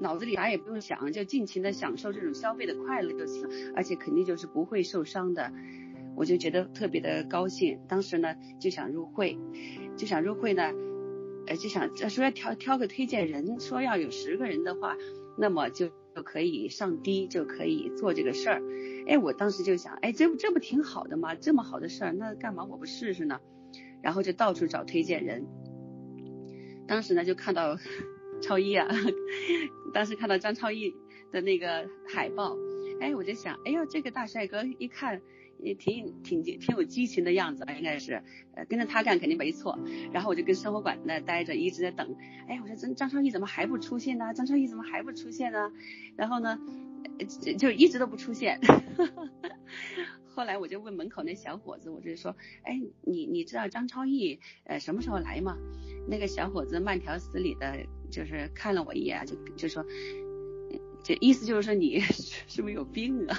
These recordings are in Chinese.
脑子里啥也不用想，就尽情的享受这种消费的快乐就行，而且肯定就是不会受伤的。我就觉得特别的高兴，当时呢就想入会，就想入会呢，呃就想说要挑挑个推荐人，说要有十个人的话，那么就就可以上滴，就可以做这个事儿。哎，我当时就想，哎，这不这不挺好的吗？这么好的事儿，那干嘛我不试试呢？然后就到处找推荐人。当时呢就看到超一啊，当时看到张超一的那个海报，哎，我就想，哎呦，这个大帅哥一看。也挺挺挺有激情的样子，应该是，呃，跟着他干肯定没错。然后我就跟生活馆那待着，一直在等。哎，我说张张超一怎么还不出现呢？张超一怎么还不出现呢？然后呢，就一直都不出现。后来我就问门口那小伙子，我就说，哎，你你知道张超毅呃什么时候来吗？那个小伙子慢条斯理的，就是看了我一眼，就就说，这意思就是说你 是不是有病啊？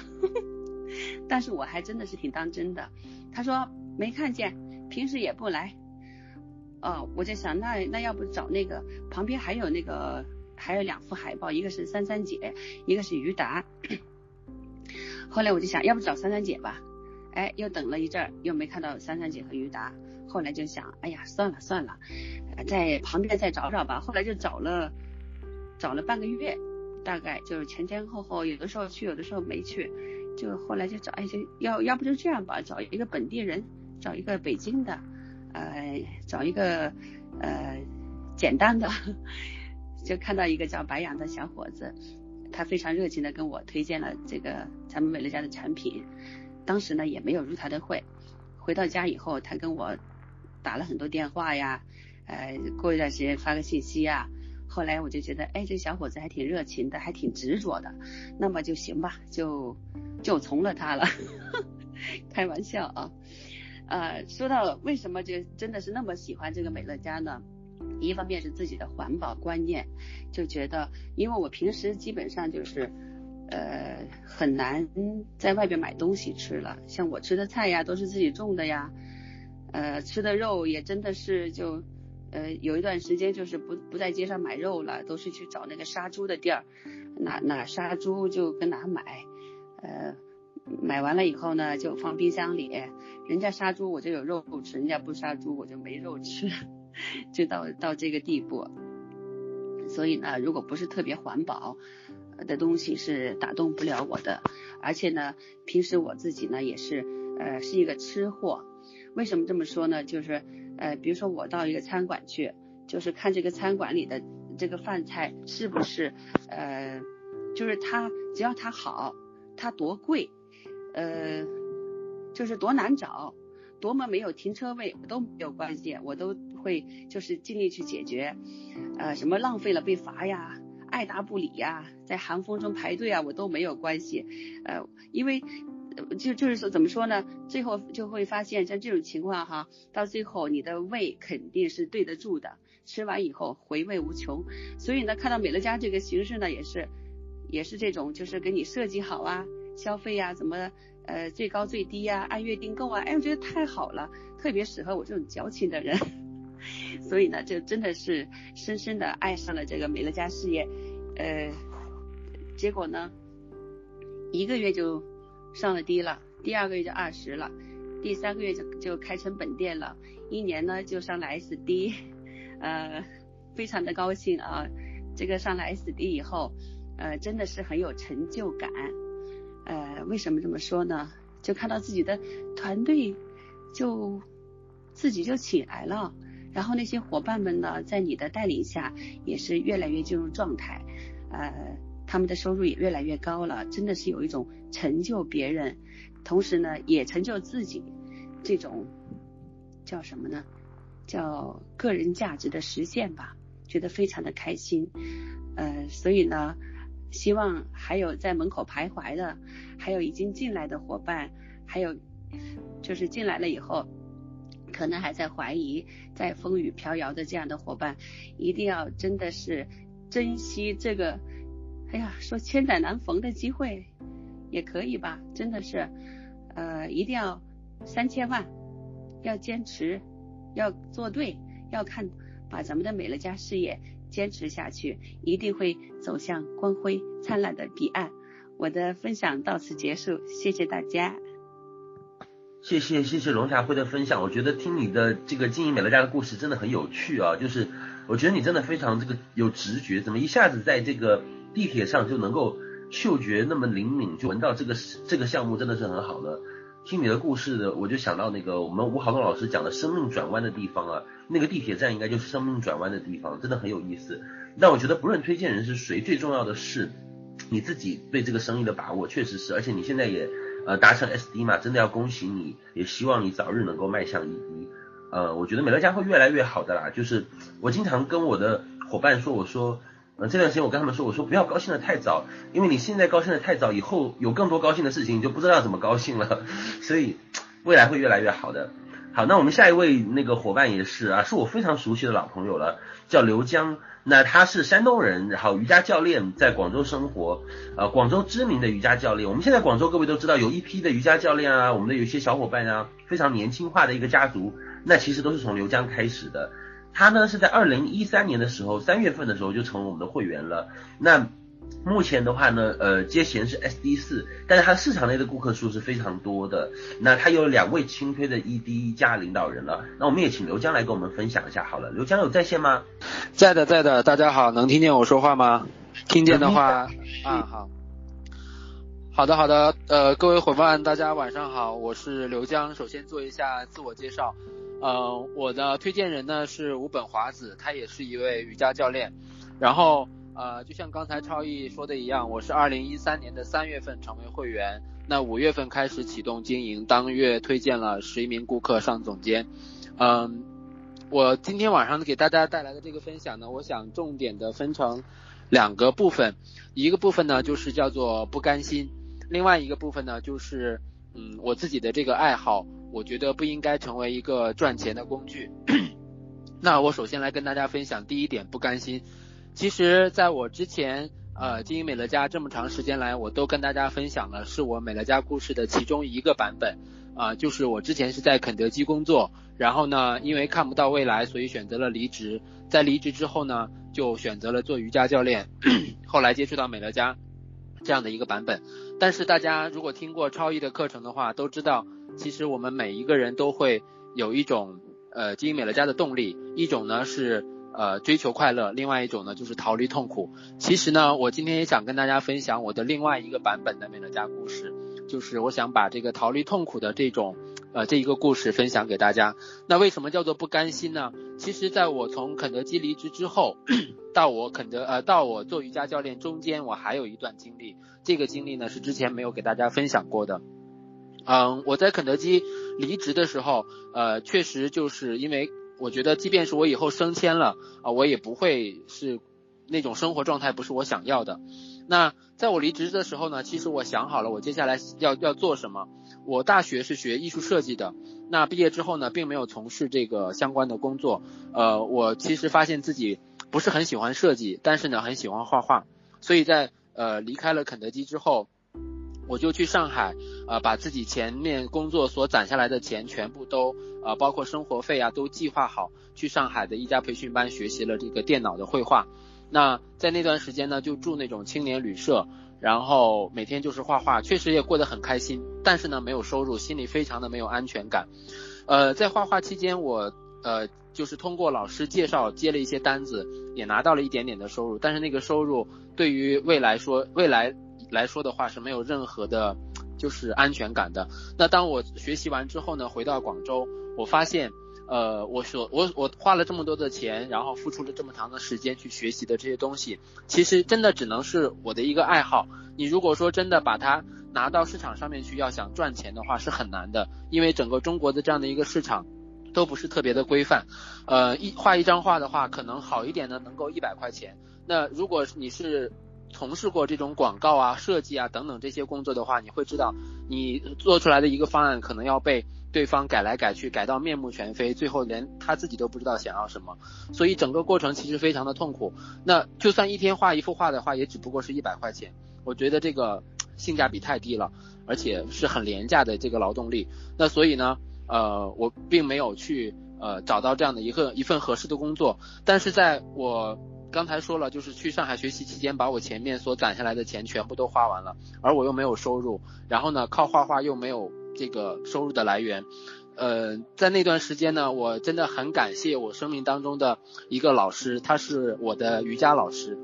但是我还真的是挺当真的，他说没看见，平时也不来，哦，我在想那那要不找那个旁边还有那个还有两幅海报，一个是三三姐，一个是于达，后来我就想要不找三三姐吧，哎，又等了一阵儿又没看到三三姐和于达，后来就想，哎呀算了算了，在旁边再找找吧，后来就找了找了半个月，大概就是前前后后有的时候去有的时候没去。就后来就找，哎，就要要不就这样吧，找一个本地人，找一个北京的，呃，找一个呃简单的，就看到一个叫白杨的小伙子，他非常热情的跟我推荐了这个咱们美乐家的产品，当时呢也没有入他的会，回到家以后他跟我打了很多电话呀，呃，过一段时间发个信息呀。后来我就觉得，哎，这小伙子还挺热情的，还挺执着的，那么就行吧，就就从了他了，开玩笑啊。呃，说到为什么就真的是那么喜欢这个美乐家呢？一方面是自己的环保观念，就觉得，因为我平时基本上就是，呃，很难在外边买东西吃了，像我吃的菜呀都是自己种的呀，呃，吃的肉也真的是就。呃，有一段时间就是不不在街上买肉了，都是去找那个杀猪的地儿，哪哪杀猪就跟哪买，呃，买完了以后呢，就放冰箱里，人家杀猪我就有肉吃，人家不杀猪我就没肉吃，就到到这个地步。所以呢，如果不是特别环保的东西是打动不了我的，而且呢，平时我自己呢也是呃是一个吃货，为什么这么说呢？就是。呃，比如说我到一个餐馆去，就是看这个餐馆里的这个饭菜是不是，呃，就是它只要它好，它多贵，呃，就是多难找，多么没有停车位都没有关系，我都会就是尽力去解决，呃，什么浪费了被罚呀，爱答不理呀，在寒风中排队啊，我都没有关系，呃，因为。就就是说怎么说呢？最后就会发现像这种情况哈，到最后你的胃肯定是对得住的，吃完以后回味无穷。所以呢，看到美乐家这个形式呢，也是也是这种，就是给你设计好啊，消费呀、啊，怎么呃最高最低呀、按月订购啊，哎，我觉得太好了，特别适合我这种矫情的人。所以呢，就真的是深深的爱上了这个美乐家事业，呃，结果呢，一个月就。上了滴了，第二个月就二十了，第三个月就就开成本店了，一年呢就上了 SD，呃，非常的高兴啊，这个上了 SD 以后，呃，真的是很有成就感，呃，为什么这么说呢？就看到自己的团队就自己就起来了，然后那些伙伴们呢，在你的带领下也是越来越进入状态，呃。他们的收入也越来越高了，真的是有一种成就别人，同时呢也成就自己，这种叫什么呢？叫个人价值的实现吧，觉得非常的开心。呃，所以呢，希望还有在门口徘徊的，还有已经进来的伙伴，还有就是进来了以后，可能还在怀疑，在风雨飘摇的这样的伙伴，一定要真的是珍惜这个。哎呀，说千载难逢的机会，也可以吧？真的是，呃，一定要三千万，要坚持，要做对，要看，把咱们的美乐家事业坚持下去，一定会走向光辉灿烂的彼岸。我的分享到此结束，谢谢大家。谢谢谢谢龙霞辉的分享，我觉得听你的这个经营美乐家的故事真的很有趣啊，就是我觉得你真的非常这个有直觉，怎么一下子在这个地铁上就能够嗅觉那么灵敏，就闻到这个这个项目真的是很好的。听你的故事的，我就想到那个我们吴豪东老师讲的生命转弯的地方啊，那个地铁站应该就是生命转弯的地方，真的很有意思。但我觉得不论推荐人是谁，最重要的是你自己对这个生意的把握，确实是，而且你现在也。呃，达成 SD 嘛，真的要恭喜你，也希望你早日能够迈向一滴。呃，我觉得美乐家会越来越好的啦。就是我经常跟我的伙伴说，我说，呃，这段时间我跟他们说，我说不要高兴的太早，因为你现在高兴的太早，以后有更多高兴的事情，你就不知道怎么高兴了。所以未来会越来越好的。好，那我们下一位那个伙伴也是啊，是我非常熟悉的老朋友了，叫刘江。那他是山东人，然后瑜伽教练，在广州生活，呃，广州知名的瑜伽教练。我们现在广州各位都知道，有一批的瑜伽教练啊，我们的有一些小伙伴啊，非常年轻化的一个家族，那其实都是从刘江开始的。他呢是在二零一三年的时候，三月份的时候就成为我们的会员了。那目前的话呢，呃，接弦是 SD 四，但是它市场内的顾客数是非常多的。那它有两位轻推的 ED 加领导人了。那我们也请刘江来跟我们分享一下好了。刘江有在线吗？在的，在的。大家好，能听见我说话吗？听见的话，啊，好。好的，好的。呃，各位伙伴，大家晚上好，我是刘江。首先做一下自我介绍。呃，我的推荐人呢是吴本华子，他也是一位瑜伽教练。然后。呃，就像刚才超毅说的一样，我是二零一三年的三月份成为会员，那五月份开始启动经营，当月推荐了十一名顾客上总监。嗯，我今天晚上给大家带来的这个分享呢，我想重点的分成两个部分，一个部分呢就是叫做不甘心，另外一个部分呢就是嗯我自己的这个爱好，我觉得不应该成为一个赚钱的工具。那我首先来跟大家分享第一点，不甘心。其实，在我之前，呃，经营美乐家这么长时间来，我都跟大家分享了，是我美乐家故事的其中一个版本，啊、呃，就是我之前是在肯德基工作，然后呢，因为看不到未来，所以选择了离职，在离职之后呢，就选择了做瑜伽教练，后来接触到美乐家这样的一个版本。但是大家如果听过超毅的课程的话，都知道，其实我们每一个人都会有一种，呃，经营美乐家的动力，一种呢是。呃，追求快乐，另外一种呢就是逃离痛苦。其实呢，我今天也想跟大家分享我的另外一个版本的美乐家故事，就是我想把这个逃离痛苦的这种呃这一个故事分享给大家。那为什么叫做不甘心呢？其实在我从肯德基离职之后，到我肯德呃到我做瑜伽教练中间，我还有一段经历。这个经历呢是之前没有给大家分享过的。嗯，我在肯德基离职的时候，呃，确实就是因为。我觉得，即便是我以后升迁了啊，我也不会是那种生活状态，不是我想要的。那在我离职的时候呢，其实我想好了，我接下来要要做什么。我大学是学艺术设计的，那毕业之后呢，并没有从事这个相关的工作。呃，我其实发现自己不是很喜欢设计，但是呢，很喜欢画画。所以在呃离开了肯德基之后。我就去上海，呃，把自己前面工作所攒下来的钱全部都，呃，包括生活费啊，都计划好，去上海的一家培训班学习了这个电脑的绘画。那在那段时间呢，就住那种青年旅社，然后每天就是画画，确实也过得很开心。但是呢，没有收入，心里非常的没有安全感。呃，在画画期间，我呃就是通过老师介绍接了一些单子，也拿到了一点点的收入。但是那个收入对于未来说，未来。来说的话是没有任何的，就是安全感的。那当我学习完之后呢，回到广州，我发现，呃，我所我我花了这么多的钱，然后付出了这么长的时间去学习的这些东西，其实真的只能是我的一个爱好。你如果说真的把它拿到市场上面去，要想赚钱的话是很难的，因为整个中国的这样的一个市场都不是特别的规范。呃，一画一张画的话，可能好一点的能够一百块钱。那如果你是从事过这种广告啊、设计啊等等这些工作的话，你会知道，你做出来的一个方案可能要被对方改来改去，改到面目全非，最后连他自己都不知道想要什么，所以整个过程其实非常的痛苦。那就算一天画一幅画的话，也只不过是一百块钱，我觉得这个性价比太低了，而且是很廉价的这个劳动力。那所以呢，呃，我并没有去呃找到这样的一个一份合适的工作，但是在我。刚才说了，就是去上海学习期间，把我前面所攒下来的钱全部都花完了，而我又没有收入，然后呢，靠画画又没有这个收入的来源，呃，在那段时间呢，我真的很感谢我生命当中的一个老师，他是我的瑜伽老师。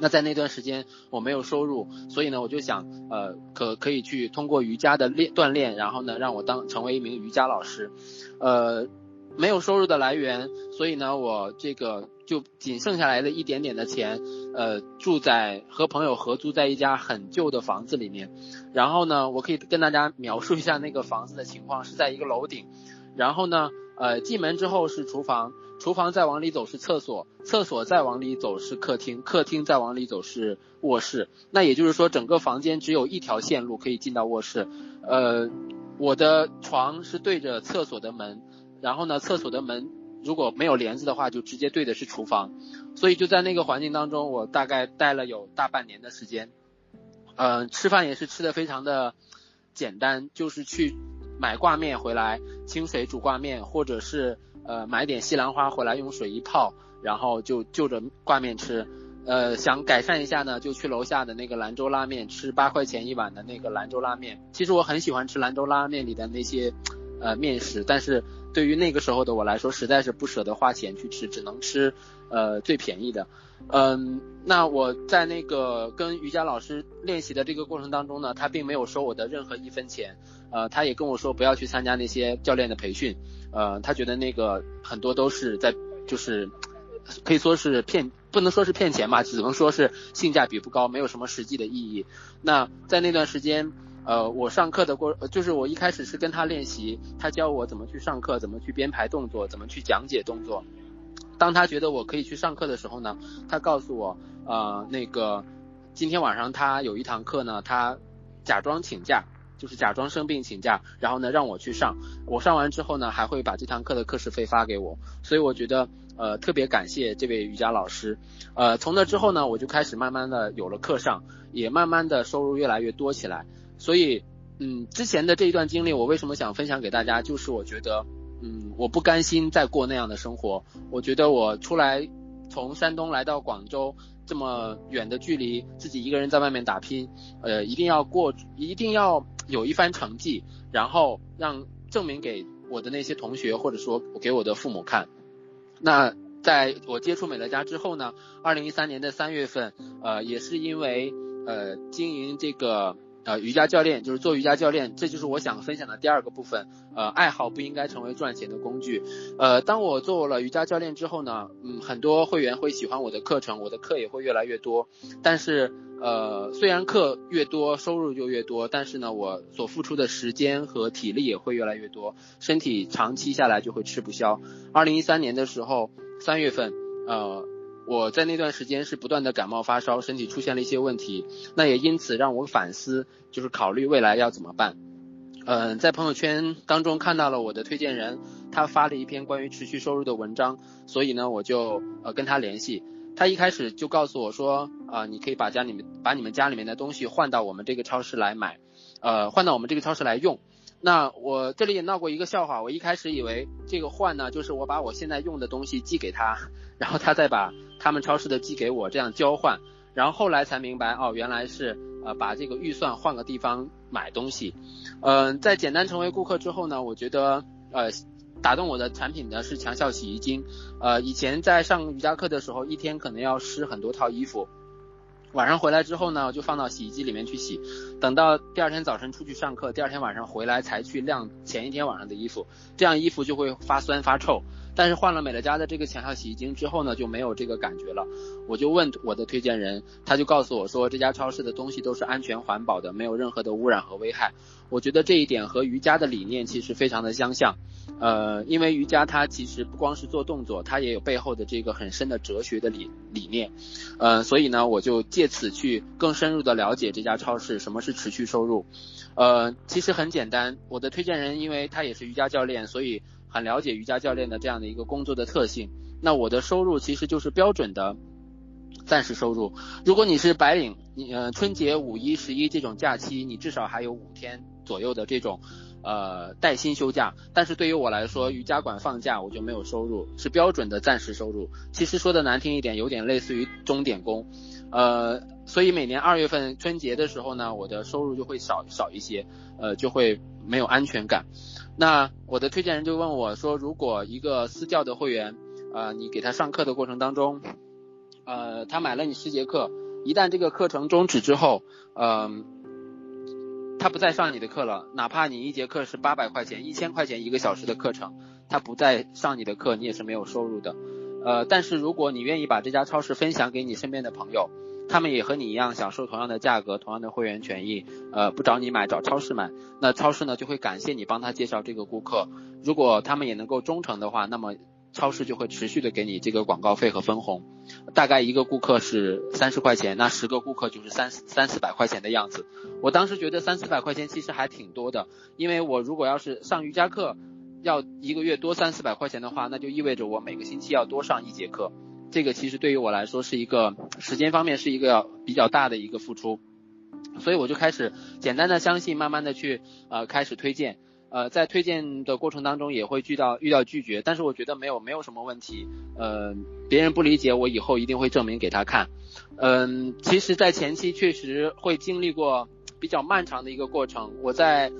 那在那段时间我没有收入，所以呢，我就想，呃，可可以去通过瑜伽的练锻炼，然后呢，让我当成为一名瑜伽老师，呃。没有收入的来源，所以呢，我这个就仅剩下来的一点点的钱，呃，住在和朋友合租在一家很旧的房子里面。然后呢，我可以跟大家描述一下那个房子的情况，是在一个楼顶。然后呢，呃，进门之后是厨房，厨房再往里走是厕所，厕所再往里走是客厅，客厅再往里走是卧室。那也就是说，整个房间只有一条线路可以进到卧室。呃，我的床是对着厕所的门。然后呢，厕所的门如果没有帘子的话，就直接对的是厨房，所以就在那个环境当中，我大概待了有大半年的时间。嗯、吃饭也是吃的非常的简单，就是去买挂面回来，清水煮挂面，或者是呃买点西兰花回来用水一泡，然后就就着挂面吃。呃，想改善一下呢，就去楼下的那个兰州拉面吃八块钱一碗的那个兰州拉面。其实我很喜欢吃兰州拉面里的那些呃面食，但是。对于那个时候的我来说，实在是不舍得花钱去吃，只能吃，呃，最便宜的。嗯，那我在那个跟瑜伽老师练习的这个过程当中呢，他并没有收我的任何一分钱，呃，他也跟我说不要去参加那些教练的培训，呃，他觉得那个很多都是在，就是可以说是骗，不能说是骗钱吧，只能说是性价比不高，没有什么实际的意义。那在那段时间。呃，我上课的过，就是我一开始是跟他练习，他教我怎么去上课，怎么去编排动作，怎么去讲解动作。当他觉得我可以去上课的时候呢，他告诉我，呃，那个今天晚上他有一堂课呢，他假装请假，就是假装生病请假，然后呢让我去上。我上完之后呢，还会把这堂课的课时费发给我。所以我觉得，呃，特别感谢这位瑜伽老师。呃，从那之后呢，我就开始慢慢的有了课上，也慢慢的收入越来越多起来。所以，嗯，之前的这一段经历，我为什么想分享给大家？就是我觉得，嗯，我不甘心再过那样的生活。我觉得我出来，从山东来到广州这么远的距离，自己一个人在外面打拼，呃，一定要过，一定要有一番成绩，然后让证明给我的那些同学，或者说给我的父母看。那在我接触美乐家之后呢，二零一三年的三月份，呃，也是因为呃经营这个。呃，瑜伽教练就是做瑜伽教练，这就是我想分享的第二个部分。呃，爱好不应该成为赚钱的工具。呃，当我做了瑜伽教练之后呢，嗯，很多会员会喜欢我的课程，我的课也会越来越多。但是，呃，虽然课越多，收入就越多，但是呢，我所付出的时间和体力也会越来越多，身体长期下来就会吃不消。二零一三年的时候，三月份，呃。我在那段时间是不断的感冒发烧，身体出现了一些问题，那也因此让我反思，就是考虑未来要怎么办。嗯，在朋友圈当中看到了我的推荐人，他发了一篇关于持续收入的文章，所以呢，我就呃跟他联系。他一开始就告诉我说，啊、呃，你可以把家里面把你们家里面的东西换到我们这个超市来买，呃，换到我们这个超市来用。那我这里也闹过一个笑话，我一开始以为这个换呢，就是我把我现在用的东西寄给他，然后他再把他们超市的寄给我，这样交换。然后后来才明白，哦，原来是呃把这个预算换个地方买东西。嗯、在简单成为顾客之后呢，我觉得呃打动我的产品呢是强效洗衣精。呃，以前在上瑜伽课的时候，一天可能要湿很多套衣服。晚上回来之后呢，就放到洗衣机里面去洗，等到第二天早晨出去上课，第二天晚上回来才去晾前一天晚上的衣服，这样衣服就会发酸发臭。但是换了美乐家的这个强效洗衣精之后呢，就没有这个感觉了。我就问我的推荐人，他就告诉我说，这家超市的东西都是安全环保的，没有任何的污染和危害。我觉得这一点和瑜伽的理念其实非常的相像。呃，因为瑜伽它其实不光是做动作，它也有背后的这个很深的哲学的理理念。呃，所以呢，我就借此去更深入的了解这家超市，什么是持续收入。呃，其实很简单，我的推荐人因为他也是瑜伽教练，所以很了解瑜伽教练的这样的一个工作的特性。那我的收入其实就是标准的暂时收入。如果你是白领，你呃春节、五一、十一这种假期，你至少还有五天左右的这种。呃带薪休假。但是对于我来说，瑜伽馆放假我就没有收入，是标准的暂时收入。其实说的难听一点，有点类似于钟点工。呃，所以每年二月份春节的时候呢，我的收入就会少少一些，呃，就会没有安全感。那我的推荐人就问我说，如果一个私教的会员，呃，你给他上课的过程当中，呃，他买了你十节课，一旦这个课程终止之后，嗯、呃，他不再上你的课了，哪怕你一节课是八百块钱、一千块钱一个小时的课程，他不再上你的课，你也是没有收入的。呃，但是如果你愿意把这家超市分享给你身边的朋友，他们也和你一样享受同样的价格、同样的会员权益，呃，不找你买，找超市买，那超市呢就会感谢你帮他介绍这个顾客。如果他们也能够忠诚的话，那么超市就会持续的给你这个广告费和分红。大概一个顾客是三十块钱，那十个顾客就是三三四百块钱的样子。我当时觉得三四百块钱其实还挺多的，因为我如果要是上瑜伽课，要一个月多三四百块钱的话，那就意味着我每个星期要多上一节课。这个其实对于我来说是一个时间方面是一个比较大的一个付出，所以我就开始简单的相信，慢慢的去呃开始推荐，呃在推荐的过程当中也会遇到遇到拒绝，但是我觉得没有没有什么问题，呃别人不理解我以后一定会证明给他看，嗯、其实，在前期确实会经历过比较漫长的一个过程，我在。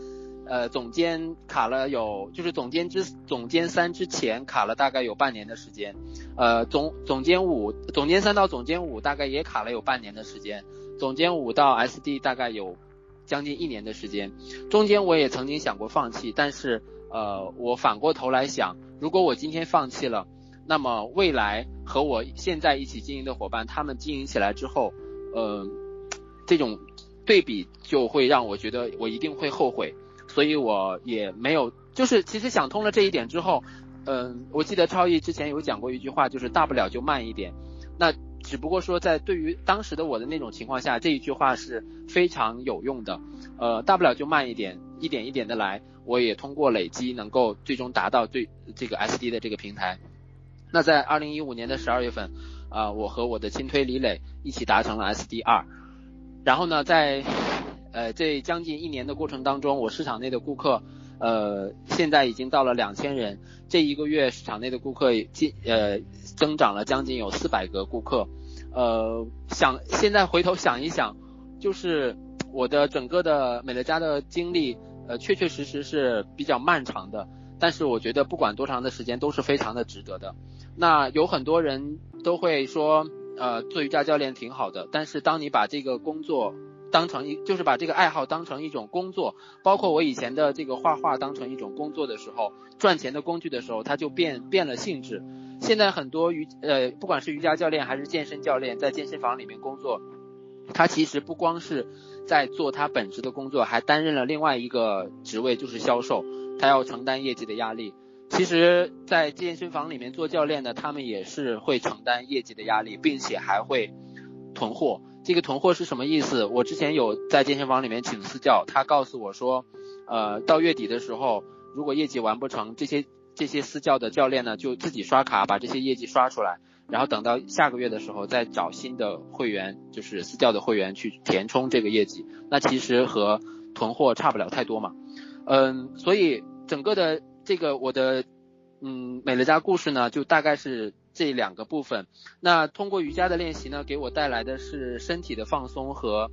呃，总监卡了有，就是总监之总监三之前卡了大概有半年的时间，呃，总总监五，总监三到总监五大概也卡了有半年的时间，总监五到 SD 大概有将近一年的时间，中间我也曾经想过放弃，但是呃，我反过头来想，如果我今天放弃了，那么未来和我现在一起经营的伙伴，他们经营起来之后，呃，这种对比就会让我觉得我一定会后悔。所以我也没有，就是其实想通了这一点之后，嗯，我记得超毅之前有讲过一句话，就是大不了就慢一点。那只不过说在对于当时的我的那种情况下，这一句话是非常有用的。呃，大不了就慢一点，一点一点的来。我也通过累积，能够最终达到对这个 SD 的这个平台。那在二零一五年的十二月份，啊、呃，我和我的亲推李磊一起达成了 SD 二。然后呢，在呃，这将近一年的过程当中，我市场内的顾客，呃，现在已经到了两千人。这一个月市场内的顾客进呃增长了将近有四百个顾客。呃，想现在回头想一想，就是我的整个的美乐家的经历，呃，确确实实是比较漫长的。但是我觉得不管多长的时间都是非常的值得的。那有很多人都会说，呃，做瑜伽教练挺好的，但是当你把这个工作当成一，就是把这个爱好当成一种工作，包括我以前的这个画画当成一种工作的时候，赚钱的工具的时候，它就变变了性质。现在很多瑜呃，不管是瑜伽教练还是健身教练，在健身房里面工作，他其实不光是在做他本职的工作，还担任了另外一个职位，就是销售，他要承担业绩的压力。其实，在健身房里面做教练的，他们也是会承担业绩的压力，并且还会囤货。这个囤货是什么意思？我之前有在健身房里面请私教，他告诉我说，呃，到月底的时候，如果业绩完不成，这些这些私教的教练呢，就自己刷卡把这些业绩刷出来，然后等到下个月的时候再找新的会员，就是私教的会员去填充这个业绩。那其实和囤货差不了太多嘛。嗯，所以整个的这个我的嗯美乐家故事呢，就大概是。这两个部分，那通过瑜伽的练习呢，给我带来的是身体的放松和，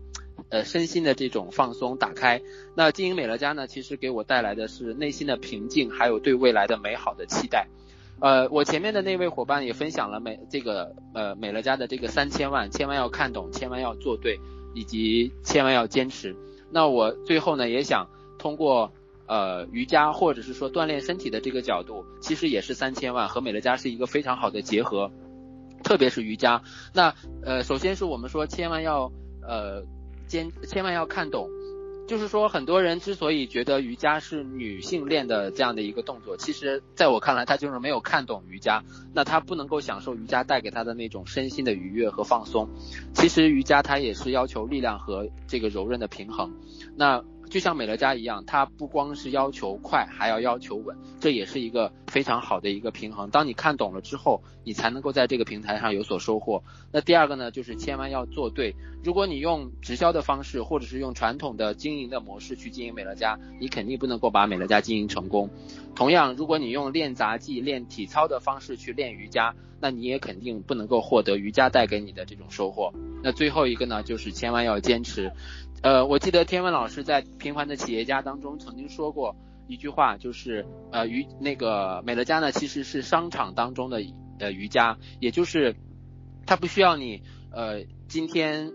呃，身心的这种放松打开。那经营美乐家呢，其实给我带来的是内心的平静，还有对未来的美好的期待。呃，我前面的那位伙伴也分享了美这个呃美乐家的这个三千万，千万要看懂，千万要做对，以及千万要坚持。那我最后呢，也想通过。呃，瑜伽或者是说锻炼身体的这个角度，其实也是三千万和美乐家是一个非常好的结合，特别是瑜伽。那呃，首先是我们说千万要呃坚，千万要看懂，就是说很多人之所以觉得瑜伽是女性练的这样的一个动作，其实在我看来，他就是没有看懂瑜伽，那他不能够享受瑜伽带给他的那种身心的愉悦和放松。其实瑜伽它也是要求力量和这个柔韧的平衡。那就像美乐家一样，它不光是要求快，还要要求稳，这也是一个非常好的一个平衡。当你看懂了之后，你才能够在这个平台上有所收获。那第二个呢，就是千万要做对。如果你用直销的方式，或者是用传统的经营的模式去经营美乐家，你肯定不能够把美乐家经营成功。同样，如果你用练杂技、练体操的方式去练瑜伽，那你也肯定不能够获得瑜伽带给你的这种收获。那最后一个呢，就是千万要坚持。呃，我记得天文老师在《平凡的企业家》当中曾经说过一句话，就是呃，瑜那个美乐家呢，其实是商场当中的呃瑜伽，也就是它不需要你呃今天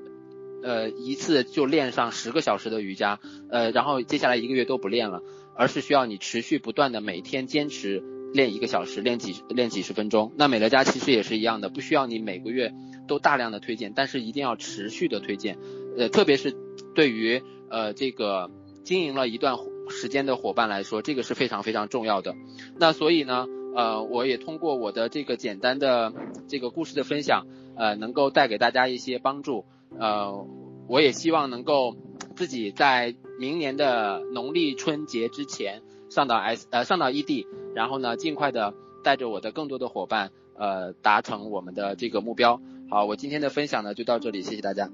呃一次就练上十个小时的瑜伽，呃，然后接下来一个月都不练了，而是需要你持续不断的每天坚持练一个小时，练几练几十分钟。那美乐家其实也是一样的，不需要你每个月都大量的推荐，但是一定要持续的推荐，呃，特别是。对于呃这个经营了一段时间的伙伴来说，这个是非常非常重要的。那所以呢，呃，我也通过我的这个简单的这个故事的分享，呃，能够带给大家一些帮助。呃，我也希望能够自己在明年的农历春节之前上到 S 呃上到 ED，然后呢，尽快的带着我的更多的伙伴呃达成我们的这个目标。好，我今天的分享呢就到这里，谢谢大家。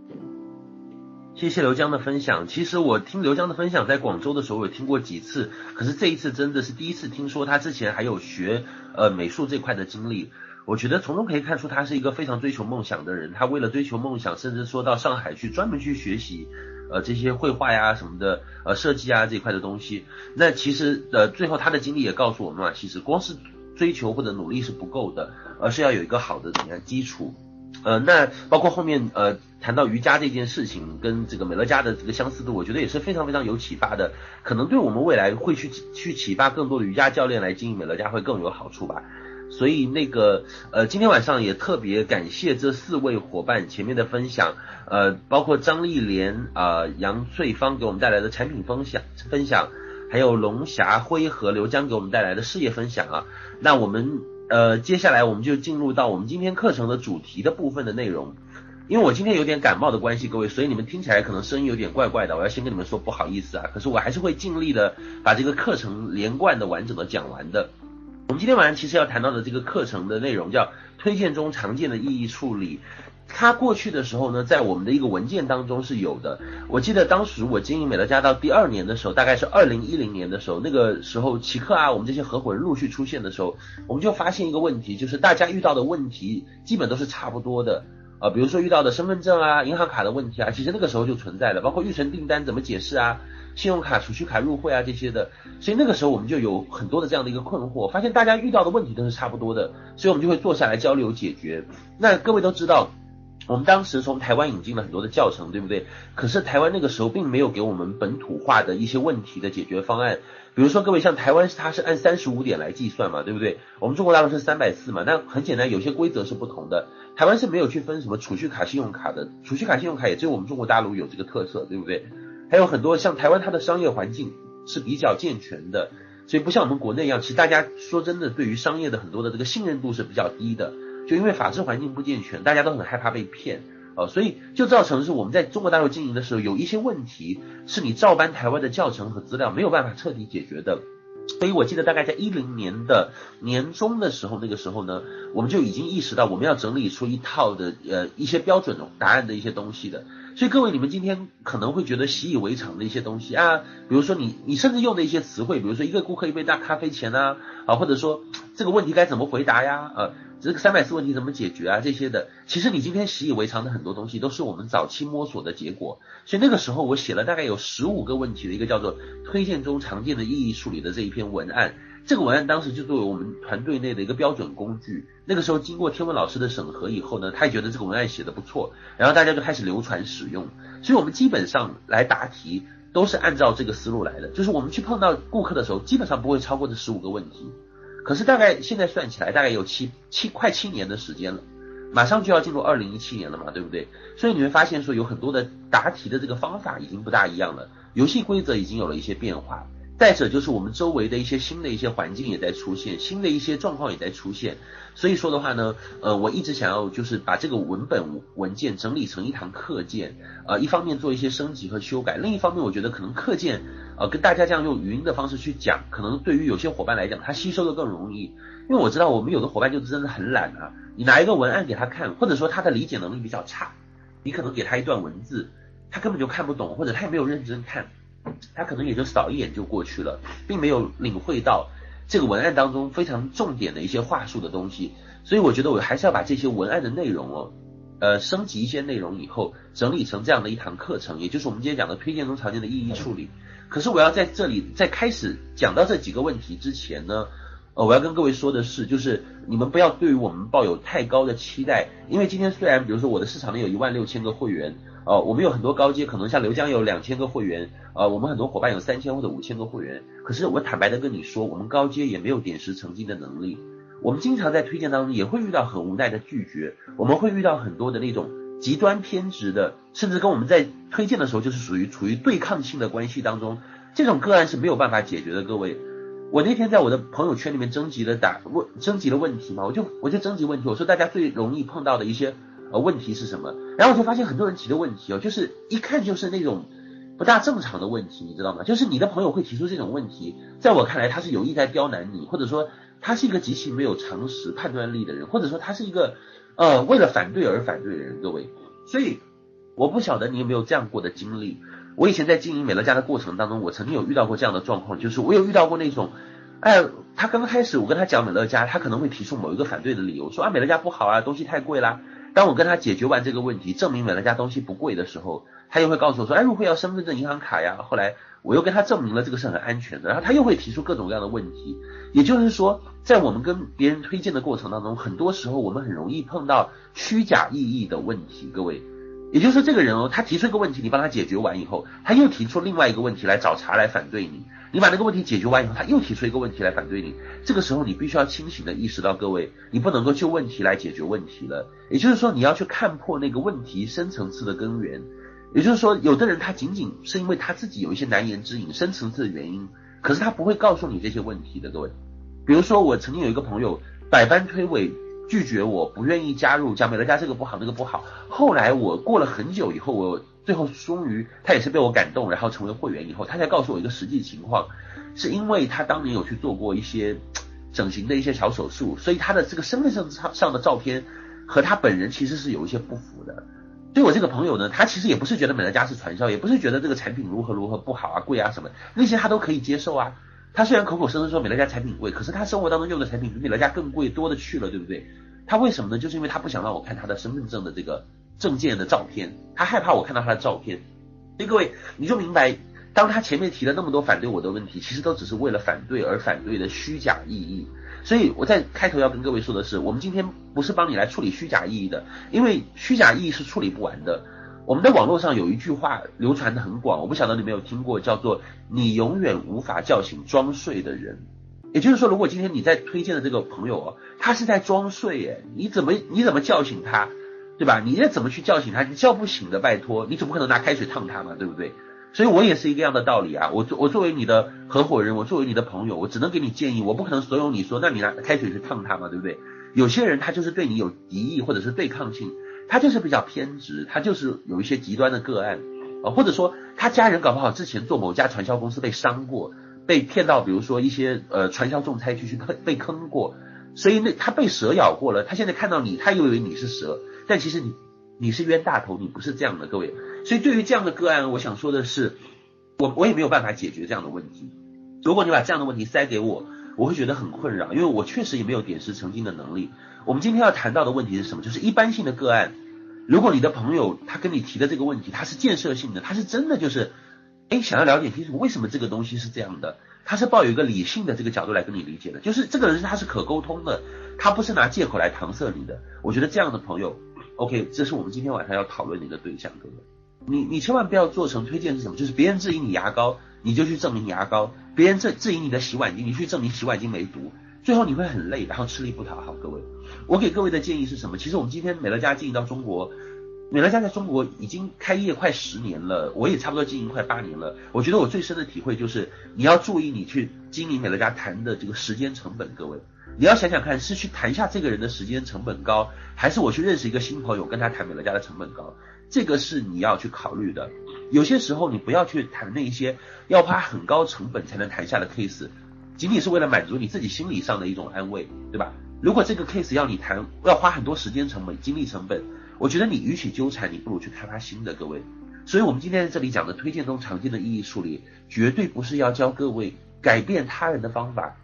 谢谢刘江的分享。其实我听刘江的分享，在广州的时候有听过几次，可是这一次真的是第一次听说他之前还有学呃美术这块的经历。我觉得从中可以看出他是一个非常追求梦想的人。他为了追求梦想，甚至说到上海去专门去学习呃这些绘画呀什么的呃设计啊这一块的东西。那其实呃最后他的经历也告诉我们啊，其实光是追求或者努力是不够的，而是要有一个好的怎么样基础。呃，那包括后面呃谈到瑜伽这件事情，跟这个美乐家的这个相似度，我觉得也是非常非常有启发的，可能对我们未来会去去启发更多的瑜伽教练来经营美乐家会更有好处吧。所以那个呃今天晚上也特别感谢这四位伙伴前面的分享，呃包括张丽莲啊、呃、杨翠芳给我们带来的产品分享分享，还有龙霞辉和刘江给我们带来的事业分享啊，那我们。呃，接下来我们就进入到我们今天课程的主题的部分的内容。因为我今天有点感冒的关系，各位，所以你们听起来可能声音有点怪怪的，我要先跟你们说不好意思啊。可是我还是会尽力的把这个课程连贯的完整的讲完的。我们今天晚上其实要谈到的这个课程的内容叫推荐中常见的意义处理。它过去的时候呢，在我们的一个文件当中是有的。我记得当时我经营美乐家到第二年的时候，大概是二零一零年的时候，那个时候奇克啊，我们这些合伙人陆续出现的时候，我们就发现一个问题，就是大家遇到的问题基本都是差不多的啊、比如说遇到的身份证啊、银行卡的问题啊，其实那个时候就存在了，包括预存订单怎么解释啊、信用卡、储蓄卡入会啊这些的。所以那个时候我们就有很多的这样的一个困惑，发现大家遇到的问题都是差不多的，所以我们就会坐下来交流解决。那各位都知道。我们当时从台湾引进了很多的教程，对不对？可是台湾那个时候并没有给我们本土化的一些问题的解决方案。比如说，各位像台湾，它是按三十五点来计算嘛，对不对？我们中国大陆是三百四嘛，那很简单，有些规则是不同的。台湾是没有去分什么储蓄卡、信用卡的，储蓄卡、信用卡也只有我们中国大陆有这个特色，对不对？还有很多像台湾，它的商业环境是比较健全的，所以不像我们国内一样，其实大家说真的，对于商业的很多的这个信任度是比较低的。就因为法治环境不健全，大家都很害怕被骗，呃，所以就造成是我们在中国大陆经营的时候，有一些问题是你照搬台湾的教程和资料没有办法彻底解决的。所以我记得大概在一零年的年中的时候，那个时候呢，我们就已经意识到我们要整理出一套的呃一些标准答案的一些东西的。所以各位，你们今天可能会觉得习以为常的一些东西啊，比如说你你甚至用的一些词汇，比如说一个顾客一杯大咖啡钱啊，啊，或者说这个问题该怎么回答呀，呃。这个三百四问题怎么解决啊？这些的，其实你今天习以为常的很多东西，都是我们早期摸索的结果。所以那个时候，我写了大概有十五个问题的一个叫做推荐中常见的意义处理的这一篇文案。这个文案当时就作为我们团队内的一个标准工具。那个时候经过天文老师的审核以后呢，他也觉得这个文案写得不错，然后大家就开始流传使用。所以我们基本上来答题都是按照这个思路来的，就是我们去碰到顾客的时候，基本上不会超过这十五个问题。可是大概现在算起来，大概有七七快七年的时间了，马上就要进入二零一七年了嘛，对不对？所以你会发现说有很多的答题的这个方法已经不大一样了，游戏规则已经有了一些变化，再者就是我们周围的一些新的一些环境也在出现，新的一些状况也在出现。所以说的话呢，呃，我一直想要就是把这个文本文件整理成一堂课件，呃，一方面做一些升级和修改，另一方面我觉得可能课件，呃，跟大家这样用语音的方式去讲，可能对于有些伙伴来讲，他吸收的更容易。因为我知道我们有的伙伴就真的很懒啊，你拿一个文案给他看，或者说他的理解能力比较差，你可能给他一段文字，他根本就看不懂，或者他也没有认真看。他可能也就扫一眼就过去了，并没有领会到这个文案当中非常重点的一些话术的东西，所以我觉得我还是要把这些文案的内容哦，呃，升级一些内容以后，整理成这样的一堂课程，也就是我们今天讲的推荐中常见的意义处理。可是我要在这里在开始讲到这几个问题之前呢，呃，我要跟各位说的是，就是你们不要对于我们抱有太高的期待，因为今天虽然比如说我的市场里有一万六千个会员。哦，我们有很多高阶，可能像刘江有两千个会员，呃，我们很多伙伴有三千或者五千个会员。可是我坦白的跟你说，我们高阶也没有点石成金的能力。我们经常在推荐当中也会遇到很无奈的拒绝，我们会遇到很多的那种极端偏执的，甚至跟我们在推荐的时候就是属于处于对抗性的关系当中，这种个案是没有办法解决的。各位，我那天在我的朋友圈里面征集了打问征集了问题嘛，我就我就征集问题，我说大家最容易碰到的一些。呃，问题是什么？然后我就发现很多人提的问题哦，就是一看就是那种不大正常的问题，你知道吗？就是你的朋友会提出这种问题，在我看来他是有意在刁难你，或者说他是一个极其没有常识判断力的人，或者说他是一个呃为了反对而反对的人，各位。所以我不晓得你有没有这样过的经历。我以前在经营美乐家的过程当中，我曾经有遇到过这样的状况，就是我有遇到过那种，哎，他刚开始我跟他讲美乐家，他可能会提出某一个反对的理由，说啊美乐家不好啊，东西太贵啦。当我跟他解决完这个问题，证明美乐家东西不贵的时候，他又会告诉我说：“哎，入会要身份证、银行卡呀。”后来我又跟他证明了这个是很安全的，然后他又会提出各种各样的问题。也就是说，在我们跟别人推荐的过程当中，很多时候我们很容易碰到虚假意义的问题。各位，也就是说，这个人哦，他提出一个问题，你帮他解决完以后，他又提出另外一个问题来找茬来反对你。你把那个问题解决完以后，他又提出一个问题来反对你。这个时候，你必须要清醒地意识到，各位，你不能够就问题来解决问题了。也就是说，你要去看破那个问题深层次的根源。也就是说，有的人他仅仅是因为他自己有一些难言之隐、深层次的原因，可是他不会告诉你这些问题的，各位。比如说，我曾经有一个朋友，百般推诿。拒绝我，不愿意加入，讲美乐家这个不好，那个不好。后来我过了很久以后，我最后终于他也是被我感动，然后成为会员以后，他才告诉我一个实际情况，是因为他当年有去做过一些整形的一些小手术，所以他的这个身份证上上的照片和他本人其实是有一些不符的。所以我这个朋友呢，他其实也不是觉得美乐家是传销，也不是觉得这个产品如何如何不好啊、贵啊什么，那些他都可以接受啊。他虽然口口声声说美乐家产品贵，可是他生活当中用的产品比美乐家更贵多的去了，对不对？他为什么呢？就是因为他不想让我看他的身份证的这个证件的照片，他害怕我看到他的照片。所以各位，你就明白，当他前面提了那么多反对我的问题，其实都只是为了反对而反对的虚假意义。所以我在开头要跟各位说的是，我们今天不是帮你来处理虚假意义的，因为虚假意义是处理不完的。我们的网络上有一句话流传的很广，我不晓得你没有听过，叫做“你永远无法叫醒装睡的人”。也就是说，如果今天你在推荐的这个朋友哦，他是在装睡耶，你怎么你怎么叫醒他，对吧？你要怎么去叫醒他？你叫不醒的，拜托，你总不可能拿开水烫他嘛，对不对？所以我也是一个样的道理啊。我我作为你的合伙人，我作为你的朋友，我只能给你建议，我不可能怂恿你说，那你拿开水去烫他嘛，对不对？有些人他就是对你有敌意或者是对抗性。他就是比较偏执，他就是有一些极端的个案啊，或者说他家人搞不好之前做某家传销公司被伤过，被骗到，比如说一些呃传销重灾区去坑被坑过，所以那他被蛇咬过了，他现在看到你，他又以为你是蛇，但其实你你是冤大头，你不是这样的，各位。所以对于这样的个案，我想说的是，我我也没有办法解决这样的问题。如果你把这样的问题塞给我，我会觉得很困扰，因为我确实也没有点石成金的能力。我们今天要谈到的问题是什么？就是一般性的个案。如果你的朋友他跟你提的这个问题，他是建设性的，他是真的就是，哎，想要了解清楚为什么这个东西是这样的，他是抱有一个理性的这个角度来跟你理解的，就是这个人他是可沟通的，他不是拿借口来搪塞你的。我觉得这样的朋友，OK，这是我们今天晚上要讨论的一个对象，各位？你你千万不要做成推荐是什么？就是别人质疑你牙膏，你就去证明牙膏；别人质质疑你的洗碗巾，你去证明洗碗巾没毒。最后你会很累，然后吃力不讨好。各位，我给各位的建议是什么？其实我们今天美乐家进到中国，美乐家在中国已经开业快十年了，我也差不多经营快八年了。我觉得我最深的体会就是，你要注意你去经营美乐家谈的这个时间成本。各位，你要想想看，是去谈下这个人的时间成本高，还是我去认识一个新朋友跟他谈美乐家的成本高？这个是你要去考虑的。有些时候你不要去谈那些要花很高成本才能谈下的 case，仅仅是为了满足你自己心理上的一种安慰，对吧？如果这个 case 要你谈，要花很多时间成本、精力成本。我觉得你与其纠缠，你不如去开发新的，各位。所以，我们今天在这里讲的推荐中常见的意义梳理，绝对不是要教各位改变他人的方法，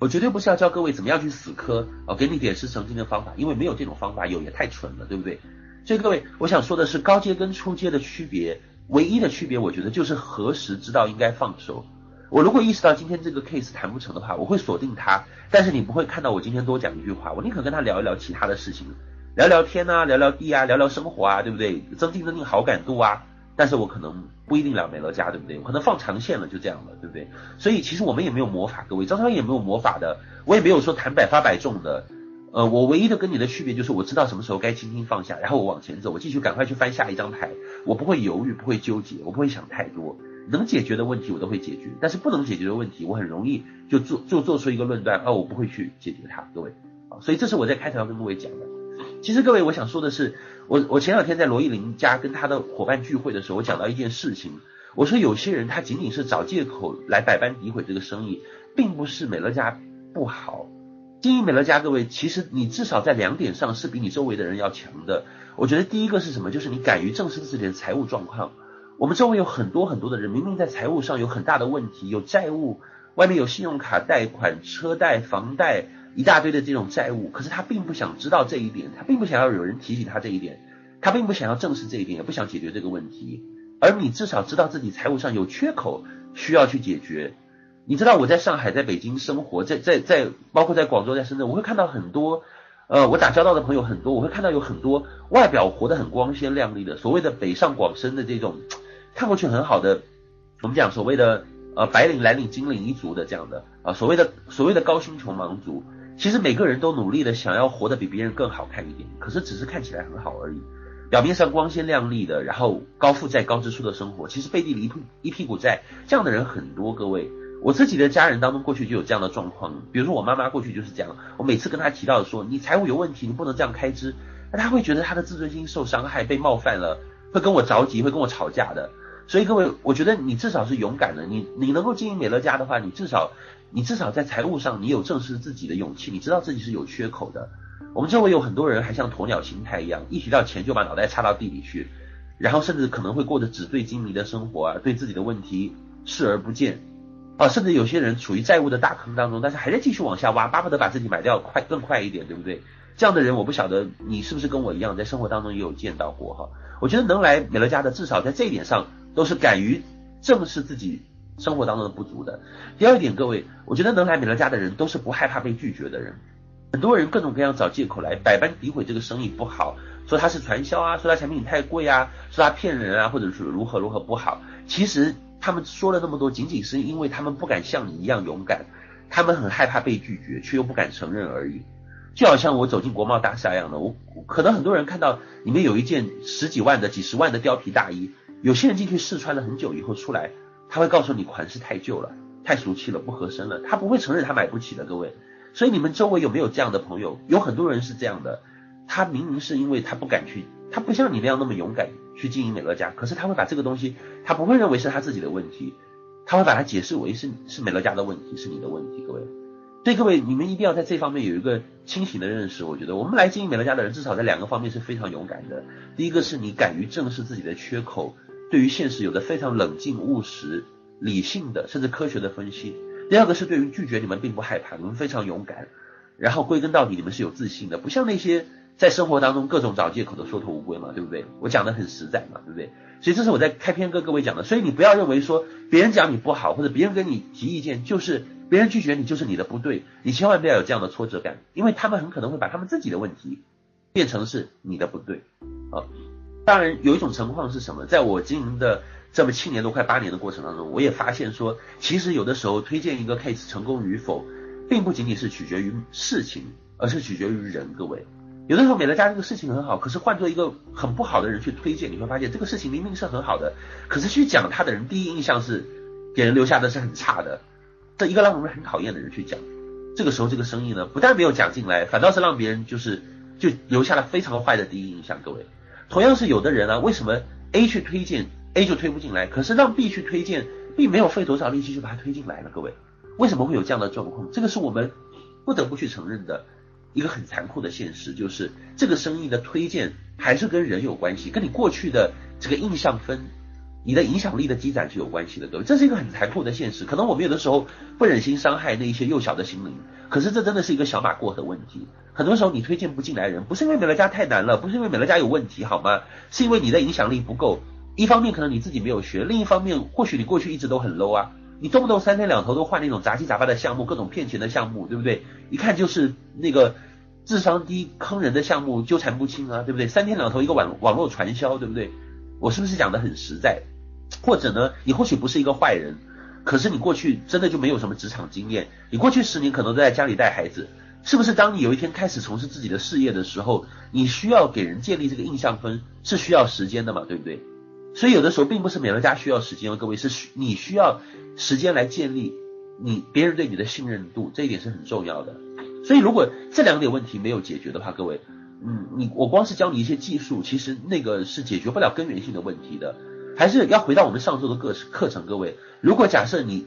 我绝对不是要教各位怎么样去死磕哦，给你点石成金的方法，因为没有这种方法，有也太蠢了，对不对？所以，各位，我想说的是高阶跟初阶的区别，唯一的区别，我觉得就是何时知道应该放手。我如果意识到今天这个 case 谈不成的话，我会锁定他，但是你不会看到我今天多讲一句话，我宁可跟他聊一聊其他的事情。聊聊天呐、啊，聊聊地啊，聊聊生活啊，对不对？增进增进好感度啊。但是我可能不一定聊美乐家，对不对？我可能放长线了，就这样了，对不对？所以其实我们也没有魔法，各位，张超也没有魔法的，我也没有说谈百发百中的。呃，我唯一的跟你的区别就是我知道什么时候该轻轻放下，然后我往前走，我继续赶快去翻下一张牌，我不会犹豫，不会纠结，我不会想太多。能解决的问题我都会解决，但是不能解决的问题，我很容易就做就做出一个论断，哦，我不会去解决它，各位。啊，所以这是我在开头要跟各位讲的。其实各位，我想说的是，我我前两天在罗艺林家跟他的伙伴聚会的时候，我讲到一件事情，我说有些人他仅仅是找借口来百般诋毁这个生意，并不是美乐家不好。经营美乐家，各位，其实你至少在两点上是比你周围的人要强的。我觉得第一个是什么？就是你敢于正视自己的财务状况。我们周围有很多很多的人，明明在财务上有很大的问题，有债务，外面有信用卡贷款、车贷、房贷。一大堆的这种债务，可是他并不想知道这一点，他并不想要有人提醒他这一点，他并不想要正视这一点，也不想解决这个问题。而你至少知道自己财务上有缺口，需要去解决。你知道我在上海、在北京生活，在在在，包括在广州、在深圳，我会看到很多，呃，我打交道的朋友很多，我会看到有很多外表活得很光鲜亮丽的，所谓的北上广深的这种看过去很好的，我们讲所谓的呃白领、蓝领、金领一族的这样的啊，所谓的所谓的高薪穷忙族。其实每个人都努力的想要活得比别人更好看一点，可是只是看起来很好而已。表面上光鲜亮丽的，然后高负债高支出的生活，其实背地里一屁一屁股债。这样的人很多，各位，我自己的家人当中过去就有这样的状况。比如说我妈妈过去就是这样，我每次跟她提到说你财务有问题，你不能这样开支，那她会觉得她的自尊心受伤害，被冒犯了，会跟我着急，会跟我吵架的。所以各位，我觉得你至少是勇敢的，你你能够经营美乐家的话，你至少。你至少在财务上，你有正视自己的勇气，你知道自己是有缺口的。我们周围有很多人还像鸵鸟心态一样，一提到钱就把脑袋插到地里去，然后甚至可能会过着纸醉金迷的生活啊，对自己的问题视而不见啊，甚至有些人处于债务的大坑当中，但是还在继续往下挖，巴不得把自己买掉快更快一点，对不对？这样的人我不晓得你是不是跟我一样，在生活当中也有见到过哈。我觉得能来美乐家的，至少在这一点上都是敢于正视自己。生活当中的不足的。第二点，各位，我觉得能来美乐家的人都是不害怕被拒绝的人。很多人各种各样找借口来百般诋毁这个生意不好，说他是传销啊，说他产品太贵啊，说他骗人啊，或者是如何如何不好。其实他们说了那么多，仅仅是因为他们不敢像你一样勇敢，他们很害怕被拒绝，却又不敢承认而已。就好像我走进国贸大厦一样的，我可能很多人看到里面有一件十几万的、几十万的貂皮大衣，有些人进去试穿了很久以后出来。他会告诉你款式太旧了，太俗气了，不合身了。他不会承认他买不起的，各位。所以你们周围有没有这样的朋友？有很多人是这样的，他明明是因为他不敢去，他不像你那样那么勇敢去经营美乐家，可是他会把这个东西，他不会认为是他自己的问题，他会把它解释为是是美乐家的问题，是你的问题，各位。所以各位，你们一定要在这方面有一个清醒的认识。我觉得我们来经营美乐家的人，至少在两个方面是非常勇敢的。第一个是你敢于正视自己的缺口。对于现实有着非常冷静、务实、理性的，甚至科学的分析。第二个是对于拒绝，你们并不害怕，你们非常勇敢。然后归根到底，你们是有自信的，不像那些在生活当中各种找借口的缩头乌龟嘛，对不对？我讲的很实在嘛，对不对？所以这是我在开篇跟各位讲的。所以你不要认为说别人讲你不好，或者别人跟你提意见，就是别人拒绝你就是你的不对。你千万不要有这样的挫折感，因为他们很可能会把他们自己的问题变成是你的不对啊。当然，有一种情况是什么？在我经营的这么七年多、快八年的过程当中，我也发现说，其实有的时候推荐一个 case 成功与否，并不仅仅是取决于事情，而是取决于人。各位，有的时候美乐家这个事情很好，可是换做一个很不好的人去推荐，你会发现这个事情明明是很好的，可是去讲他的人第一印象是给人留下的是很差的，这一个让我们很讨厌的人去讲，这个时候这个生意呢，不但没有讲进来，反倒是让别人就是就留下了非常坏的第一印象。各位，同样是有的人啊，为什么 A 去推荐 A 就推不进来，可是让 B 去推荐，并没有费多少力气就把他推进来了？各位，为什么会有这样的状况？这个是我们不得不去承认的。一个很残酷的现实就是，这个生意的推荐还是跟人有关系，跟你过去的这个印象分，你的影响力的积攒是有关系的，各位，这是一个很残酷的现实。可能我们有的时候不忍心伤害那一些幼小的心灵，可是这真的是一个小马过河问题。很多时候你推荐不进来人，不是因为美乐家太难了，不是因为美乐家有问题，好吗？是因为你的影响力不够。一方面可能你自己没有学，另一方面或许你过去一直都很 low 啊。你动不动三天两头都换那种杂七杂八的项目，各种骗钱的项目，对不对？一看就是那个智商低、坑人的项目，纠缠不清啊，对不对？三天两头一个网网络传销，对不对？我是不是讲的很实在？或者呢，你或许不是一个坏人，可是你过去真的就没有什么职场经验，你过去十年可能都在家里带孩子，是不是？当你有一天开始从事自己的事业的时候，你需要给人建立这个印象分，是需要时间的嘛，对不对？所以有的时候并不是美乐家需要时间，各位是需你需要时间来建立你别人对你的信任度，这一点是很重要的。所以如果这两点问题没有解决的话，各位，嗯，你我光是教你一些技术，其实那个是解决不了根源性的问题的。还是要回到我们上周的课课程，各位，如果假设你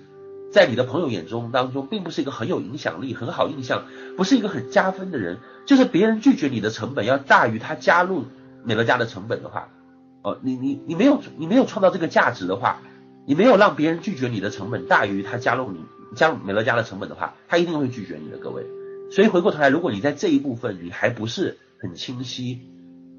在你的朋友眼中当中并不是一个很有影响力、很好印象，不是一个很加分的人，就是别人拒绝你的成本要大于他加入美乐家的成本的话。哦，你你你没有你没有创造这个价值的话，你没有让别人拒绝你的成本大于他加入你加入美乐家的成本的话，他一定会拒绝你的，各位。所以回过头来，如果你在这一部分你还不是很清晰，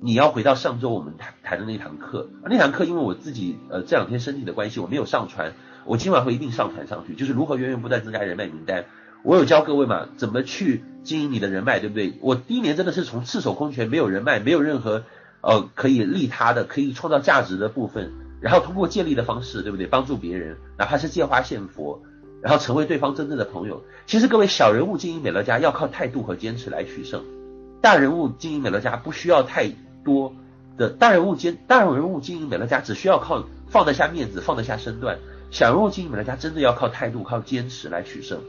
你要回到上周我们谈谈的那堂课，那堂课因为我自己呃这两天身体的关系，我没有上传，我今晚会一定上传上去，就是如何源源不断增加人脉名单。我有教各位嘛，怎么去经营你的人脉，对不对？我第一年真的是从赤手空拳，没有人脉，没有任何。呃，可以利他的，可以创造价值的部分，然后通过借力的方式，对不对？帮助别人，哪怕是借花献佛，然后成为对方真正的朋友。其实各位小人物经营美乐家要靠态度和坚持来取胜，大人物经营美乐家不需要太多的，大人物经大人物经营美乐家只需要靠放得下面子，放得下身段。小人物经营美乐家真的要靠态度、靠坚持来取胜。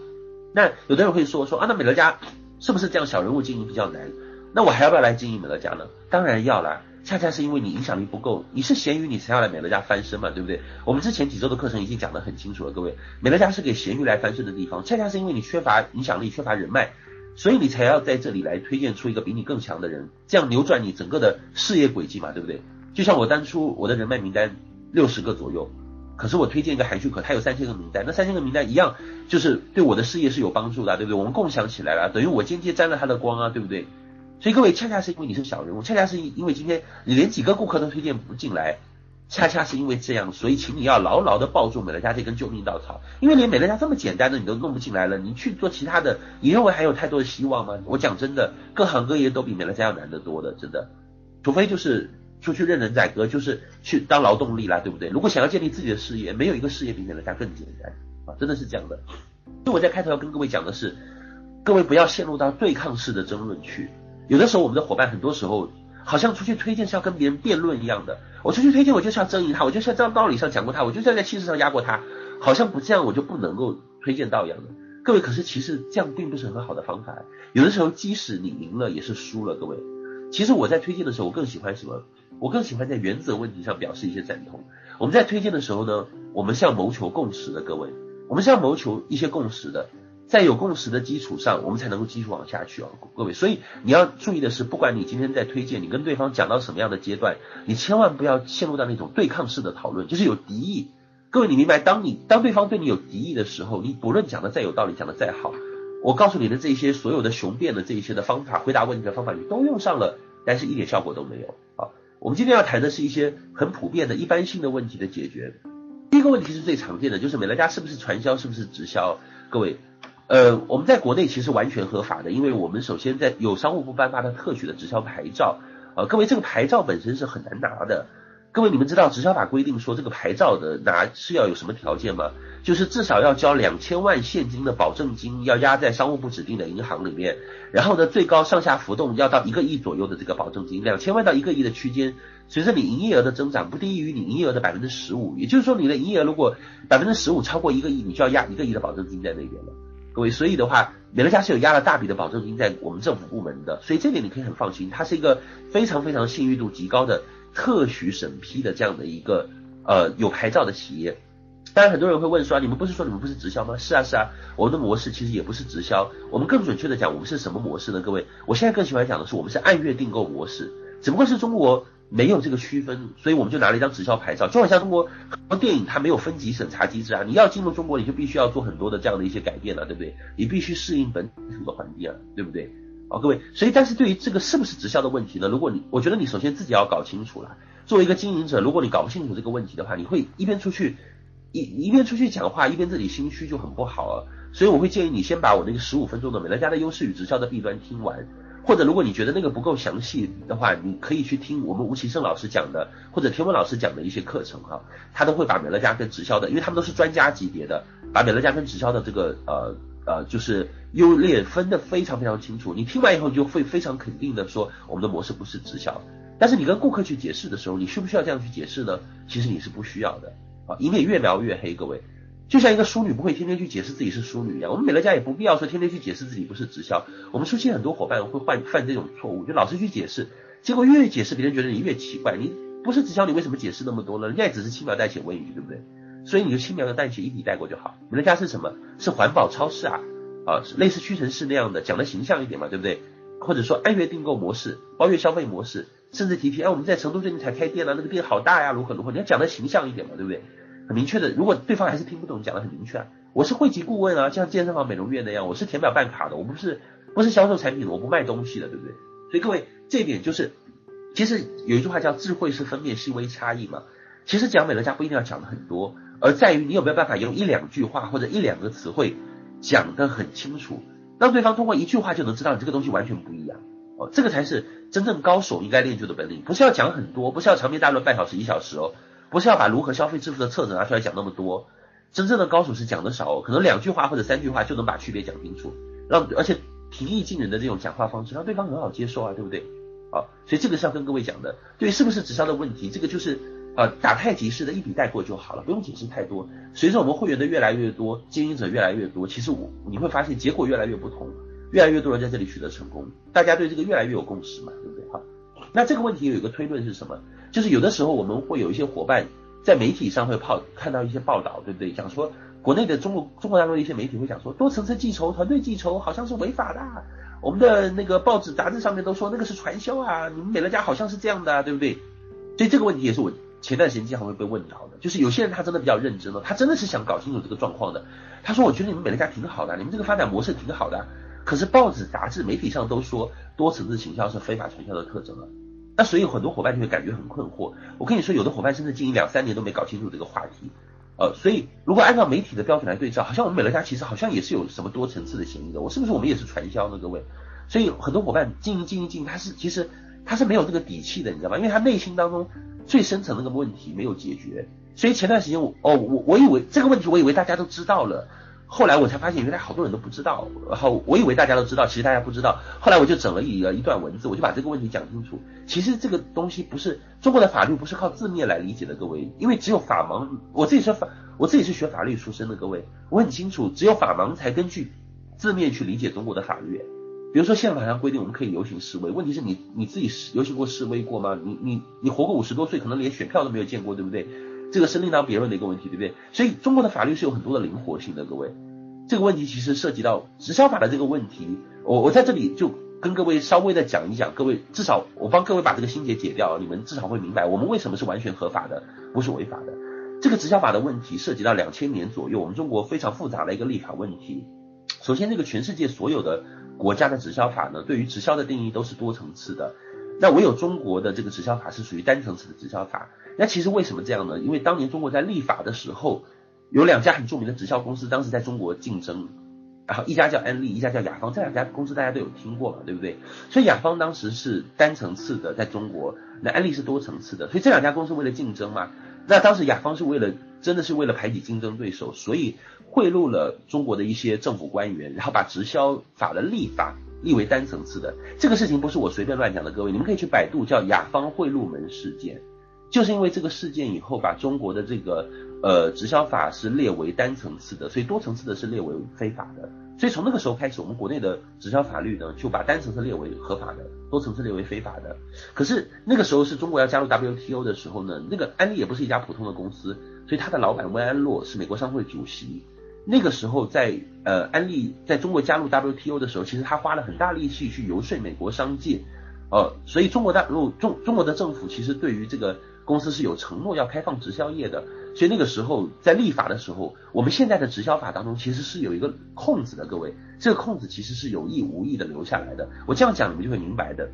那有的人会说说啊，那美乐家是不是这样？小人物经营比较难？那我还要不要来经营美乐家呢？当然要啦，恰恰是因为你影响力不够，你是咸鱼，你才要来美乐家翻身嘛，对不对？我们之前几周的课程已经讲得很清楚了，各位，美乐家是给咸鱼来翻身的地方，恰恰是因为你缺乏影响力、缺乏人脉，所以你才要在这里来推荐出一个比你更强的人，这样扭转你整个的事业轨迹嘛，对不对？就像我当初我的人脉名单六十个左右，可是我推荐一个韩旭可，他有三千个名单，那三千个名单一样就是对我的事业是有帮助的，对不对？我们共享起来了，等于我间接沾了他的光啊，对不对？所以各位，恰恰是因为你是小人物，恰恰是因为今天你连几个顾客都推荐不进来，恰恰是因为这样，所以请你要牢牢的抱住美乐家这根救命稻草。因为连美乐家这么简单的你都弄不进来了，你去做其他的，你认为还有太多的希望吗？我讲真的，各行各业都比美乐家要难得多的，真的。除非就是出去任人宰割，就是去当劳动力啦，对不对？如果想要建立自己的事业，没有一个事业比美乐家更简单啊，真的是这样的。所以我在开头要跟各位讲的是，各位不要陷入到对抗式的争论去。有的时候，我们的伙伴很多时候好像出去推荐是要跟别人辩论一样的。我出去推荐，我就是要争赢他，我就是要在道理上讲过他，我就是要在气势上压过他，好像不这样我就不能够推荐到一样的。各位，可是其实这样并不是很好的方法。有的时候，即使你赢了，也是输了。各位，其实我在推荐的时候，我更喜欢什么？我更喜欢在原则问题上表示一些赞同。我们在推荐的时候呢，我们是要谋求共识的。各位，我们是要谋求一些共识的。在有共识的基础上，我们才能够继续往下去啊，各位。所以你要注意的是，不管你今天在推荐，你跟对方讲到什么样的阶段，你千万不要陷入到那种对抗式的讨论，就是有敌意。各位，你明白，当你当对方对你有敌意的时候，你不论讲的再有道理，讲的再好，我告诉你的这些所有的雄辩的这一些的方法，回答问题的方法，你都用上了，但是一点效果都没有。啊，我们今天要谈的是一些很普遍的一般性的问题的解决。第一个问题是最常见的，就是美乐家是不是传销，是不是直销？各位。呃，我们在国内其实完全合法的，因为我们首先在有商务部颁发的特许的直销牌照，呃，各位这个牌照本身是很难拿的，各位，你们知道直销法规定说这个牌照的拿是要有什么条件吗？就是至少要交两千万现金的保证金，要压在商务部指定的银行里面。然后呢，最高上下浮动要到一个亿左右的这个保证金，两千万到一个亿的区间，随着你营业额的增长，不低于你营业额的百分之十五。也就是说，你的营业额如果百分之十五超过一个亿，你就要压一个亿的保证金在那边了。各位，所以的话，美乐家是有压了大笔的保证金在我们政府部门的，所以这点你可以很放心，它是一个非常非常信誉度极高的。特许审批的这样的一个呃有牌照的企业，当然很多人会问说，你们不是说你们不是直销吗？是啊是啊，我们的模式其实也不是直销，我们更准确的讲，我们是什么模式呢？各位，我现在更喜欢讲的是我们是按月订购模式，只不过是中国没有这个区分，所以我们就拿了一张直销牌照，就好像中国很多电影它没有分级审查机制啊，你要进入中国你就必须要做很多的这样的一些改变了，对不对？你必须适应本土的环境啊，对不对？好，各位，所以但是对于这个是不是直销的问题呢？如果你，我觉得你首先自己要搞清楚了。作为一个经营者，如果你搞不清楚这个问题的话，你会一边出去一一边出去讲话，一边自己心虚就很不好啊。所以我会建议你先把我那个十五分钟的美乐家的优势与直销的弊端听完，或者如果你觉得那个不够详细的话，你可以去听我们吴奇胜老师讲的，或者天文老师讲的一些课程哈，他都会把美乐家跟直销的，因为他们都是专家级别的，把美乐家跟直销的这个呃。呃，就是优劣分得非常非常清楚。你听完以后，就会非常肯定的说，我们的模式不是直销。但是你跟顾客去解释的时候，你需不需要这样去解释呢？其实你是不需要的啊，以免越描越黑。各位，就像一个淑女不会天天去解释自己是淑女一样，我们美乐家也不必要说天天去解释自己不是直销。我们初期很多伙伴会犯犯这种错误，就老是去解释，结果越解释，别人觉得你越奇怪。你不是直销，你为什么解释那么多呢？人家也只是轻描淡写问一句，对不对？所以你就轻描淡写一笔带过就好。美乐家是什么？是环保超市啊，啊，类似屈臣氏那样的，讲的形象一点嘛，对不对？或者说按月订购模式、包月消费模式，甚至提提，哎，我们在成都最近才开店了，那个店好大呀，如何如何？你要讲的形象一点嘛，对不对？很明确的，如果对方还是听不懂，讲的很明确啊，我是会籍顾问啊，像健身房、美容院那样，我是填表办卡的，我不是不是销售产品的，我不卖东西的，对不对？所以各位，这一点就是，其实有一句话叫智慧是分辨细微差异嘛。其实讲美乐家不一定要讲的很多。而在于你有没有办法用一两句话或者一两个词汇讲得很清楚，让对方通过一句话就能知道你这个东西完全不一样哦，这个才是真正高手应该练就的本领，不是要讲很多，不是要长篇大论半小时一小时哦，不是要把如何消费致富的册子拿出来讲那么多，真正的高手是讲的少，可能两句话或者三句话就能把区别讲清楚，让而且平易近人的这种讲话方式让对方很好接受啊，对不对？好，所以这个是要跟各位讲的，对，是不是直销的问题？这个就是。呃，打太极式的一笔带过就好了，不用解释太多。随着我们会员的越来越多，经营者越来越多，其实我你会发现结果越来越不同，越来越多人在这里取得成功，大家对这个越来越有共识嘛，对不对？哈，那这个问题有一个推论是什么？就是有的时候我们会有一些伙伴在媒体上会泡看到一些报道，对不对？讲说国内的中国中国大陆的一些媒体会讲说多层次计酬、团队计酬好像是违法的，我们的那个报纸杂志上面都说那个是传销啊，你们美乐家好像是这样的，对不对？所以这个问题也是我。前段时间经常会被问到的，就是有些人他真的比较认真了，他真的是想搞清楚这个状况的。他说：“我觉得你们美乐家挺好的，你们这个发展模式挺好的，可是报纸、杂志、媒体上都说多层次行销是非法传销的特征了。”那所以很多伙伴就会感觉很困惑。我跟你说，有的伙伴甚至经营两三年都没搞清楚这个话题。呃，所以如果按照媒体的标准来对照，好像我们美乐家其实好像也是有什么多层次的嫌疑的。我是不是我们也是传销呢？各位，所以很多伙伴经营经营经营，他是其实他是没有这个底气的，你知道吗？因为他内心当中。最深层的那个问题没有解决，所以前段时间我哦我我以为这个问题我以为大家都知道了，后来我才发现原来好多人都不知道，然后我以为大家都知道，其实大家不知道，后来我就整了一一段文字，我就把这个问题讲清楚。其实这个东西不是中国的法律不是靠字面来理解的，各位，因为只有法盲，我自己是法我自己是学法律出身的，各位，我很清楚，只有法盲才根据字面去理解中国的法律。比如说宪法上规定我们可以游行示威，问题是你你自己游行过示威过吗？你你你活过五十多岁，可能连选票都没有见过，对不对？这个是另当别论的一个问题，对不对？所以中国的法律是有很多的灵活性的，各位。这个问题其实涉及到直销法的这个问题，我我在这里就跟各位稍微的讲一讲，各位至少我帮各位把这个心结解掉，你们至少会明白我们为什么是完全合法的，不是违法的。这个直销法的问题涉及到两千年左右，我们中国非常复杂的一个立法问题。首先，这个全世界所有的。国家的直销法呢，对于直销的定义都是多层次的，那唯有中国的这个直销法是属于单层次的直销法。那其实为什么这样呢？因为当年中国在立法的时候，有两家很著名的直销公司，当时在中国竞争，然后一家叫安利，一家叫雅芳，这两家公司大家都有听过嘛，对不对？所以雅芳当时是单层次的，在中国，那安利是多层次的，所以这两家公司为了竞争嘛，那当时雅芳是为了真的是为了排挤竞争对手，所以贿赂了中国的一些政府官员，然后把直销法的立法立为单层次的。这个事情不是我随便乱讲的，各位，你们可以去百度叫雅芳贿赂门事件，就是因为这个事件以后，把中国的这个。呃，直销法是列为单层次的，所以多层次的是列为非法的。所以从那个时候开始，我们国内的直销法律呢，就把单层次列为合法的，多层次列为非法的。可是那个时候是中国要加入 WTO 的时候呢，那个安利也不是一家普通的公司，所以他的老板温安洛是美国商会主席。那个时候在呃安利在中国加入 WTO 的时候，其实他花了很大力气去游说美国商界，呃，所以中国大陆中中国的政府其实对于这个公司是有承诺要开放直销业的。所以那个时候在立法的时候，我们现在的直销法当中其实是有一个空子的，各位，这个空子其实是有意无意的留下来的。我这样讲你们就会明白的。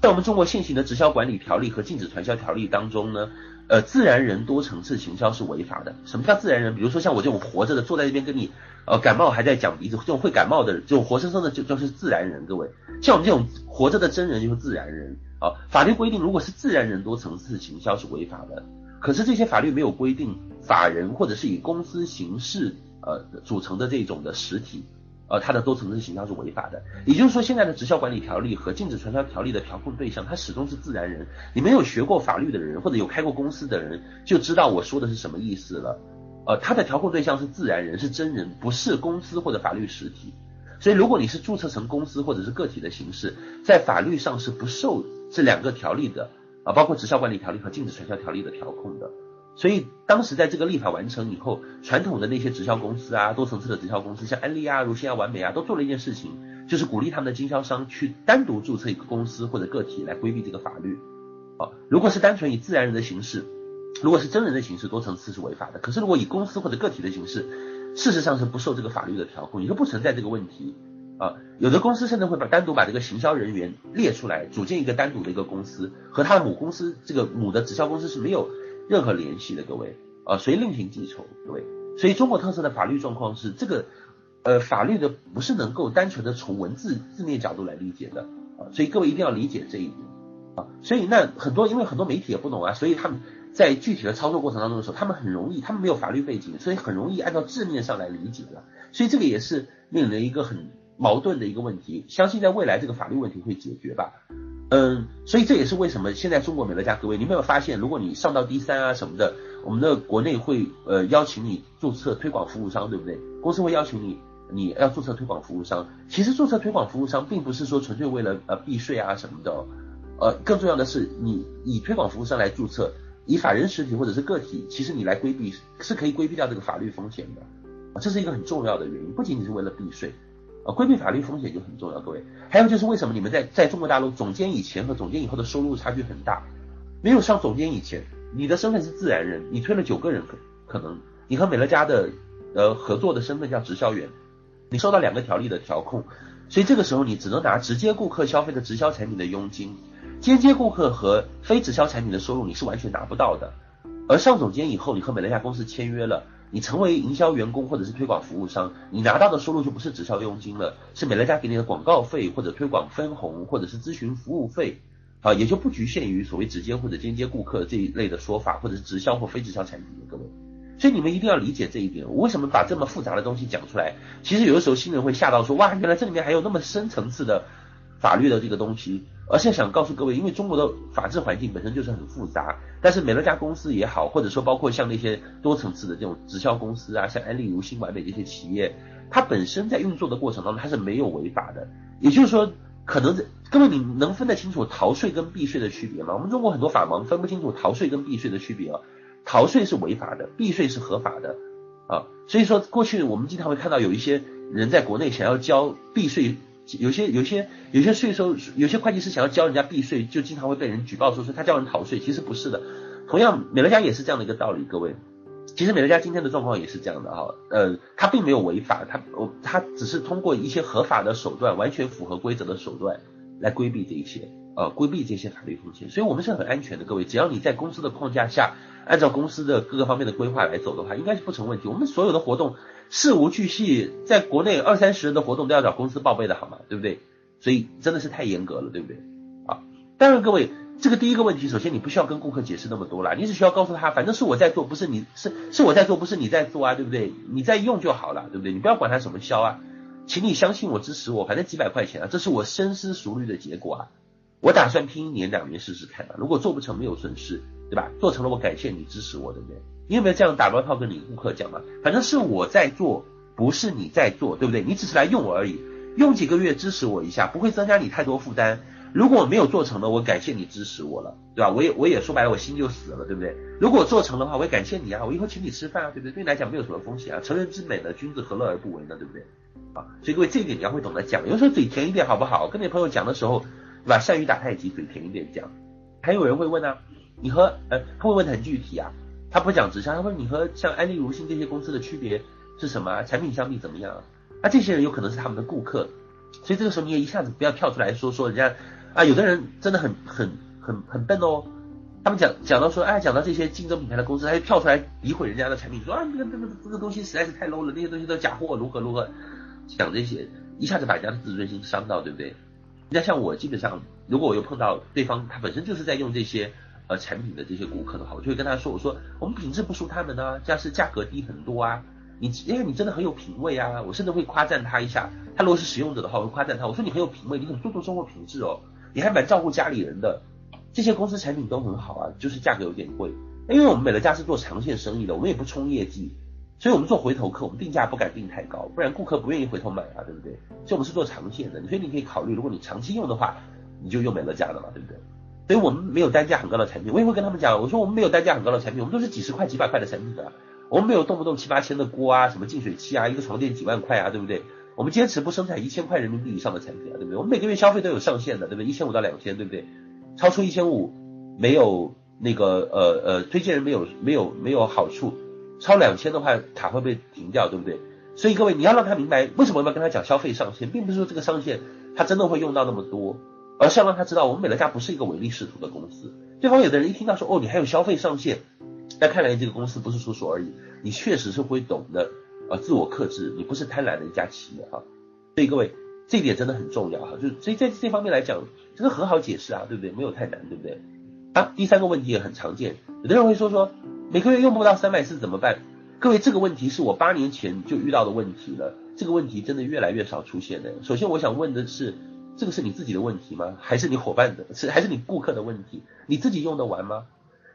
在我们中国现行的直销管理条例和禁止传销条例当中呢，呃，自然人多层次行销是违法的。什么叫自然人？比如说像我这种活着的，坐在这边跟你，呃，感冒还在讲鼻子，这种会感冒的人，这种活生生的就就是自然人。各位，像我们这种活着的真人就是自然人啊。法律规定，如果是自然人多层次行销是违法的。可是这些法律没有规定法人或者是以公司形式呃组成的这种的实体，呃，它的多层次行销是违法的。也就是说，现在的直销管理条例和禁止传销条例的调控对象，它始终是自然人。你没有学过法律的人或者有开过公司的人就知道我说的是什么意思了。呃，它的调控对象是自然人，是真人，不是公司或者法律实体。所以，如果你是注册成公司或者是个体的形式，在法律上是不受这两个条例的。啊，包括直销管理条例和禁止传销条例的调控的，所以当时在这个立法完成以后，传统的那些直销公司啊，多层次的直销公司，像安利啊、如新啊、完美啊，都做了一件事情，就是鼓励他们的经销商去单独注册一个公司或者个体来规避这个法律。啊，如果是单纯以自然人的形式，如果是真人的形式，多层次是违法的。可是如果以公司或者个体的形式，事实上是不受这个法律的调控，也就不存在这个问题。啊，有的公司甚至会把单独把这个行销人员列出来，组建一个单独的一个公司，和他的母公司这个母的直销公司是没有任何联系的，各位啊，所以另行计酬，各位。所以中国特色的法律状况是这个，呃，法律的不是能够单纯的从文字字面角度来理解的啊，所以各位一定要理解这一点啊。所以那很多因为很多媒体也不懂啊，所以他们在具体的操作过程当中的时候，他们很容易，他们没有法律背景，所以很容易按照字面上来理解了。所以这个也是令人一个很。矛盾的一个问题，相信在未来这个法律问题会解决吧。嗯，所以这也是为什么现在中国美乐家各位，你没有发现，如果你上到 D 三啊什么的，我们的国内会呃邀请你注册推广服务商，对不对？公司会邀请你，你要注册推广服务商。其实注册推广服务商并不是说纯粹为了呃避税啊什么的，呃，更重要的是你以推广服务商来注册，以法人实体或者是个体，其实你来规避是可以规避掉这个法律风险的，这是一个很重要的原因，不仅仅是为了避税。呃，规避法律风险就很重要，各位。还有就是为什么你们在在中国大陆总监以前和总监以后的收入差距很大？没有上总监以前，你的身份是自然人，你推了九个人可可能，你和美乐家的呃合作的身份叫直销员，你受到两个条例的调控，所以这个时候你只能拿直接顾客消费的直销产品的佣金，间接顾客和非直销产品的收入你是完全拿不到的。而上总监以后，你和美乐家公司签约了。你成为营销员工或者是推广服务商，你拿到的收入就不是直销佣金了，是美乐家给你的广告费或者推广分红或者是咨询服务费，啊，也就不局限于所谓直接或者间接顾客这一类的说法，或者是直销或非直销产品各位，所以你们一定要理解这一点。我为什么把这么复杂的东西讲出来？其实有的时候新人会吓到说，哇，原来这里面还有那么深层次的法律的这个东西。而且想告诉各位，因为中国的法治环境本身就是很复杂，但是美乐家公司也好，或者说包括像那些多层次的这种直销公司啊，像安利、如新、完美这些企业，它本身在运作的过程当中它是没有违法的。也就是说，可能各位你能分得清楚逃税跟避税的区别吗？我们中国很多法盲分不清楚逃税跟避税的区别啊。逃税是违法的，避税是合法的啊。所以说，过去我们经常会看到有一些人在国内想要交避税。有些有些有些税收，有些会计师想要教人家避税，就经常会被人举报说说他教人逃税，其实不是的。同样，美乐家也是这样的一个道理，各位。其实美乐家今天的状况也是这样的哈，呃，他并没有违法，他我他只是通过一些合法的手段，完全符合规则的手段来规避这一些，呃，规避这些法律风险。所以我们是很安全的，各位，只要你在公司的框架下，按照公司的各个方面的规划来走的话，应该是不成问题。我们所有的活动。事无巨细，在国内二三十人的活动都要找公司报备的好吗？对不对？所以真的是太严格了，对不对？啊，当然各位，这个第一个问题，首先你不需要跟顾客解释那么多啦，你只需要告诉他，反正是我在做，不是你是是我在做，不是你在做啊，对不对？你在用就好了，对不对？你不要管他什么销啊，请你相信我，支持我，反正几百块钱啊，这是我深思熟虑的结果啊，我打算拼一年两年试试看啊，如果做不成没有损失，对吧？做成了我感谢你支持我，对不对？你有没有这样打包套跟你顾客讲嘛？反正是我在做，不是你在做，对不对？你只是来用而已。用几个月支持我一下，不会增加你太多负担。如果没有做成呢，我感谢你支持我了，对吧？我也我也说白了，我心就死了，对不对？如果做成的话，我也感谢你啊，我以后请你吃饭啊，对不对？对你来讲没有什么风险啊。成人之美呢，君子何乐而不为呢，对不对？啊，所以各位这一点你要会懂得讲，有时候嘴甜一点好不好？跟你朋友讲的时候，对吧？善于打太极，嘴甜一点讲。还有人会问啊，你和呃，他会问的很具体啊，他不讲直销，他说你和像安利如新这些公司的区别是什么啊？产品相比怎么样啊？那这些人有可能是他们的顾客，所以这个时候你也一下子不要跳出来说说人家啊，有的人真的很很很很笨哦，他们讲讲到说，哎，讲到这些竞争品牌的公司，他就跳出来诋毁人家的产品，说啊，这个这个这个东西实在是太 low 了，那些东西都假货，如何如何，讲这些，一下子把人家的自尊心伤到，对不对？人家像我，基本上如果我又碰到对方，他本身就是在用这些呃产品的这些顾客的话，我就会跟他说，我说我们品质不输他们呢、啊，但是价格低很多啊。你因为你真的很有品味啊，我甚至会夸赞他一下。他如果是使用者的话，我会夸赞他。我说你很有品味，你很注重生活品质哦，你还蛮照顾家里人的。这些公司产品都很好啊，就是价格有点贵。因为我们美乐家是做长线生意的，我们也不冲业绩，所以我们做回头客，我们定价不敢定太高，不然顾客不愿意回头买啊，对不对？所以我们是做长线的，所以你可以考虑，如果你长期用的话，你就用美乐家的嘛，对不对？所以我们没有单价很高的产品，我也会跟他们讲，我说我们没有单价很高的产品，我们都是几十块、几百块的产品的。我们没有动不动七八千的锅啊，什么净水器啊，一个床垫几万块啊，对不对？我们坚持不生产一千块人民币以上的产品啊，对不对？我们每个月消费都有上限的，对不对？一千五到两千，对不对？超出一千五没有那个呃呃推荐人没有没有没有好处，超两千的话卡会被停掉，对不对？所以各位你要让他明白为什么要跟他讲消费上限，并不是说这个上限他真的会用到那么多，而是要让他知道我们美乐家不是一个唯利是图的公司。对方有的人一听到说哦你还有消费上限。那看来这个公司不是说说而已，你确实是会懂得呃自我克制，你不是贪婪的一家企业哈。所以各位这一点真的很重要哈，就所以在这方面来讲，这个很好解释啊，对不对？没有太难，对不对？啊，第三个问题也很常见，有的人会说说每个月用不到三百四怎么办？各位这个问题是我八年前就遇到的问题了，这个问题真的越来越少出现的。首先我想问的是，这个是你自己的问题吗？还是你伙伴的？是还是你顾客的问题？你自己用得完吗？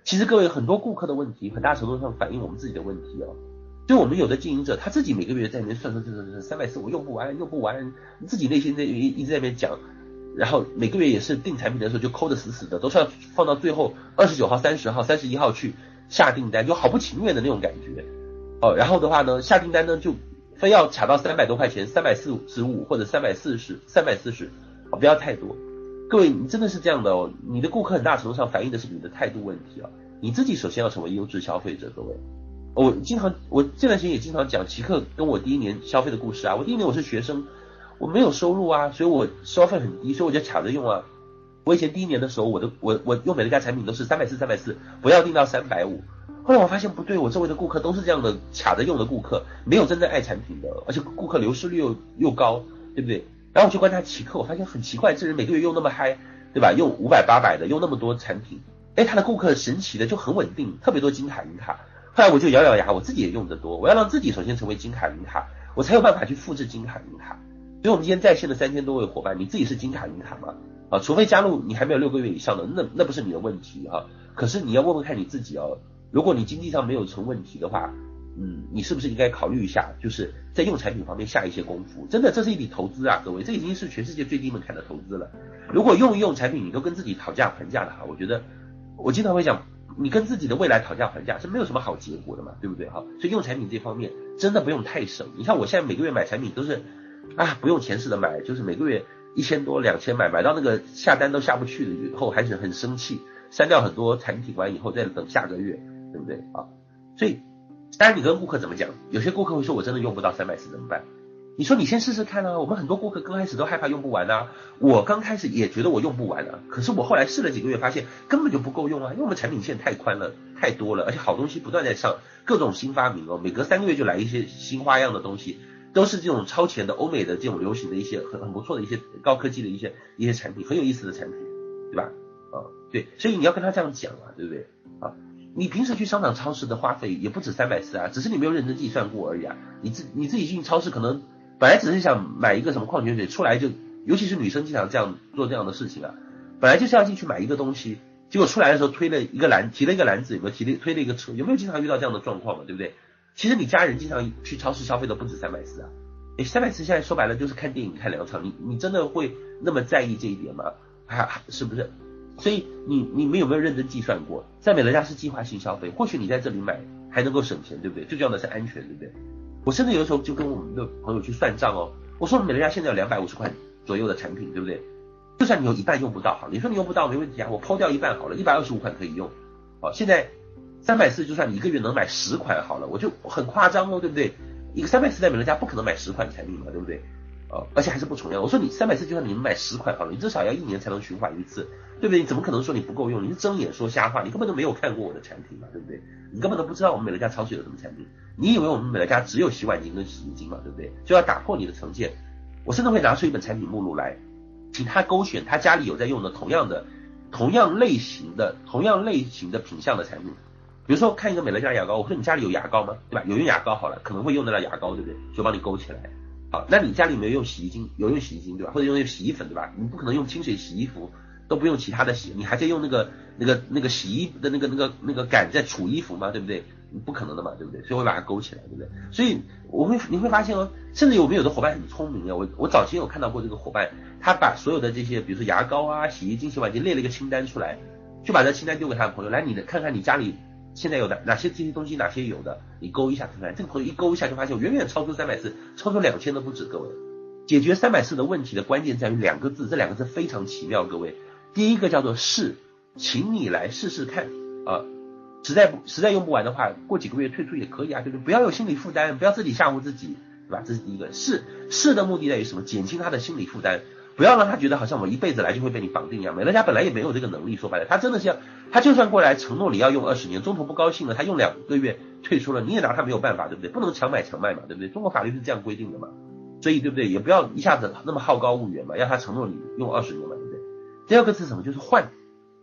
其实各位很多顾客的问题，很大程度上反映我们自己的问题哦。就我们有的经营者，他自己每个月在那边算算算算算，三百四我用不完，用不完，自己内心在一一直在那边讲，然后每个月也是订产品的时候就抠得死死的，都是要放到最后二十九号、三十号、三十一号去下订单，就好不情愿的那种感觉哦。然后的话呢，下订单呢就非要卡到三百多块钱，三百四十五或者三百四十、三百四十，不要太多。各位，你真的是这样的哦。你的顾客很大程度上反映的是你的态度问题啊。你自己首先要成为优质消费者。各位，我经常，我这段时间也经常讲奇克跟我第一年消费的故事啊。我第一年我是学生，我没有收入啊，所以我消费很低，所以我就卡着用啊。我以前第一年的时候，我的我我用美乐家产品都是三百四三百四，不要定到三百五。后来我发现不对，我周围的顾客都是这样的卡着用的顾客，没有真正爱产品的，而且顾客流失率又又高，对不对？然后我去观察奇客，我发现很奇怪，这人每个月用那么嗨，对吧？用五百八百的，用那么多产品，哎，他的顾客神奇的就很稳定，特别多金卡银卡。后来我就咬咬牙，我自己也用得多，我要让自己首先成为金卡银卡，我才有办法去复制金卡银卡。所以我们今天在线的三千多位伙伴，你自己是金卡银卡吗？啊，除非加入你还没有六个月以上的，那那不是你的问题哈。可是你要问问看你自己哦，如果你经济上没有成问题的话。嗯，你是不是应该考虑一下，就是在用产品方面下一些功夫？真的，这是一笔投资啊，各位，这已经是全世界最低门槛的投资了。如果用一用产品，你都跟自己讨价还价的哈，我觉得我经常会讲，你跟自己的未来讨价还价是没有什么好结果的嘛，对不对哈？所以用产品这方面真的不用太省。你看我现在每个月买产品都是啊，不用钱似的买，就是每个月一千多、两千买，买到那个下单都下不去了以后，还是很生气，删掉很多产品完以后再等下个月，对不对啊？所以。当然，你跟顾客怎么讲？有些顾客会说：“我真的用不到三百次怎么办？”你说你先试试看啊，我们很多顾客刚开始都害怕用不完啊，我刚开始也觉得我用不完啊，可是我后来试了几个月，发现根本就不够用啊，因为我们产品线太宽了，太多了，而且好东西不断在上，各种新发明哦，每隔三个月就来一些新花样的东西，都是这种超前的欧美的这种流行的一些很很不错的一些高科技的一些一些产品，很有意思的产品，对吧？啊，对，所以你要跟他这样讲啊，对不对？啊。你平时去商场、超市的花费也不止三百四啊，只是你没有认真计算过而已啊。你自你自己进超市，可能本来只是想买一个什么矿泉水，出来就，尤其是女生经常这样做这样的事情啊。本来就是要进去买一个东西，结果出来的时候推了一个篮，提了一个篮子，有没有提了推了一个车？有没有经常遇到这样的状况嘛？对不对？其实你家人经常去超市消费的不止三百四啊。诶，三百四现在说白了就是看电影、看两场，你你真的会那么在意这一点吗？还是不是？所以你你们有没有认真计算过，在美乐家是计划性消费，或许你在这里买还能够省钱，对不对？最重要的是安全，对不对？我甚至有的时候就跟我们的朋友去算账哦，我说美乐家现在有两百五十块左右的产品，对不对？就算你有一半用不到，好，你说你用不到没问题啊，我抛掉一半好了，一百二十五款可以用，好，现在三百四就算你一个月能买十款好了，我就很夸张哦，对不对？一个三百四在美乐家不可能买十款产品嘛，对不对？哦，而且还是不重样。我说你三百四就算你们买十款好了，你至少要一年才能循环一次，对不对？你怎么可能说你不够用？你是睁眼说瞎话，你根本都没有看过我的产品嘛，对不对？你根本都不知道我们美乐家超市有什么产品，你以为我们美乐家只有洗碗巾跟洗衣精嘛，对不对？就要打破你的成见。我甚至会拿出一本产品目录来，请他勾选他家里有在用的同样的、同样类型的、同样类型的品相的产品。比如说看一个美乐家牙膏，我说你家里有牙膏吗？对吧？有用牙膏好了，可能会用得到牙膏，对不对？就帮你勾起来。好，那你家里没有用洗衣精，有用洗衣精对吧？或者用那个洗衣粉对吧？你不可能用清水洗衣服，都不用其他的洗，你还在用那个那个那个洗衣的那个那个那个杆在杵衣服吗？对不对？不可能的嘛，对不对？所以会把它勾起来，对不对？所以我会你会发现哦，甚至有没有的伙伴很聪明啊，我我早期有看到过这个伙伴，他把所有的这些，比如说牙膏啊、洗衣精、洗碗精列了一个清单出来，就把这清单丢给他的朋友，来你的看看你家里。现在有的哪些这些东西哪些有的，你勾一下看看。这个朋友一勾一下就发现我远远超出三百四，超出两千都不止。各位，解决三百四的问题的关键在于两个字，这两个字非常奇妙。各位，第一个叫做试，请你来试试看啊。实在不实在用不完的话，过几个月退出也可以啊，就是？不要有心理负担，不要自己吓唬自己，对吧？这是第一个。试试的目的在于什么？减轻他的心理负担。不要让他觉得好像我一辈子来就会被你绑定一样。美乐家本来也没有这个能力，说白了，他真的是要，他就算过来承诺你要用二十年，中途不高兴了，他用两个月退出了，你也拿他没有办法，对不对？不能强买强卖嘛，对不对？中国法律是这样规定的嘛，所以对不对？也不要一下子那么好高骛远嘛，要他承诺你用二十年嘛，对不对？第二个是什么？就是换，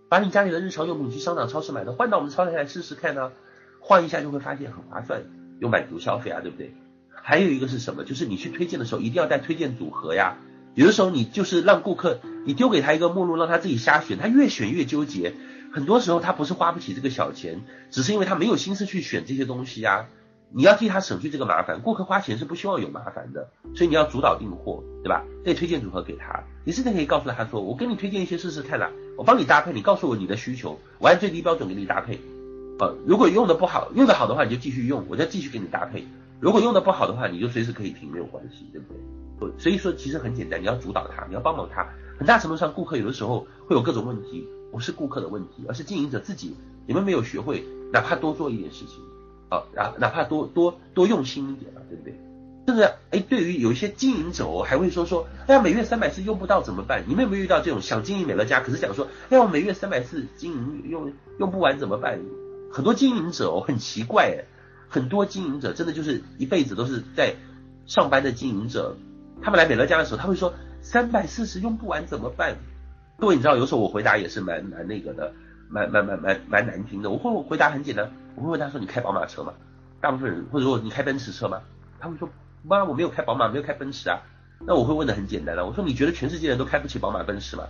把你家里的日常用品去商场、超市买的换到我们超市来试试看呢、啊，换一下就会发现很划算，有满足消费啊，对不对？还有一个是什么？就是你去推荐的时候一定要带推荐组合呀。有的时候你就是让顾客，你丢给他一个目录，让他自己瞎选，他越选越纠结。很多时候他不是花不起这个小钱，只是因为他没有心思去选这些东西啊。你要替他省去这个麻烦，顾客花钱是不希望有麻烦的，所以你要主导订货，对吧？这推荐组合给他，你甚至可以告诉他说，我给你推荐一些试试看啦，我帮你搭配，你告诉我你的需求，我按最低标准给你搭配。呃，如果用的不好，用的好的话你就继续用，我再继续给你搭配。如果用的不好的话，你就随时可以停，没有关系，对不对？所以说其实很简单，你要主导他，你要帮忙他。很大程度上，顾客有的时候会有各种问题，不是顾客的问题，而是经营者自己，你们没有学会，哪怕多做一点事情，啊，然哪怕多多多用心一点嘛，对不对？甚至哎，对于有一些经营者我，还会说说，哎呀，每月三百次用不到怎么办？你们有没有遇到这种想经营美乐家，可是讲说，哎呀，我每月三百次经营用用不完怎么办？很多经营者哦，很奇怪哎，很多经营者真的就是一辈子都是在上班的经营者。他们来美乐家的时候，他会说三百四十用不完怎么办？各位你知道，有时候我回答也是蛮蛮那个的，蛮蛮蛮蛮蛮难听的。我会回答很简单，我会问他说：“你开宝马车吗？”大部分人或者说你开奔驰车吗？他会说：“妈，我没有开宝马，没有开奔驰啊。”那我会问的很简单了，我说：“你觉得全世界人都开不起宝马奔驰吗？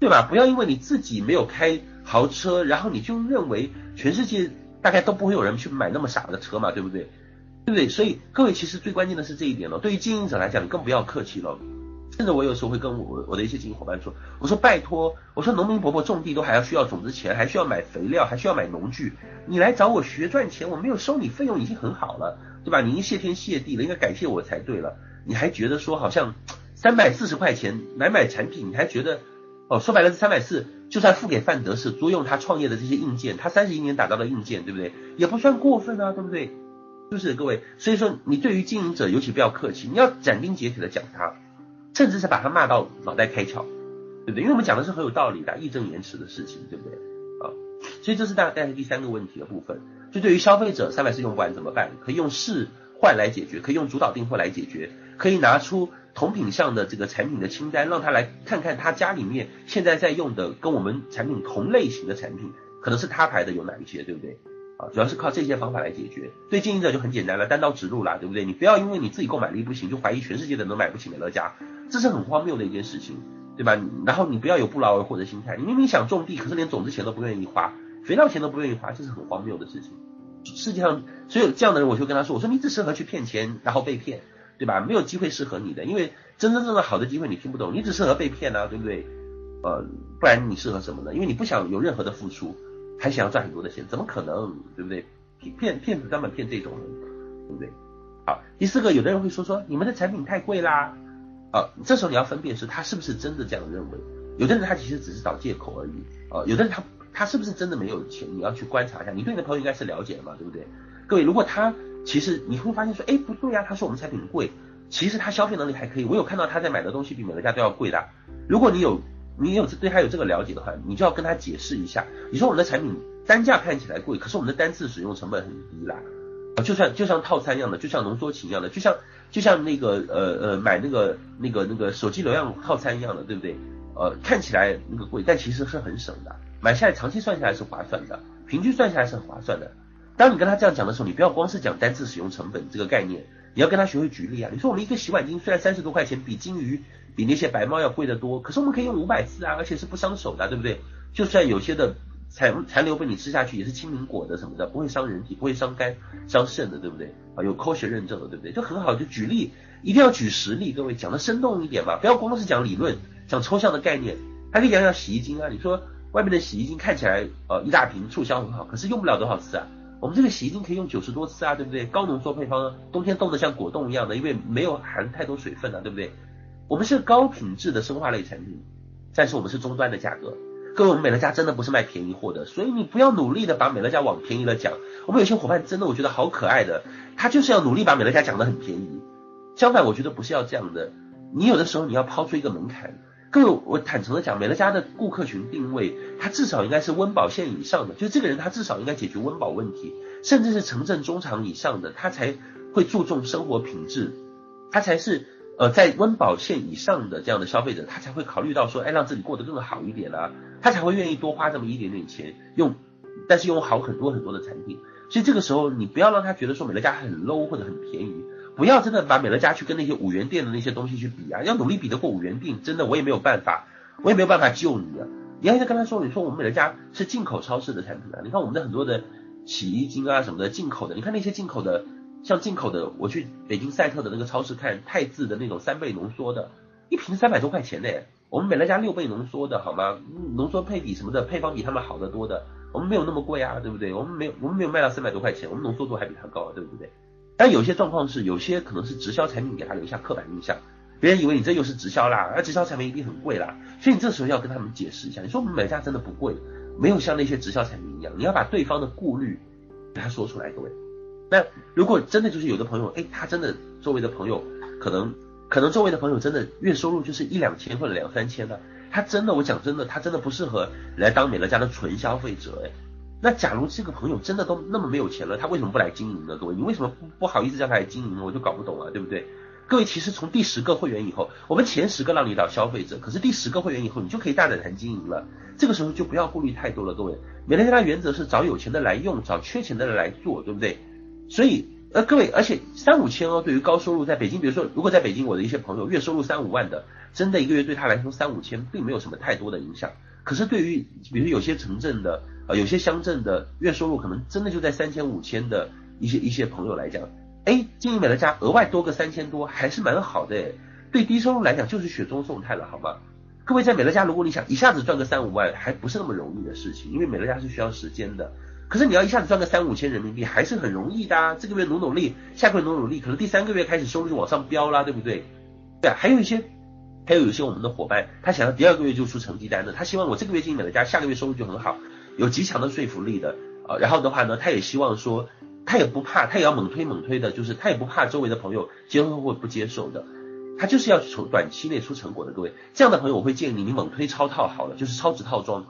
对吧？不要因为你自己没有开豪车，然后你就认为全世界大概都不会有人去买那么傻的车嘛，对不对？”对不对？所以各位其实最关键的是这一点了。对于经营者来讲，你更不要客气了。甚至我有时候会跟我我的一些经营伙伴说：“我说拜托，我说农民伯伯种地都还要需要种子钱，还需要买肥料，还需要买农具。你来找我学赚钱，我没有收你费用已经很好了，对吧？你应谢天谢地了，应该感谢我才对了。你还觉得说好像三百四十块钱买买产品，你还觉得哦？说白了，这三百四就算付给范德士租用他创业的这些硬件，他三十一年打造的硬件，对不对？也不算过分啊，对不对？”是不是各位？所以说你对于经营者尤其不要客气，你要斩钉截铁的讲他，甚至是把他骂到脑袋开窍，对不对？因为我们讲的是很有道理的，义正言辞的事情，对不对？啊，所以这是大概是第三个问题的部分。就对于消费者三百四用不完怎么办？可以用试换来解决，可以用主导订货来解决，可以拿出同品项的这个产品的清单，让他来看看他家里面现在在用的跟我们产品同类型的产品，可能是他牌的有哪一些，对不对？主要是靠这些方法来解决。对经营者就很简单了，单刀直入啦，对不对？你不要因为你自己购买力不行，就怀疑全世界的人买不起美乐家，这是很荒谬的一件事情，对吧？然后你不要有不劳而获的心态，你明明想种地，可是连种子钱都不愿意花，肥料钱都不愿意花，这是很荒谬的事情。世界上所有这样的人，我就跟他说，我说你只适合去骗钱，然后被骗，对吧？没有机会适合你的，因为真真正正好的机会你听不懂，你只适合被骗啊，对不对？呃，不然你适合什么呢？因为你不想有任何的付出。还想要赚很多的钱，怎么可能？对不对？骗骗子专门骗这种人，对不对？好，第四个，有的人会说说你们的产品太贵啦，啊，这时候你要分辨是他是不是真的这样认为。有的人他其实只是找借口而已，啊，有的人他他是不是真的没有钱？你要去观察一下。你对你的朋友应该是了解的嘛，对不对？各位，如果他其实你会发现说，哎，不对呀，他说我们产品贵，其实他消费能力还可以。我有看到他在买的东西比美乐家都要贵的。如果你有。你有对他有这个了解的话，你就要跟他解释一下。你说我们的产品单价看起来贵，可是我们的单次使用成本很低啦。啊，就像就像套餐一样的，就像浓缩琴一样的，就像就像那个呃呃买那个那个那个手机流量套餐一样的，对不对？呃，看起来那个贵，但其实是很省的。买下来长期算下来是划算的，平均算下来是很划算的。当你跟他这样讲的时候，你不要光是讲单次使用成本这个概念，你要跟他学会举例啊。你说我们一个洗碗巾虽然三十多块钱，比金鱼。比那些白猫要贵得多，可是我们可以用五百次啊，而且是不伤手的，对不对？就算有些的残残留被你吃下去，也是青苹果的什么的，不会伤人体，不会伤肝伤肾的，对不对？啊，有科学认证的，对不对？就很好，就举例，一定要举实例，各位讲的生动一点嘛，不要光是讲理论，讲抽象的概念，还可以讲讲洗衣精啊。你说外面的洗衣精看起来呃一大瓶促销很好，可是用不了多少次啊？我们这个洗衣精可以用九十多次啊，对不对？高浓缩配方，冬天冻得像果冻一样的，因为没有含太多水分啊，对不对？我们是高品质的生化类产品，但是我们是终端的价格。各位，我们美乐家真的不是卖便宜货的，所以你不要努力的把美乐家往便宜了讲。我们有些伙伴真的我觉得好可爱的，他就是要努力把美乐家讲得很便宜。相反，我觉得不是要这样的。你有的时候你要抛出一个门槛。各位，我坦诚的讲，美乐家的顾客群定位，他至少应该是温饱线以上的，就这个人他至少应该解决温饱问题，甚至是城镇中产以上的，他才会注重生活品质，他才是。呃，在温饱线以上的这样的消费者，他才会考虑到说，哎，让自己过得更好一点啦，他才会愿意多花这么一点点钱用，但是用好很多很多的产品。所以这个时候，你不要让他觉得说美乐家很 low 或者很便宜，不要真的把美乐家去跟那些五元店的那些东西去比啊，要努力比得过五元店，真的我也没有办法，我也没有办法救你啊。你要跟他说，你说我们美乐家是进口超市的产品啊，你看我们的很多的洗衣精啊什么的进口的，你看那些进口的。像进口的，我去北京赛特的那个超市看汰字的那种三倍浓缩的，一瓶三百多块钱呢。我们美乐家六倍浓缩的好吗？浓缩配比什么的配方比他们好得多的，我们没有那么贵啊，对不对？我们没有，我们没有卖到三百多块钱，我们浓缩度还比他高，对不对？但有些状况是，有些可能是直销产品给他留下刻板印象，别人以为你这又是直销啦，而直销产品一定很贵啦，所以你这时候要跟他们解释一下，你说我们美乐家真的不贵，没有像那些直销产品一样，你要把对方的顾虑给他说出来，各位。那如果真的就是有的朋友，哎，他真的周围的朋友可能可能周围的朋友真的月收入就是一两千或者两三千的，他真的我讲真的，他真的不适合来当美乐家的纯消费者哎。那假如这个朋友真的都那么没有钱了，他为什么不来经营呢？各位，你为什么不不好意思叫他来经营呢？我就搞不懂了，对不对？各位，其实从第十个会员以后，我们前十个让你当消费者，可是第十个会员以后，你就可以大胆谈经营了。这个时候就不要顾虑太多了，各位。美乐家的原则是找有钱的来用，找缺钱的人来做，对不对？所以，呃，各位，而且三五千哦，对于高收入在北京，比如说，如果在北京，我的一些朋友月收入三五万的，真的一个月对他来说三五千并没有什么太多的影响。可是对于，比如有些城镇的，呃，有些乡镇的月收入可能真的就在三千五千的一些一些朋友来讲，哎，经营美乐家额外多个三千多还是蛮好的，对低收入来讲就是雪中送炭了，好吗？各位在美乐家，如果你想一下子赚个三五万，还不是那么容易的事情，因为美乐家是需要时间的。可是你要一下子赚个三五千人民币还是很容易的啊，这个月努努力，下个月努努力，可能第三个月开始收入就往上飙啦，对不对？对啊，还有一些，还有一些我们的伙伴，他想要第二个月就出成绩单的，他希望我这个月经营美乐家，下个月收入就很好，有极强的说服力的啊。然后的话呢，他也希望说，他也不怕，他也要猛推猛推的，就是他也不怕周围的朋友接受或不接受的，他就是要从短期内出成果的。各位，这样的朋友我会建议你，你猛推超套好了，就是超值套装。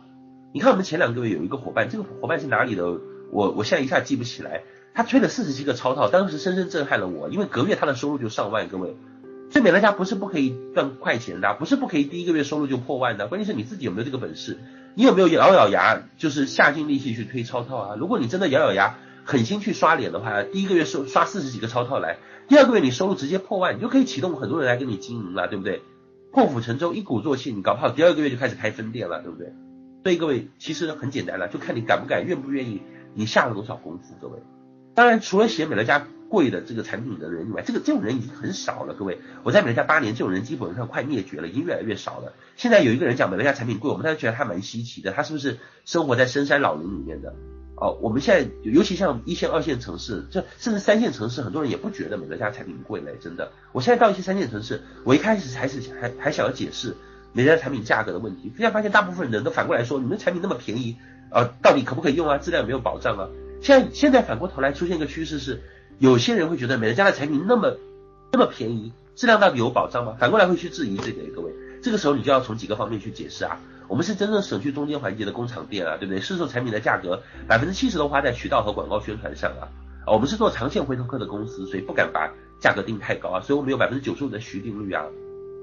你看我们前两个月有一个伙伴，这个伙伴是哪里的？我我现在一下记不起来。他推了四十七个超套，当时深深震撼了我，因为隔月他的收入就上万。各位，所以美乐家不是不可以赚快钱的，不是不可以第一个月收入就破万的，关键是你自己有没有这个本事，你有没有咬咬牙，就是下尽力气去推超套啊？如果你真的咬咬牙，狠心去刷脸的话，第一个月收刷四十几个超套来，第二个月你收入直接破万，你就可以启动很多人来跟你经营了，对不对？破釜沉舟，一鼓作气，你搞不好第二个月就开始开分店了，对不对？所以各位其实很简单了，就看你敢不敢，愿不愿意，你下了多少功夫，各位。当然，除了写美乐家贵的这个产品的人以外，这个这种人已经很少了，各位。我在美乐家八年，这种人基本上快灭绝了，已经越来越少了。现在有一个人讲美乐家产品贵，我们大家觉得他蛮稀奇的，他是不是生活在深山老林里面的？哦，我们现在尤其像一线、二线城市，这甚至三线城市，很多人也不觉得美乐家产品贵嘞，真的。我现在到一些三线城市，我一开始还是还还想要解释美家产品价格的问题，现在发现大部分人都反过来说，你们产品那么便宜，呃，到底可不可以用啊？质量有没有保障啊？现在现在反过头来出现一个趋势是，有些人会觉得美乐家的产品那么那么便宜，质量到底有保障吗？反过来会去质疑这个，各位，这个时候你就要从几个方面去解释啊。我们是真正省去中间环节的工厂店啊，对不对？市售产品的价格百分之七十都花在渠道和广告宣传上啊。啊，我们是做长线回头客的公司，所以不敢把价格定太高啊。所以我们有百分之九十五的续订率啊。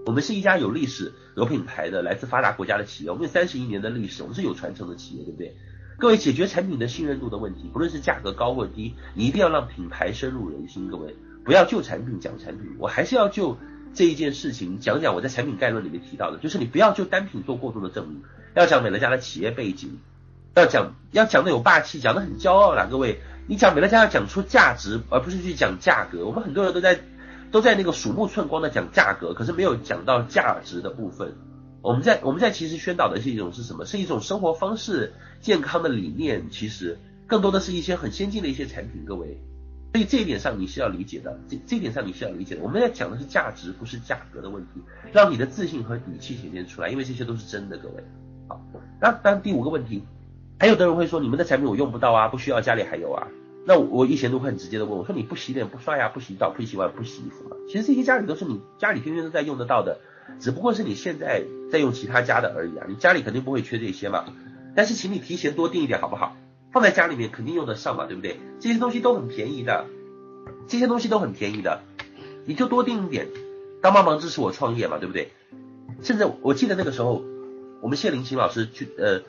我们是一家有历史、有品牌的来自发达国家的企业，我们有三十一年的历史，我们是有传承的企业，对不对？各位，解决产品的信任度的问题，不论是价格高或低，你一定要让品牌深入人心。各位，不要就产品讲产品，我还是要就这一件事情讲讲我在产品概论里面提到的，就是你不要就单品做过度的证明。要讲美乐家的企业背景，要讲要讲的有霸气，讲的很骄傲啦。各位，你讲美乐家要讲出价值，而不是去讲价格。我们很多人都在都在那个鼠目寸光的讲价格，可是没有讲到价值的部分。我们在我们在其实宣导的是一种是什么？是一种生活方式、健康的理念。其实更多的是一些很先进的一些产品。各位，所以这一点上你是要理解的。这这一点上你是要理解的。我们在讲的是价值，不是价格的问题。让你的自信和底气显现出来，因为这些都是真的。各位。好那当，第五个问题，还有的人会说，你们的产品我用不到啊，不需要，家里还有啊。那我以前都会很直接的问我说，你不洗脸、不刷牙、不洗澡、不洗碗、不洗衣服吗？其实这些家里都是你家里天天都在用得到的，只不过是你现在在用其他家的而已啊。你家里肯定不会缺这些嘛。但是请你提前多订一点好不好？放在家里面肯定用得上嘛，对不对？这些东西都很便宜的，这些东西都很便宜的，你就多订一点，当帮忙支持我创业嘛，对不对？甚至我记得那个时候。我们谢林琴老师去呃，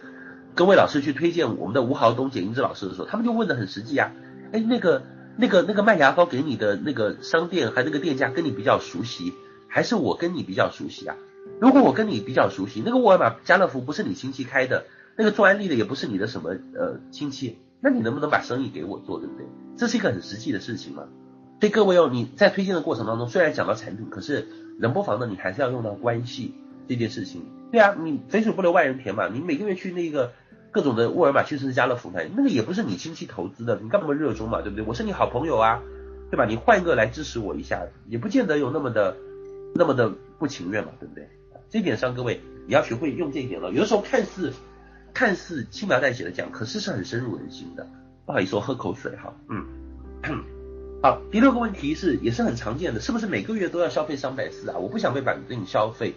各位老师去推荐我们的吴豪东、简英之老师的时候，他们就问的很实际啊，哎，那个那个那个卖牙膏给你的那个商店还那个店家跟你比较熟悉，还是我跟你比较熟悉啊？如果我跟你比较熟悉，那个沃尔玛、家乐福不是你亲戚开的，那个做安利的也不是你的什么呃亲戚，那你能不能把生意给我做，对不对？这是一个很实际的事情嘛。所以各位哦，你在推荐的过程当中，虽然讲到产品，可是冷不防的你还是要用到关系这件事情。对啊，你肥水不流外人田嘛，你每个月去那个各种的沃尔玛，其实是家乐福买，那个也不是你亲戚投资的，你干嘛热衷嘛，对不对？我是你好朋友啊，对吧？你换一个来支持我一下，也不见得有那么的那么的不情愿嘛，对不对？这点上各位你要学会用这一点了。有的时候看似看似轻描淡写的讲，可是是很深入人心的。不好意思，我喝口水哈，嗯，好，第六个问题是也是很常见的，是不是每个月都要消费三百四啊？我不想被绑定消费。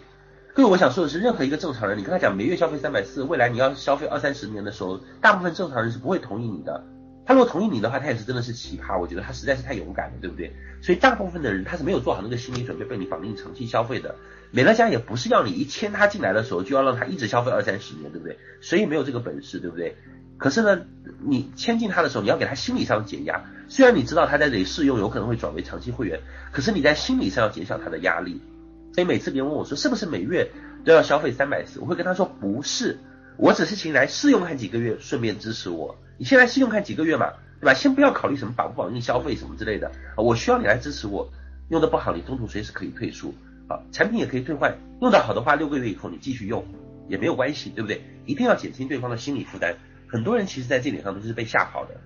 所以我想说的是，任何一个正常人，你跟他讲每月消费三百四，未来你要消费二三十年的时候，大部分正常人是不会同意你的。他如果同意你的话，他也是真的是奇葩，我觉得他实在是太勇敢了，对不对？所以大部分的人他是没有做好那个心理准备，被你绑定长期消费的。美乐家也不是要你一签他进来的时候就要让他一直消费二三十年，对不对？谁也没有这个本事，对不对？可是呢，你签进他的时候，你要给他心理上减压。虽然你知道他在这里试用有可能会转为长期会员，可是你在心理上要减小他的压力。所以每次别人问我说是不是每月都要消费三百四，我会跟他说不是，我只是请来试用看几个月，顺便支持我。你先来试用看几个月嘛，对吧？先不要考虑什么绑不绑定消费什么之类的，我需要你来支持我。用的不好，你中途随时可以退出，啊，产品也可以退换。用的好的话，六个月以后你继续用也没有关系，对不对？一定要减轻对方的心理负担。很多人其实在这点上都是被吓跑的。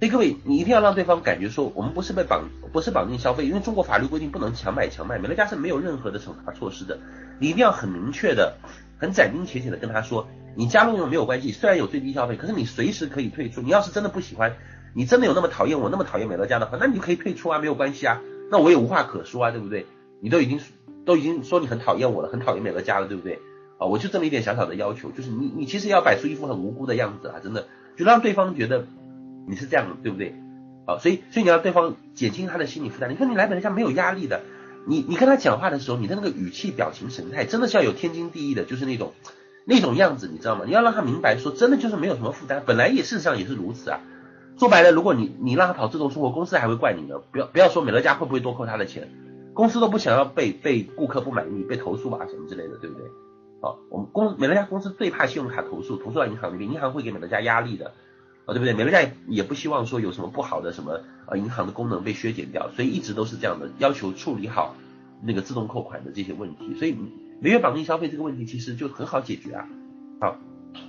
所以各位，你一定要让对方感觉说，我们不是被绑，不是绑定消费，因为中国法律规定不能强买强卖，美乐家是没有任何的惩罚措施的。你一定要很明确的、很斩钉截铁的跟他说，你加入用没有关系，虽然有最低消费，可是你随时可以退出。你要是真的不喜欢，你真的有那么讨厌我，那么讨厌美乐家的话，那你就可以退出啊，没有关系啊，那我也无话可说啊，对不对？你都已经都已经说你很讨厌我了，很讨厌美乐家了，对不对？啊，我就这么一点小小的要求，就是你你其实要摆出一副很无辜的样子啊，真的，就让对方觉得你是这样，对不对？啊，所以所以你要对方减轻他的心理负担。你看你来美乐家没有压力的，你你跟他讲话的时候，你的那个语气、表情、神态，真的是要有天经地义的，就是那种那种样子，你知道吗？你要让他明白说，真的就是没有什么负担，本来也事实上也是如此啊。说白了，如果你你让他跑自动送货，公司还会怪你呢。不要不要说美乐家会不会多扣他的钱，公司都不想要被被顾客不满意、被投诉啊什么之类的，对不对？好，我们公美乐家公司最怕信用卡投诉，投诉到银行里面，银行会给美乐家压力的，啊，对不对？美乐家也不希望说有什么不好的什么呃银行的功能被削减掉，所以一直都是这样的，要求处理好那个自动扣款的这些问题。所以每月绑定消费这个问题其实就很好解决啊。好，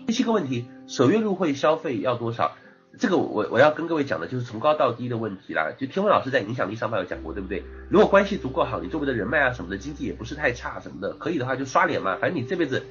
第七个问题，首月入会消费要多少？这个我我要跟各位讲的就是从高到低的问题啦。就天文老师在影响力上方有讲过，对不对？如果关系足够好，你周围的人脉啊什么的，经济也不是太差什么的，可以的话就刷脸嘛。反正你这辈子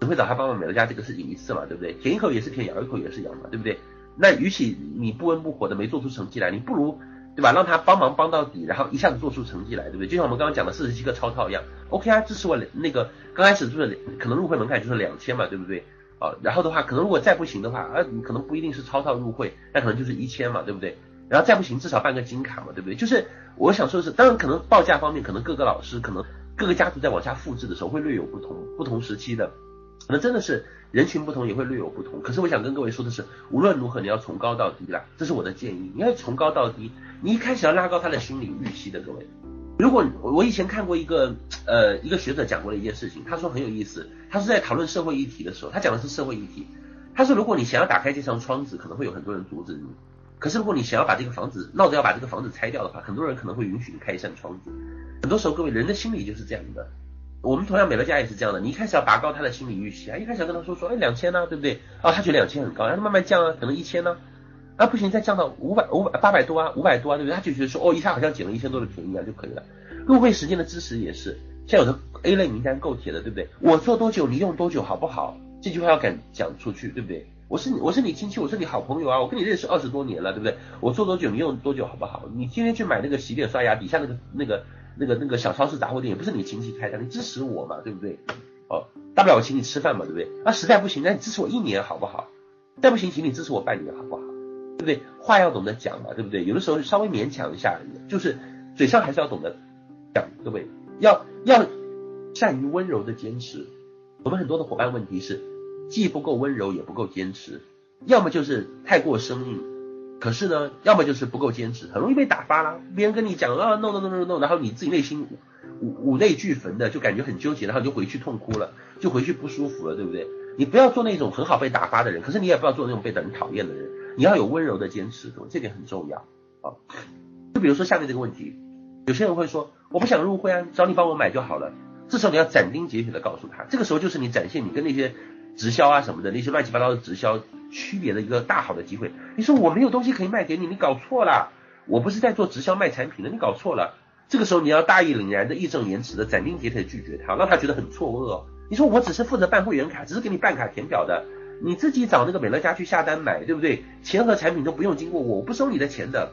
只会找他帮忙美乐家这个事情一次嘛，对不对？舔一口也是舔，咬一口也是咬嘛，对不对？那与其你不温不火的没做出成绩来，你不如对吧？让他帮忙帮到底，然后一下子做出成绩来，对不对？就像我们刚刚讲的四十七个超套一样，OK 啊，支持我那个刚开始就是可能入会门槛就是两千嘛，对不对？啊，然后的话，可能如果再不行的话，啊，你可能不一定是超套入会，那可能就是一千嘛，对不对？然后再不行，至少办个金卡嘛，对不对？就是我想说的是，当然可能报价方面，可能各个老师，可能各个家族在往下复制的时候会略有不同，不同时期的，可能真的是人群不同，也会略有不同。可是我想跟各位说的是，无论如何，你要从高到低啦，这是我的建议，你要从高到低，你一开始要拉高他的心理预期的，各位。如果我以前看过一个呃一个学者讲过的一件事情，他说很有意思，他是在讨论社会议题的时候，他讲的是社会议题。他说如果你想要打开这扇窗子，可能会有很多人阻止你；可是如果你想要把这个房子闹着要把这个房子拆掉的话，很多人可能会允许你开一扇窗子。很多时候各位人的心理就是这样的，我们同样美乐家也是这样的，你一开始要拔高他的心理预期啊，一开始要跟他说说，哎两千呢，对不对？哦他觉得两千很高，让他慢慢降啊，可能一千呢。啊不行，再降到五百五百八百多啊，五百多啊，对不对？他就觉得说，哦，一下好像捡了一千多的便宜啊，就可以了。入会时间的支持也是，像有的 A 类名单够铁的，对不对？我做多久，你用多久，好不好？这句话要敢讲出去，对不对？我是你，我是你亲戚，我是你好朋友啊，我跟你认识二十多年了，对不对？我做多久，你用多久，好不好？你今天去买那个洗脸刷牙底下那个那个那个那个小超市杂货店，也不是你亲戚开的，你支持我嘛，对不对？哦，大不了我请你吃饭嘛，对不对？那实在不行，那你支持我一年好不好？再不行，请你支持我半年好不好？对不对？话要懂得讲嘛，对不对？有的时候稍微勉强一下，就是嘴上还是要懂得讲。各位要要善于温柔的坚持。我们很多的伙伴问题是，既不够温柔，也不够坚持，要么就是太过生硬，可是呢，要么就是不够坚持，很容易被打发啦。别人跟你讲啊，no no no no no，然后你自己内心五五内俱焚的，就感觉很纠结，然后就回去痛哭了，就回去不舒服了，对不对？你不要做那种很好被打发的人，可是你也不要做那种被人讨厌的人。你要有温柔的坚持，这点很重要啊。就比如说下面这个问题，有些人会说我不想入会啊，找你帮我买就好了。这时候你要斩钉截铁的告诉他，这个时候就是你展现你跟那些直销啊什么的那些乱七八糟的直销区别的一个大好的机会。你说我没有东西可以卖给你，你搞错了，我不是在做直销卖产品的，你搞错了。这个时候你要大义凛然的义正言辞的斩钉截铁的拒绝他，让他觉得很错愕。你说我只是负责办会员卡，只是给你办卡填表的。你自己找那个美乐家去下单买，对不对？钱和产品都不用经过我，我不收你的钱的，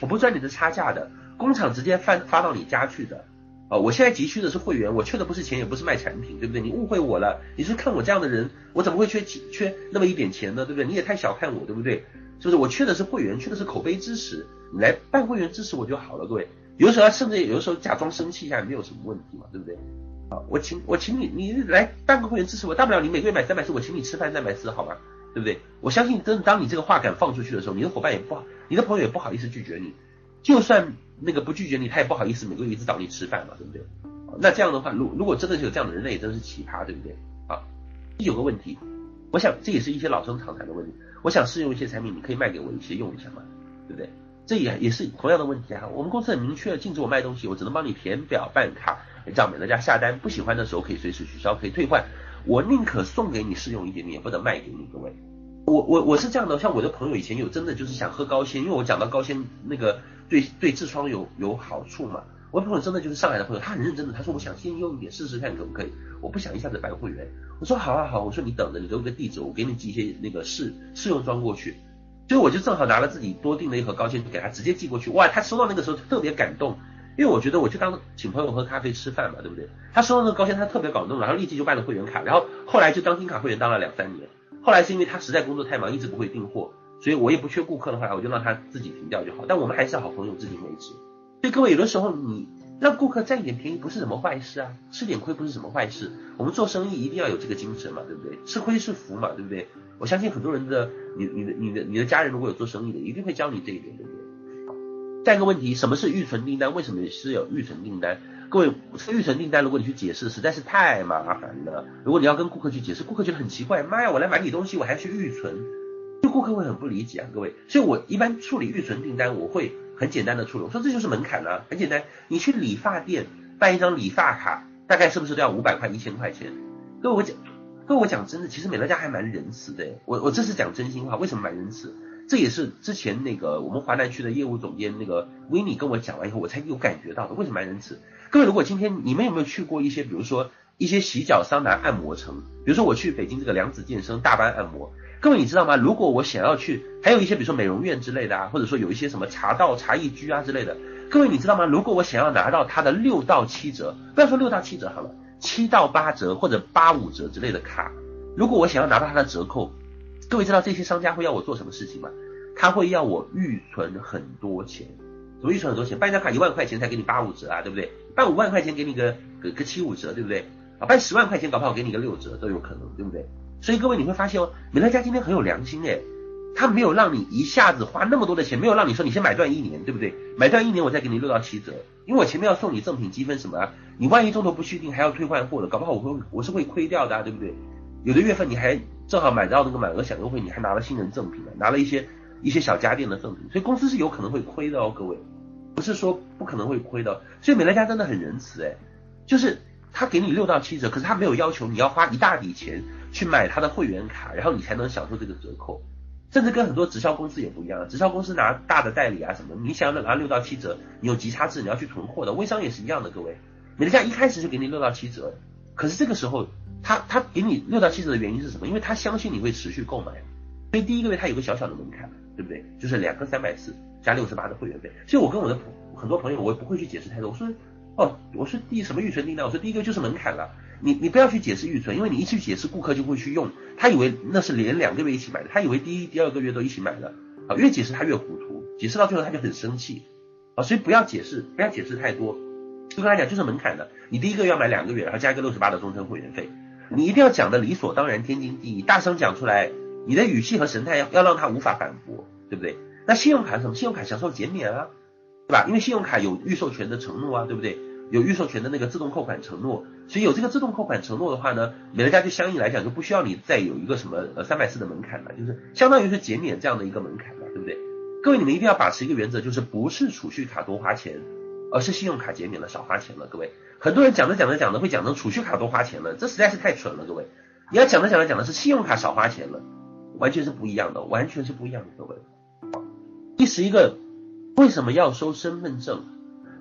我不赚你的差价的，工厂直接发发到你家去的。啊，我现在急需的是会员，我缺的不是钱，也不是卖产品，对不对？你误会我了，你是看我这样的人，我怎么会缺缺那么一点钱呢？对不对？你也太小看我，对不对？是不是？我缺的是会员，缺的是口碑支持，你来办会员支持我就好了，各位。有的时候甚至有的时候假装生气一下也，没有什么问题嘛，对不对？啊我请我请你，你来办个会员支持我，大不了你每个月买三百四，我请你吃饭三百四，好吗？对不对？我相信，真的当你这个话敢放出去的时候，你的伙伴也不好，你的朋友也不好意思拒绝你，就算那个不拒绝你，他也不好意思每个月一直找你吃饭嘛，对不对？那这样的话，如如果真的是有这样的人，那也真是奇葩，对不对？好，第九个问题，我想这也是一些老生常谈的问题，我想试用一些产品，你可以卖给我一些用一下嘛，对不对？这也也是同样的问题啊。我们公司很明确禁止我卖东西，我只能帮你填表办卡。让美乐家下单，不喜欢的时候可以随时取消，可以退换。我宁可送给你试用一点点，也不能卖给你。各位，我我我是这样的，像我的朋友以前有真的就是想喝高纤，因为我讲到高纤那个对对痔疮有有好处嘛。我朋友真的就是上海的朋友，他很认真的，他说我想先用一点试试看可不可以，我不想一下子办会员。我说好啊好，我说你等着，你给我个地址，我给你寄一些那个试试用装过去。所以我就正好拿了自己多订了一盒高纤给他直接寄过去，哇，他收到那个时候特别感动，因为我觉得我就当请朋友喝咖啡吃饭嘛，对不对？他收到那个高纤他特别感动，然后立即就办了会员卡，然后后来就当金卡会员当了两三年，后来是因为他实在工作太忙，一直不会订货，所以我也不缺顾客的话，我就让他自己停掉就好，但我们还是好朋友，自己维持。所以各位有的时候你。让顾客占一点便宜不是什么坏事啊，吃点亏不是什么坏事。我们做生意一定要有这个精神嘛，对不对？吃亏是福嘛，对不对？我相信很多人的，你、你的、你的、你的家人如果有做生意的，一定会教你这一点，对不对？好，下一个问题，什么是预存订单？为什么是有预存订单？各位，这个预存订单，如果你去解释，实在是太麻烦了。如果你要跟顾客去解释，顾客觉得很奇怪，妈呀，我来买你东西，我还要去预存，就顾客会很不理解啊，各位。所以我一般处理预存订单，我会。很简单的处理，我说这就是门槛啊，很简单。你去理发店办一张理发卡，大概是不是都要五百块、一千块钱？各位我讲，各位我讲真的，其实美乐家还蛮仁慈的。我我这是讲真心话，为什么蛮仁慈？这也是之前那个我们华南区的业务总监那个维尼跟我讲完以后，我才有感觉到的。为什么蛮仁慈？各位如果今天你们有没有去过一些，比如说一些洗脚、桑拿、按摩城，比如说我去北京这个良子健身、大班按摩。各位你知道吗？如果我想要去，还有一些比如说美容院之类的啊，或者说有一些什么茶道、茶艺居啊之类的。各位你知道吗？如果我想要拿到它的六到七折，不要说六到七折好了，七到八折或者八五折之类的卡，如果我想要拿到它的折扣，各位知道这些商家会要我做什么事情吗？他会要我预存很多钱，怎么预存很多钱？办一张卡一万块钱才给你八五折啊，对不对？办五万块钱给你个个个七五折，对不对？啊，办十万块钱搞不好给你个六折都有可能，对不对？所以各位你会发现哦，美乐家今天很有良心诶，他没有让你一下子花那么多的钱，没有让你说你先买断一年，对不对？买断一年我再给你六到七折，因为我前面要送你赠品积分什么啊，你万一中途不续订还要退换货的，搞不好我会我是会亏掉的啊，对不对？有的月份你还正好买到那个满额享优惠，你还拿了新人赠品呢，拿了一些一些小家电的赠品，所以公司是有可能会亏的哦，各位，不是说不可能会亏的，所以美乐家真的很仁慈诶，就是他给你六到七折，可是他没有要求你要花一大笔钱。去买他的会员卡，然后你才能享受这个折扣，甚至跟很多直销公司也不一样，直销公司拿大的代理啊什么，你想要拿六到七折，你有级差制，你要去囤货的，微商也是一样的，各位，美乐家一开始就给你六到七折，可是这个时候他他给你六到七折的原因是什么？因为他相信你会持续购买，所以第一个月他有个小小的门槛，对不对？就是两个三百四加六十八的会员费，所以我跟我的很多朋友，我也不会去解释太多，我说哦，我说第什么预存订单，我说第一个就是门槛了。你你不要去解释预存，因为你一去解释，顾客就会去用，他以为那是连两个月一起买的，他以为第一、第二个月都一起买的，啊，越解释他越糊涂，解释到最后他就很生气，啊，所以不要解释，不要解释太多，就跟他讲就是门槛的，你第一个月要买两个月，然后加一个六十八的终身会员费，你一定要讲的理所当然、天经地义，大声讲出来，你的语气和神态要要让他无法反驳，对不对？那信用卡是什么？信用卡享受减免啊，对吧？因为信用卡有预授权的承诺啊，对不对？有预授权的那个自动扣款承诺，所以有这个自动扣款承诺的话呢，美乐家就相应来讲就不需要你再有一个什么呃三百四的门槛了，就是相当于是减免这样的一个门槛了，对不对？各位你们一定要把持一个原则，就是不是储蓄卡多花钱，而是信用卡减免了少花钱了。各位，很多人讲着讲着讲着会讲成储蓄卡多花钱了，这实在是太蠢了。各位，你要讲着讲着讲的是信用卡少花钱了，完全是不一样的，完全是不一样的。各位，第十一个，为什么要收身份证？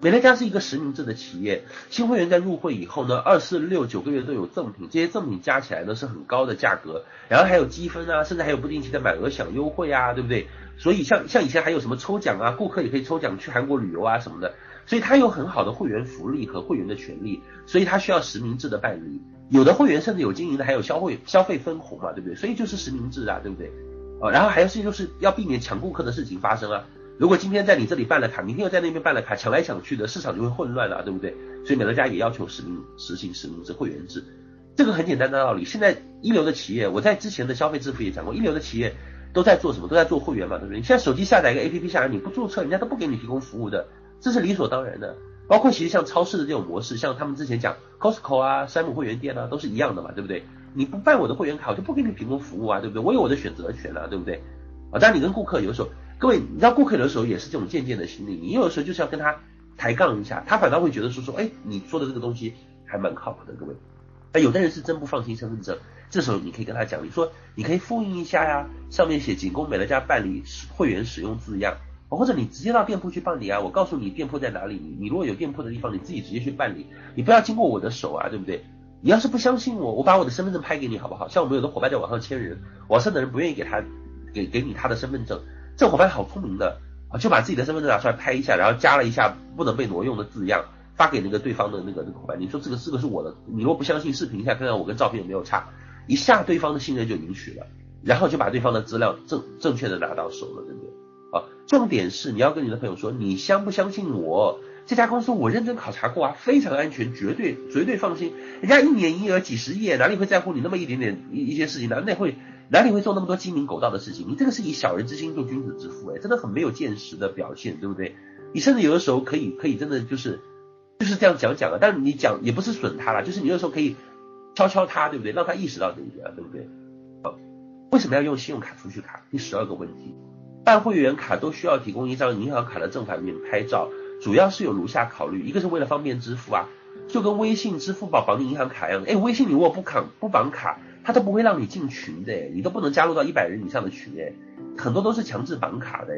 美乐家是一个实名制的企业，新会员在入会以后呢，二四六九个月都有赠品，这些赠品加起来呢是很高的价格，然后还有积分啊，甚至还有不定期的满额享优惠啊，对不对？所以像像以前还有什么抽奖啊，顾客也可以抽奖去韩国旅游啊什么的，所以它有很好的会员福利和会员的权利，所以它需要实名制的办理。有的会员甚至有经营的还有消费消费分红嘛，对不对？所以就是实名制啊，对不对？呃，然后还有事情就是要避免抢顾客的事情发生啊。如果今天在你这里办了卡，明天又在那边办了卡，抢来抢去的，市场就会混乱了，对不对？所以美乐家也要求实名实行实名制会员制，这个很简单的道理。现在一流的企业，我在之前的消费支付也讲过，一流的企业都在做什么？都在做会员嘛，对不对？你现在手机下载一个 APP 下来，你不注册，人家都不给你提供服务的，这是理所当然的。包括其实像超市的这种模式，像他们之前讲 Costco 啊、山姆会员店啊，都是一样的嘛，对不对？你不办我的会员卡，我就不给你提供服务啊，对不对？我有我的选择权啊，对不对？啊，当然你跟顾客有时候。各位，你知道顾客有的时候也是这种渐渐的心理，你有的时候就是要跟他抬杠一下，他反倒会觉得说说，哎，你说的这个东西还蛮靠谱的。各位，哎，有的人是真不放心身份证，这时候你可以跟他讲，你说你可以复印一下呀，上面写仅供美乐家办理会员使用字样，或者你直接到店铺去办理啊，我告诉你店铺在哪里，你如果有店铺的地方，你自己直接去办理，你不要经过我的手啊，对不对？你要是不相信我，我把我的身份证拍给你好不好？像我们有的伙伴在网上签人，网上的人不愿意给他给给你他的身份证。这伙伴好聪明的啊，就把自己的身份证拿出来拍一下，然后加了一下不能被挪用的字样，发给那个对方的那个那个伙伴。你说这个这个是我的，你如果不相信，视频一下看看我跟照片有没有差，一下对方的信任就允许了，然后就把对方的资料正正确的拿到手了，对不对？啊，重点是你要跟你的朋友说，你相不相信我？这家公司我认真考察过啊，非常安全，绝对绝对放心。人家一年营业额几十亿，哪里会在乎你那么一点点一一些事情呢？哪里会哪里会做那么多鸡鸣狗盗的事情？你这个是以小人之心度君子之腹，哎，真的很没有见识的表现，对不对？你甚至有的时候可以可以真的就是就是这样讲讲啊，但是你讲也不是损他了，就是你有时候可以敲敲他，对不对？让他意识到这一点，对不对？好，为什么要用信用卡、储蓄卡？第十二个问题，办会员卡都需要提供一张银行卡的正反面拍照。主要是有如下考虑，一个是为了方便支付啊，就跟微信、支付宝绑定银行卡一样，哎，微信你如果不绑不绑卡，他都不会让你进群的，你都不能加入到一百人以上的群，哎，很多都是强制绑卡的，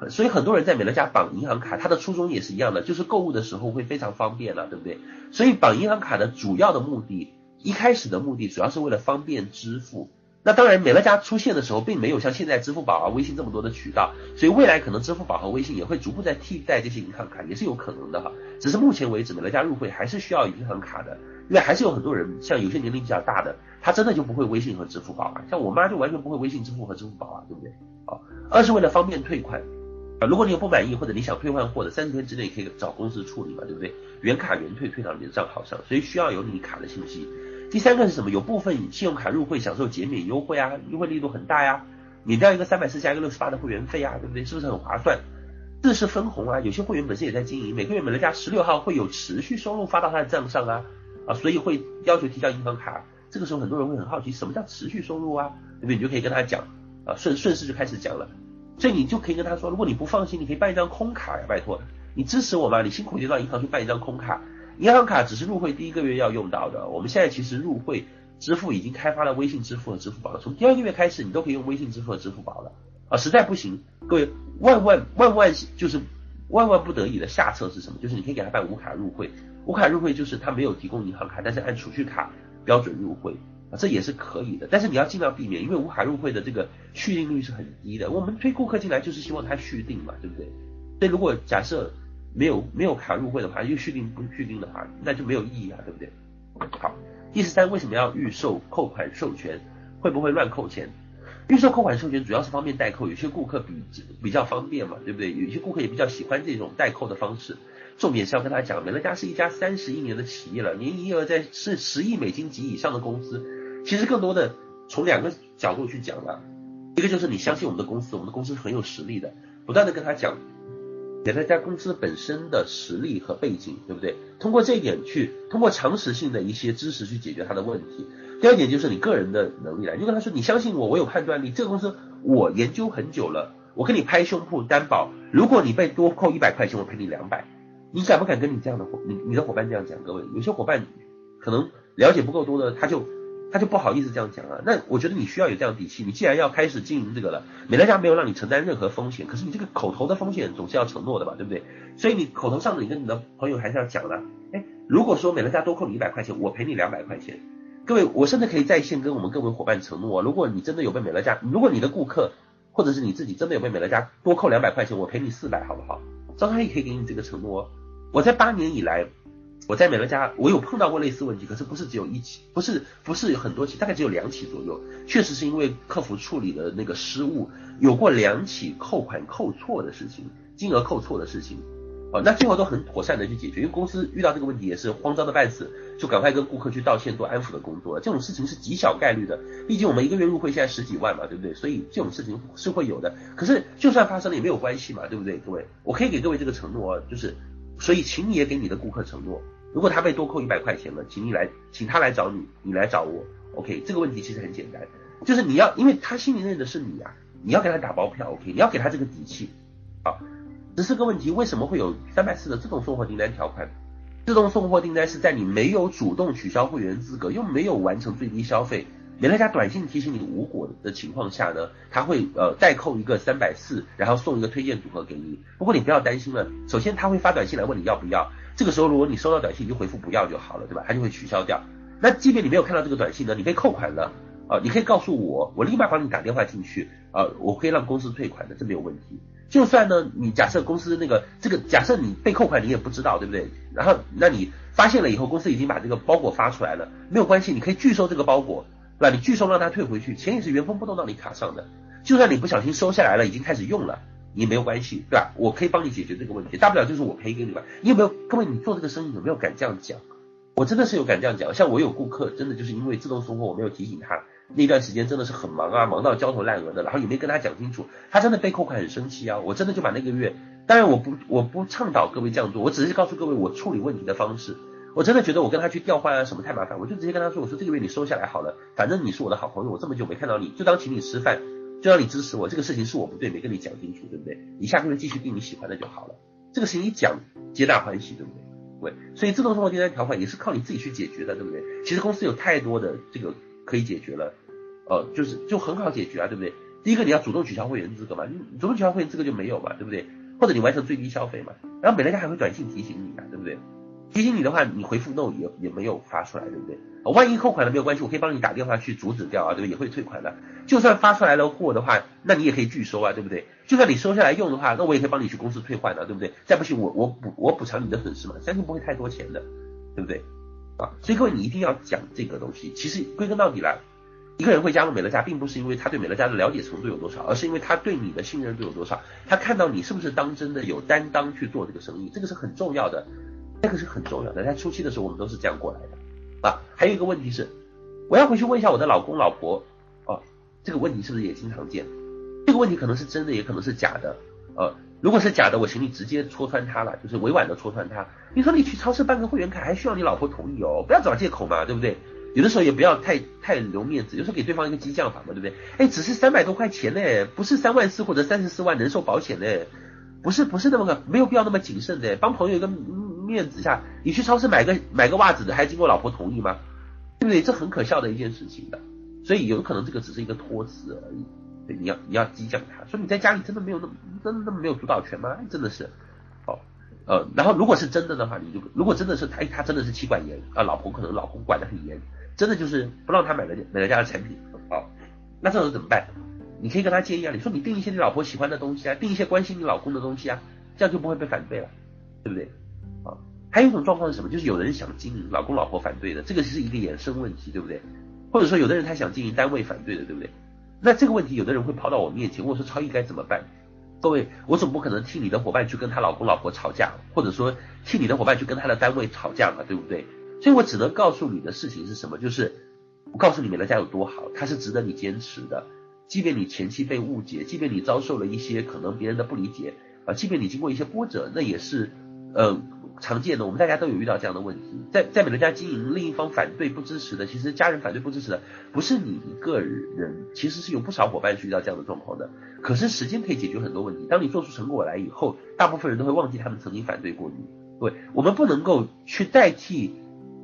哎，所以很多人在美乐家绑银行卡，他的初衷也是一样的，就是购物的时候会非常方便了，对不对？所以绑银行卡的主要的目的，一开始的目的主要是为了方便支付。那当然，美乐家出现的时候，并没有像现在支付宝啊、微信这么多的渠道，所以未来可能支付宝和微信也会逐步在替代这些银行卡，也是有可能的哈。只是目前为止，美乐家入会还是需要银行卡的，因为还是有很多人，像有些年龄比较大的，他真的就不会微信和支付宝啊。像我妈就完全不会微信支付和支付宝啊，对不对？啊，二是为了方便退款啊，如果你有不满意或者你想退换货的，三十天之内可以找公司处理嘛，对不对？原卡原退，退到你的账号上，所以需要有你卡的信息。第三个是什么？有部分信用卡入会享受减免优惠啊，优惠力度很大呀，免掉一个三百四加一个六十八的会员费啊，对不对？是不是很划算？四是分红啊，有些会员本身也在经营，每个月美乐家十六号会有持续收入发到他的账上啊，啊，所以会要求提交银行卡。这个时候很多人会很好奇，什么叫持续收入啊？对不对？你就可以跟他讲啊，顺顺势就开始讲了。所以你就可以跟他说，如果你不放心，你可以办一张空卡呀，拜托，你支持我嘛，你辛苦就到银行去办一张空卡。银行卡只是入会第一个月要用到的，我们现在其实入会支付已经开发了微信支付和支付宝了，从第二个月开始你都可以用微信支付和支付宝了啊，实在不行，各位万万万万就是万万不得已的下策是什么？就是你可以给他办无卡入会，无卡入会就是他没有提供银行卡，但是按储蓄卡标准入会啊，这也是可以的，但是你要尽量避免，因为无卡入会的这个续订率是很低的，我们推顾客进来就是希望他续订嘛，对不对？所以如果假设。没有没有卡入会的话，又续订不续订的话，那就没有意义啊，对不对？好，第十三，为什么要预售扣款授权？会不会乱扣钱？预售扣款授权主要是方便代扣，有些顾客比比较方便嘛，对不对？有些顾客也比较喜欢这种代扣的方式。重点是要跟他讲，美乐家是一家三十一年的企业了，年营业额在是十亿美金及以上的公司。其实更多的从两个角度去讲了，一个就是你相信我们的公司，我们的公司很有实力的，不断的跟他讲。给大家公司本身的实力和背景，对不对？通过这一点去，通过常识性的一些知识去解决他的问题。第二点就是你个人的能力了，你就跟他说，你相信我，我有判断力。这个公司我研究很久了，我跟你拍胸脯担保，如果你被多扣一百块钱，我赔你两百。你敢不敢跟你这样的伙，你你的伙伴这样讲？各位，有些伙伴可能了解不够多的，他就。他就不好意思这样讲啊，那我觉得你需要有这样底气。你既然要开始经营这个了，美乐家没有让你承担任何风险，可是你这个口头的风险总是要承诺的吧，对不对？所以你口头上的你跟你的朋友还是要讲的。哎，如果说美乐家多扣你一百块钱，我赔你两百块钱。各位，我甚至可以在线跟我们各位伙伴承诺，如果你真的有被美乐家，如果你的顾客或者是你自己真的有被美乐家多扣两百块钱，我赔你四百，好不好？张开也可以给你这个承诺哦。我在八年以来。我在美乐家，我有碰到过类似问题，可是不是只有一起，不是不是有很多起，大概只有两起左右。确实是因为客服处理的那个失误，有过两起扣款扣错的事情，金额扣错的事情。哦，那最后都很妥善的去解决，因为公司遇到这个问题也是慌张的半死，就赶快跟顾客去道歉做安抚的工作。这种事情是极小概率的，毕竟我们一个月入会现在十几万嘛，对不对？所以这种事情是会有的。可是就算发生了也没有关系嘛，对不对？各位，我可以给各位这个承诺，就是，所以请你也给你的顾客承诺。如果他被多扣一百块钱了，请你来，请他来找你，你来找我，OK？这个问题其实很简单，就是你要，因为他心里认的是你啊，你要给他打包票，OK？你要给他这个底气，好。只是个问题，为什么会有三百四的自动送货订单条款？自动送货订单是在你没有主动取消会员资格，又没有完成最低消费，美乐家短信提醒你无果的情况下呢，他会呃代扣一个三百四，然后送一个推荐组合给你。不过你不要担心了，首先他会发短信来问你要不要。这个时候，如果你收到短信，你就回复不要就好了，对吧？他就会取消掉。那即便你没有看到这个短信呢，你可以扣款了啊，你可以告诉我，我立马帮你打电话进去呃，我可以让公司退款的，这没有问题。就算呢，你假设公司那个这个假设你被扣款，你也不知道，对不对？然后那你发现了以后，公司已经把这个包裹发出来了，没有关系，你可以拒收这个包裹，对吧？你拒收让他退回去，钱也是原封不动到你卡上的。就算你不小心收下来了，已经开始用了，也没有关系，对吧？我可以帮你解决这个问题，大不了就是我赔给你吧。你有没有各位？你做这个生意有没有敢这样讲？我真的是有敢这样讲。像我有顾客，真的就是因为自动送货，我没有提醒他。那段时间真的是很忙啊，忙到焦头烂额的，然后也没跟他讲清楚，他真的被扣款很生气啊，我真的就把那个月，当然我不我不倡导各位这样做，我只是告诉各位我处理问题的方式，我真的觉得我跟他去调换啊什么太麻烦，我就直接跟他说，我说这个月你收下来好了，反正你是我的好朋友，我这么久没看到你，就当请你吃饭，就让你支持我，这个事情是我不对，没跟你讲清楚，对不对？你下个月继续订你喜欢的就好了，这个事情一讲，皆大欢喜，对不对？对，所以自动送货订单条款也是靠你自己去解决的，对不对？其实公司有太多的这个可以解决了。呃，就是就很好解决啊，对不对？第一个你要主动取消会员资格嘛，你主动取消会员资格就没有嘛，对不对？或者你完成最低消费嘛，然后美乐家还会短信提醒你啊，对不对？提醒你的话，你回复 no 也也没有发出来，对不对？万一扣款了没有关系，我可以帮你打电话去阻止掉啊，对不对？也会退款的。就算发出来了货的话，那你也可以拒收啊，对不对？就算你收下来用的话，那我也可以帮你去公司退换的，对不对？再不行我我补我补偿你的损失嘛，相信不会太多钱的，对不对？啊，所以各位你一定要讲这个东西。其实归根到底来。一个人会加入美乐家，并不是因为他对美乐家的了解程度有多少，而是因为他对你的信任度有多少。他看到你是不是当真的有担当去做这个生意，这个是很重要的，这个是很重要的。在初期的时候，我们都是这样过来的啊。还有一个问题是，我要回去问一下我的老公老婆哦，这个问题是不是也经常见？这个问题可能是真的，也可能是假的。呃，如果是假的，我请你直接戳穿他了，就是委婉的戳穿他。你说你去超市办个会员卡还需要你老婆同意哦，不要找借口嘛，对不对？有的时候也不要太太留面子，有时候给对方一个激将法嘛，对不对？哎，只是三百多块钱呢，不是三万四或者三十四万人寿保险呢，不是不是那么个没有必要那么谨慎的，帮朋友一个面子下，你去超市买个买个袜子的还经过老婆同意吗？对不对？这很可笑的一件事情的，所以有可能这个只是一个托词而已。对，你要你要激将他，说你在家里真的没有那么真的那么没有主导权吗？真的是，哦呃，然后如果是真的的话，你就如果真的是他他真的是妻管严啊，老婆可能老公管的很严。真的就是不让他买了买了家的产品，好，那这种怎么办？你可以跟他建议啊，你说你定一些你老婆喜欢的东西啊，定一些关心你老公的东西啊，这样就不会被反对了，对不对？还有一种状况是什么？就是有人想经营，老公老婆反对的，这个是一个衍生问题，对不对？或者说有的人他想经营，单位反对的，对不对？那这个问题有的人会跑到我面前，我说超毅该怎么办？各位，我总不可能替你的伙伴去跟他老公老婆吵架，或者说替你的伙伴去跟他的单位吵架嘛，对不对？所以我只能告诉你的事情是什么？就是我告诉你美乐家有多好，它是值得你坚持的。即便你前期被误解，即便你遭受了一些可能别人的不理解啊，即便你经过一些波折，那也是呃常见的。我们大家都有遇到这样的问题，在在美乐家经营，另一方反对不支持的，其实家人反对不支持的不是你一个人，其实是有不少伙伴是遇到这样的状况的。可是时间可以解决很多问题。当你做出成果来以后，大部分人都会忘记他们曾经反对过你。对，我们不能够去代替。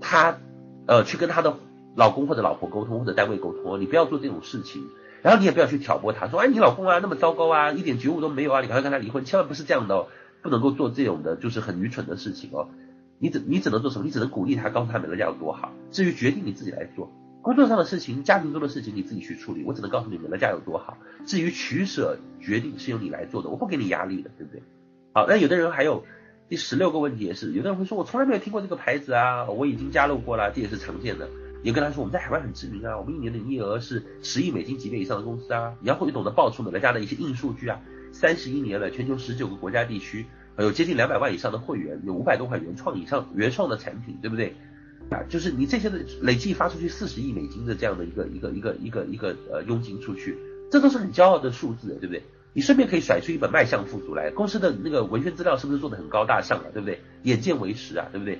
他呃去跟他的老公或者老婆沟通或者单位沟通，你不要做这种事情，然后你也不要去挑拨他说，哎，你老公啊那么糟糕啊，一点觉悟都没有啊，你赶快跟他离婚，千万不是这样的哦，不能够做这种的，就是很愚蠢的事情哦。你只你只能做什么？你只能鼓励他，告诉他美乐家有多好。至于决定你自己来做，工作上的事情、家庭中的事情你自己去处理，我只能告诉你美乐家有多好。至于取舍决定是由你来做的，我不给你压力的，对不对？好，那有的人还有。第十六个问题也是，有的人会说，我从来没有听过这个牌子啊，我已经加入过了，这也是常见的。也跟他说，我们在海外很知名啊，我们一年的营业额是十亿美金级别以上的公司啊。你要会懂得爆出美乐家的一些硬数据啊，三十一年了，全球十九个国家地区，有接近两百万以上的会员，有五百多款原创以上原创的产品，对不对？啊，就是你这些的累计发出去四十亿美金的这样的一个一个一个一个一个呃佣金出去，这都是很骄傲的数字，对不对？你顺便可以甩出一本迈向富足来，公司的那个文宣资料是不是做的很高大上啊？对不对？眼见为实啊，对不对？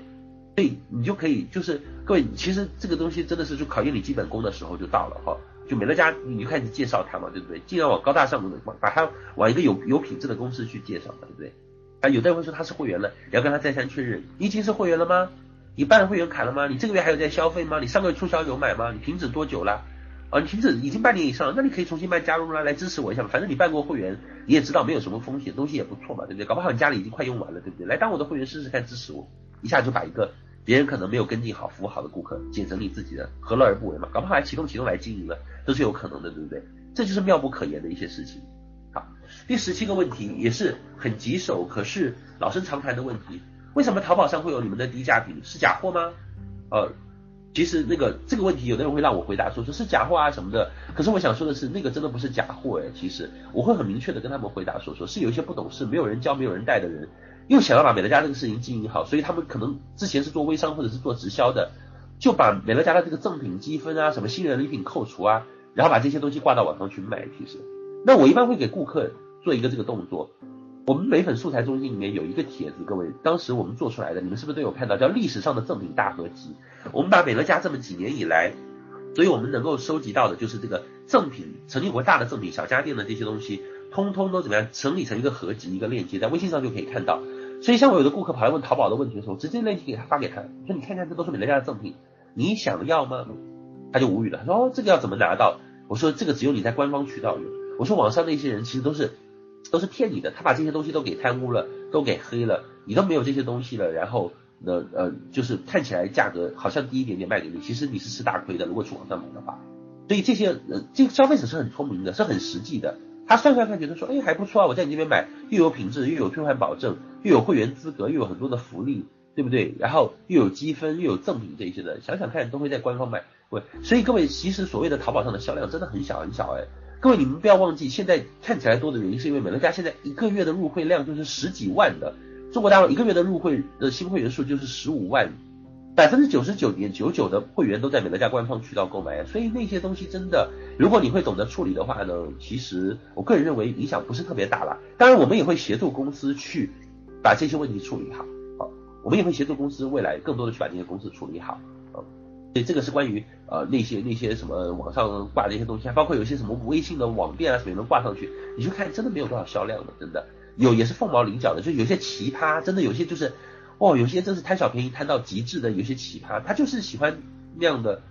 所以你就可以就是各位，其实这个东西真的是就考验你基本功的时候就到了哈。就美乐家，你就开始介绍它嘛，对不对？尽量往高大上的，把它往一个有有品质的公司去介绍嘛，对不对？啊，有的人会说他是会员了，你要跟他再三确认，你已经是会员了吗？你办会员卡了吗？你这个月还有在消费吗？你上个月促销有买吗？你停止多久了？啊，你停止已经半年以上了，那你可以重新办加入啦，来支持我一下嘛。反正你办过会员，你也知道没有什么风险，东西也不错嘛，对不对？搞不好你家里已经快用完了，对不对？来当我的会员试试看，支持我，一下就把一个别人可能没有跟进好、服务好的顾客，减成你自己的，何乐而不为嘛？搞不好还启动启动来经营了，都是有可能的，对不对？这就是妙不可言的一些事情。好，第十七个问题也是很棘手，可是老生常谈的问题，为什么淘宝上会有你们的低价品？是假货吗？呃。其实那个这个问题，有的人会让我回答说说是假货啊什么的。可是我想说的是，那个真的不是假货哎。其实我会很明确的跟他们回答说说，是有一些不懂事、没有人教、没有人带的人，又想要把美乐家这个事情经营好，所以他们可能之前是做微商或者是做直销的，就把美乐家的这个赠品积分啊、什么新人礼品扣除啊，然后把这些东西挂到网上去卖。其实，那我一般会给顾客做一个这个动作。我们美粉素材中心里面有一个帖子，各位，当时我们做出来的，你们是不是都有看到？叫历史上的赠品大合集。我们把美乐家这么几年以来，所以我们能够收集到的就是这个赠品，曾经有过大的赠品小家电的这些东西，通通都怎么样整理成一个合集，一个链接，在微信上就可以看到。所以像我有的顾客跑来问淘宝的问题的时候，直接链接给他发给他，说你看看这都是美乐家的赠品，你想要吗？他就无语了，他说哦，这个要怎么拿到？我说这个只有你在官方渠道有。我说网上那些人其实都是。都是骗你的，他把这些东西都给贪污了，都给黑了，你都没有这些东西了，然后呢，呃，就是看起来价格好像低一点点卖给你，其实你是吃大亏的。如果去网上买的话，所以这些呃，这个消费者是很聪明的，是很实际的。他算算看，觉得说，哎，还不错啊，我在你这边买，又有品质，又有退换保证，又有会员资格，又有很多的福利，对不对？然后又有积分，又有赠品这些的，想想看，都会在官方买。对，所以各位，其实所谓的淘宝上的销量真的很小很小，哎。各位，你们不要忘记，现在看起来多的原因，是因为美乐家现在一个月的入会量就是十几万的，中国大陆一个月的入会的新会员数就是十五万，百分之九十九点九九的会员都在美乐家官方渠道购买，所以那些东西真的，如果你会懂得处理的话呢，其实我个人认为影响不是特别大啦。当然，我们也会协助公司去把这些问题处理好，好，我们也会协助公司未来更多的去把这些公司处理好。所以这个是关于呃那些那些什么网上挂的一些东西，还包括有些什么微信的网店啊什么能挂上去，你去看真的没有多少销量的，真的有也是凤毛麟角的，就有些奇葩，真的有些就是哦，有些真是贪小便宜贪到极致的，有些奇葩，他就是喜欢那样的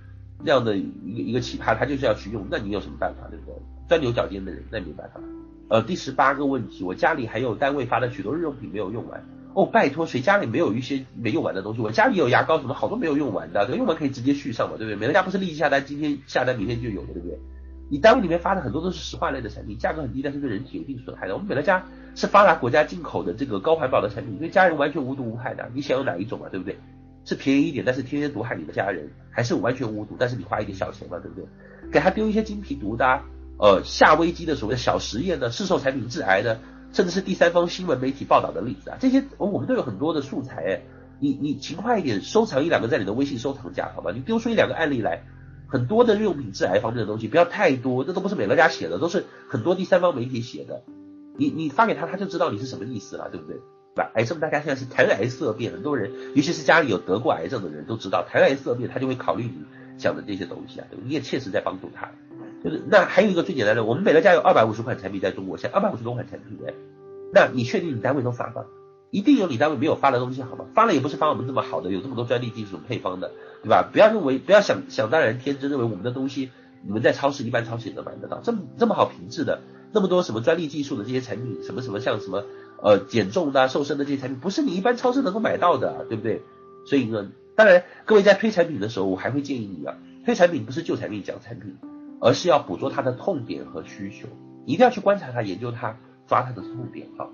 那样的一个一个奇葩，他就是要去用，那你有什么办法，对不对？钻牛角尖的人那没办法。呃，第十八个问题，我家里还有单位发的许多日用品没有用完。哦，拜托，谁家里没有一些没用完的东西？我家里有牙膏，什么好多没有用完的，用完可以直接续上嘛，对不对？美乐家不是立即下单，今天下单明天就有的，对不对？你单位里面发的很多都是石化类的产品，价格很低，但是对人体有一定损害的。我们美乐家是发达国家进口的这个高环保的产品，对家人完全无毒无害的。你想要哪一种嘛，对不对？是便宜一点，但是天天毒害你的家人，还是完全无毒，但是你花一点小钱嘛，对不对？给他丢一些精皮毒的，呃，下危机的所谓的小实验的，市售产品致癌的。甚至是第三方新闻媒体报道的例子啊，这些我们都有很多的素材哎，你你勤快一点，收藏一两个在你的微信收藏夹，好吧？你丢出一两个案例来，很多的日用品致癌方面的东西，不要太多，这都不是美乐家写的，都是很多第三方媒体写的。你你发给他，他就知道你是什么意思了，对不对？对吧？癌症大家现在是谈癌色变，很多人，尤其是家里有得过癌症的人都知道，谈癌色变，他就会考虑你讲的这些东西啊，你也切实在帮助他。就是那还有一个最简单的，我们美乐家有二百五十款产品在中国，现在二百五十多款产品哎。那你确定你单位都发吗？一定有你单位没有发的东西好吗？发了也不是发我们这么好的，有这么多专利技术配方的，对吧？不要认为，不要想想当然天真认为我们的东西你们在超市一般超市也能买得到，这么这么好品质的，那么多什么专利技术的这些产品，什么什么像什么呃减重的、瘦身的这些产品，不是你一般超市能够买到的，对不对？所以呢，当然各位在推产品的时候，我还会建议你啊，推产品不是旧产品讲产品，而是要捕捉他的痛点和需求，一定要去观察他，研究他。抓他的痛点，好，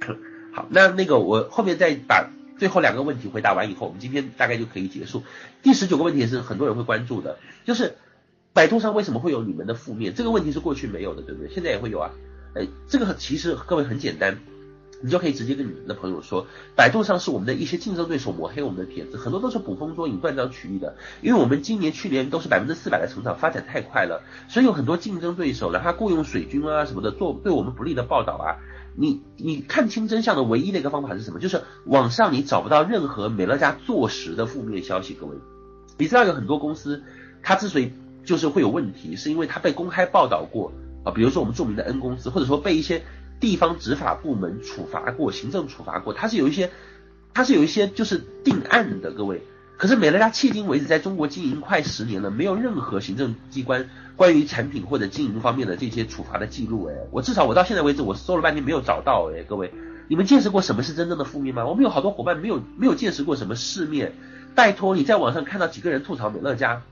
好，那那个我后面再把最后两个问题回答完以后，我们今天大概就可以结束。第十九个问题也是很多人会关注的，就是百度上为什么会有你们的负面？这个问题是过去没有的，对不对？现在也会有啊。哎，这个其实各位很简单。你就可以直接跟你的朋友说，百度上是我们的一些竞争对手抹黑我们的帖子，很多都是捕风捉影、断章取义的。因为我们今年、去年都是百分之四百的成长，发展太快了，所以有很多竞争对手，然后雇佣水军啊什么的做对我们不利的报道啊。你你看清真相的唯一的一个方法是什么？就是网上你找不到任何美乐家坐实的负面消息。各位，你知道有很多公司，它之所以就是会有问题，是因为它被公开报道过啊，比如说我们著名的 N 公司，或者说被一些。地方执法部门处罚过，行政处罚过，它是有一些，它是有一些就是定案的，各位。可是美乐家迄今为止在中国经营快十年了，没有任何行政机关关于产品或者经营方面的这些处罚的记录，哎，我至少我到现在为止我搜了半天没有找到，哎，各位，你们见识过什么是真正的负面吗？我们有好多伙伴没有没有见识过什么世面，拜托你在网上看到几个人吐槽美乐家，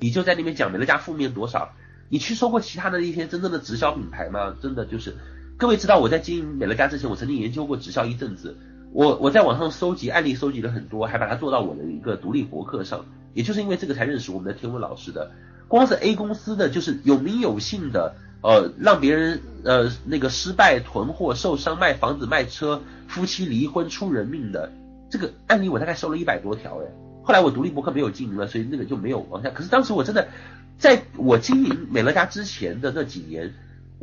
你就在那边讲美乐家负面多少。你去搜过其他的一些真正的直销品牌吗？真的就是，各位知道我在经营美乐家之前，我曾经研究过直销一阵子。我我在网上搜集案例，搜集了很多，还把它做到我的一个独立博客上。也就是因为这个才认识我们的天文老师的。光是 A 公司的就是有名有姓的，呃，让别人呃那个失败囤货、受伤、卖房子、卖车、夫妻离婚、出人命的这个案例，我大概收了一百多条哎。后来我独立博客没有经营了，所以那个就没有往下。可是当时我真的，在我经营美乐家之前的那几年。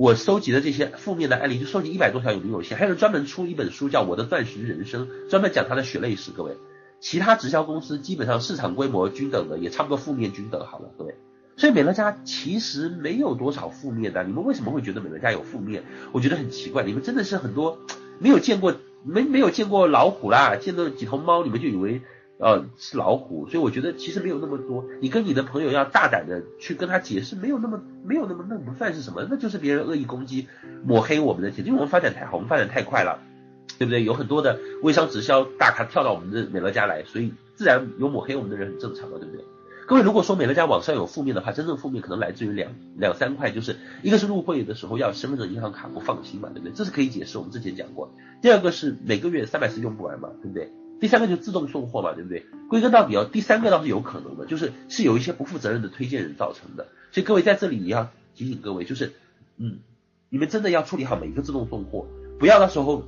我收集的这些负面的案例，就收集一百多条有名有姓，还有人专门出一本书叫《我的钻石人生》，专门讲他的血泪史。各位，其他直销公司基本上市场规模均等的，也差不多负面均等好了。各位，所以美乐家其实没有多少负面的。你们为什么会觉得美乐家有负面？我觉得很奇怪，你们真的是很多没有见过没没有见过老虎啦，见到几头猫你们就以为。呃，是老虎，所以我觉得其实没有那么多。你跟你的朋友要大胆的去跟他解释，没有那么没有那么那不算是什么，那就是别人恶意攻击、抹黑我们的帖子，因为我们发展太好，我们发展太快了，对不对？有很多的微商直销大咖跳到我们的美乐家来，所以自然有抹黑我们的人很正常的，对不对？各位，如果说美乐家网上有负面的话，真正负面可能来自于两两三块，就是一个是入会的时候要身份证、银行卡不放心嘛，对不对？这是可以解释，我们之前讲过。第二个是每个月三百四用不完嘛，对不对？第三个就自动送货嘛，对不对？归根到底哦，第三个倒是有可能的，就是是有一些不负责任的推荐人造成的。所以各位在这里也要提醒各位，就是嗯，你们真的要处理好每一个自动送货，不要到时候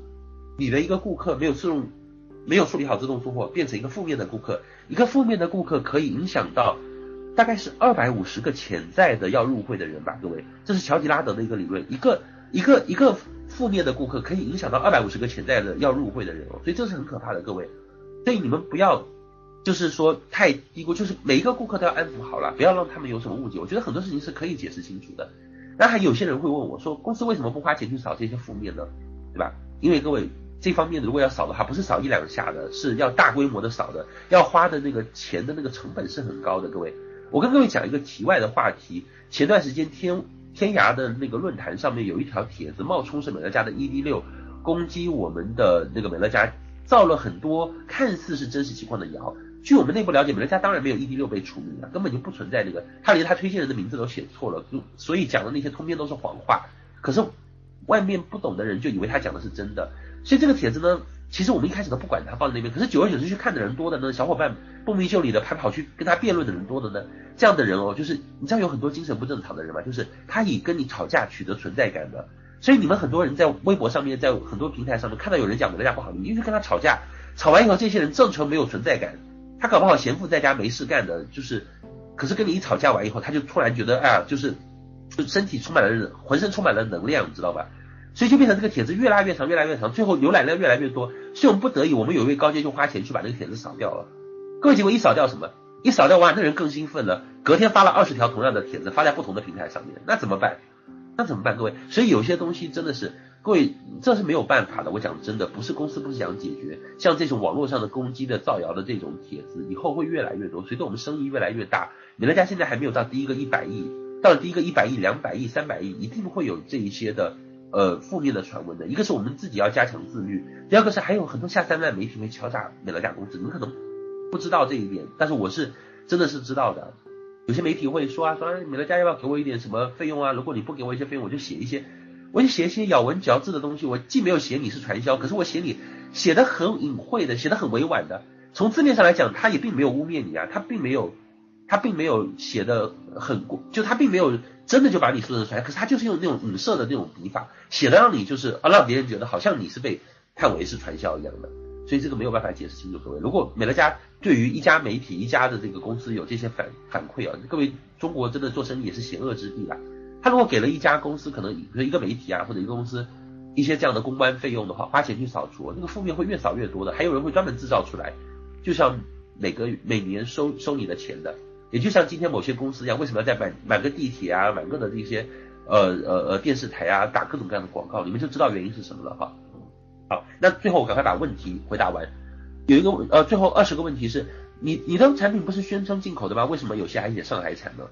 你的一个顾客没有自动没有处理好自动送货，变成一个负面的顾客。一个负面的顾客可以影响到大概是二百五十个潜在的要入会的人吧，各位，这是乔吉拉德的一个理论，一个一个一个负面的顾客可以影响到二百五十个潜在的要入会的人哦，所以这是很可怕的，各位。所以你们不要，就是说太低估，就是每一个顾客都要安抚好了，不要让他们有什么误解。我觉得很多事情是可以解释清楚的。那还有些人会问我说，公司为什么不花钱去扫这些负面呢？对吧？因为各位这方面如果要扫的话，不是扫一两下的，是要大规模的扫的，要花的那个钱的那个成本是很高的。各位，我跟各位讲一个题外的话题。前段时间天天涯的那个论坛上面有一条帖子，冒充是美乐家的 ED 六攻击我们的那个美乐家。造了很多看似是真实情况的谣。据我们内部了解，美乐家当然没有 ED6 被除名了，根本就不存在那个，他连他推荐人的名字都写错了，所以讲的那些通篇都是谎话。可是外面不懂的人就以为他讲的是真的，所以这个帖子呢，其实我们一开始都不管他放在那边，可是久而久之去看的人多的呢，小伙伴不明就里的还跑去跟他辩论的人多的呢，这样的人哦，就是你知道有很多精神不正常的人嘛，就是他以跟你吵架取得存在感的。所以你们很多人在微博上面，在很多平台上面看到有人讲美乐家不好，你就去跟他吵架，吵完以后，这些人正常没有存在感，他搞不好闲赋在家没事干的，就是，可是跟你一吵架完以后，他就突然觉得，哎呀，就是，就身体充满了，浑身充满了能量，你知道吧？所以就变成这个帖子越拉越长，越来越长，最后浏览量越来越多，所以我们不得已，我们有一位高阶就花钱去把那个帖子扫掉了。各位，结果一扫掉什么？一扫掉完，那人更兴奋了，隔天发了二十条同样的帖子，发在不同的平台上面，那怎么办？那怎么办，各位？所以有些东西真的是，各位，这是没有办法的。我讲真的，不是公司不想解决，像这种网络上的攻击的、造谣的这种帖子，以后会越来越多。随着我们生意越来越大，美乐家现在还没有到第一个一百亿，到了第一个一百亿、两百亿、三百亿，一定会有这一些的呃负面的传闻的。一个是我们自己要加强自律，第二个是还有很多下三滥媒体会敲诈美乐家公司，你们可能不知道这一点，但是我是真的是知道的。有些媒体会说啊，说美乐家要不要给我一点什么费用啊？如果你不给我一些费用，我就写一些，我就写一些咬文嚼字的东西。我既没有写你是传销，可是我写你写的很隐晦的，写的很委婉的。从字面上来讲，他也并没有污蔑你啊，他并没有，他并没有写的很过，就他并没有真的就把你说成传销，可是他就是用那种影射的那种笔法，写的让你就是啊，让别人觉得好像你是被看为是传销一样的。所以这个没有办法解释清楚，各位。如果美乐家对于一家媒体、一家的这个公司有这些反反馈啊，各位，中国真的做生意也是险恶之地啦。他如果给了一家公司，可能比如一个媒体啊，或者一个公司一些这样的公关费用的话，花钱去扫除，那个负面会越扫越多的。还有人会专门制造出来，就像每个每年收收你的钱的，也就像今天某些公司一样，为什么要在满满个地铁啊、满个的这些呃呃呃电视台啊打各种各样的广告，你们就知道原因是什么了哈。好，那最后我赶快把问题回答完。有一个呃，最后二十个问题是你你的产品不是宣称进口的吗？为什么有些还写上海产呢？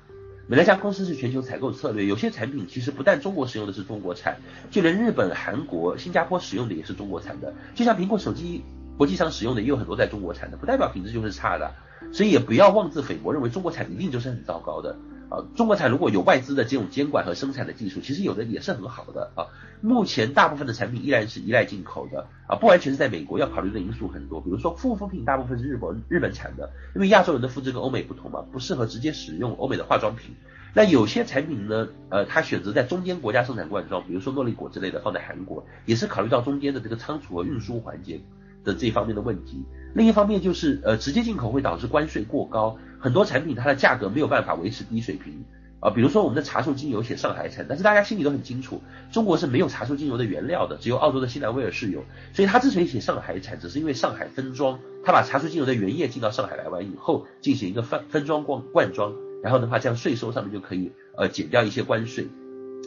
美乐家公司是全球采购策略，有些产品其实不但中国使用的是中国产，就连日本、韩国、新加坡使用的也是中国产的。就像苹果手机国际上使用的也有很多在中国产的，不代表品质就是差的。所以也不要妄自菲薄，认为中国产一定就是很糟糕的。啊，中国产如果有外资的这种监管和生产的技术，其实有的也是很好的啊。目前大部分的产品依然是依赖进口的啊，不完全是在美国，要考虑的因素很多。比如说护肤品大部分是日本日本产的，因为亚洲人的肤质跟欧美不同嘛，不适合直接使用欧美的化妆品。那有些产品呢，呃，他选择在中间国家生产罐装，比如说诺丽果之类的放在韩国，也是考虑到中间的这个仓储和运输环节的这方面的问题。另一方面就是呃，直接进口会导致关税过高。很多产品它的价格没有办法维持低水平啊，比如说我们的茶树精油写上海产，但是大家心里都很清楚，中国是没有茶树精油的原料的，只有澳洲的西南威尔士有，所以它之所以写上海产，只是因为上海分装，它把茶树精油的原液进到上海来完以后，进行一个分分装灌灌装，然后的话这样税收上面就可以呃减掉一些关税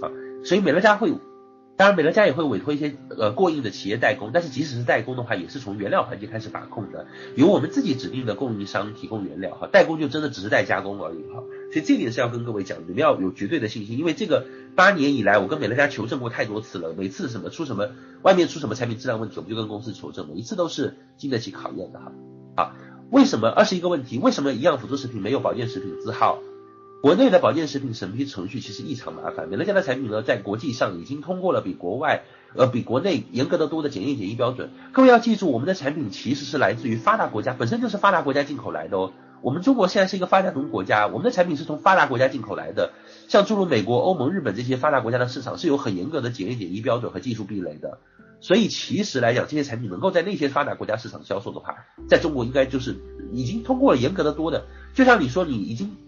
啊，所以美乐家会。当然，美乐家也会委托一些呃过硬的企业代工，但是即使是代工的话，也是从原料环节开始把控的，由我们自己指定的供应商提供原料哈，代工就真的只是代加工而已哈。所以这点是要跟各位讲，你们要有绝对的信心，因为这个八年以来，我跟美乐家求证过太多次了，每次什么出什么外面出什么产品质量问题，我们就跟公司求证，每一次都是经得起考验的哈。好，为什么二十一个问题？为什么一样辅助食品没有保健食品字号？国内的保健食品审批程序其实异常麻烦，美乐家的产品呢，在国际上已经通过了比国外呃比国内严格的多的检验检疫标准。各位要记住，我们的产品其实是来自于发达国家，本身就是发达国家进口来的哦。我们中国现在是一个发展中国家，我们的产品是从发达国家进口来的。像诸如美国、欧盟、日本这些发达国家的市场是有很严格的检验检疫标准和技术壁垒的。所以其实来讲，这些产品能够在那些发达国家市场销售的话，在中国应该就是已经通过了严格的多的。就像你说，你已经。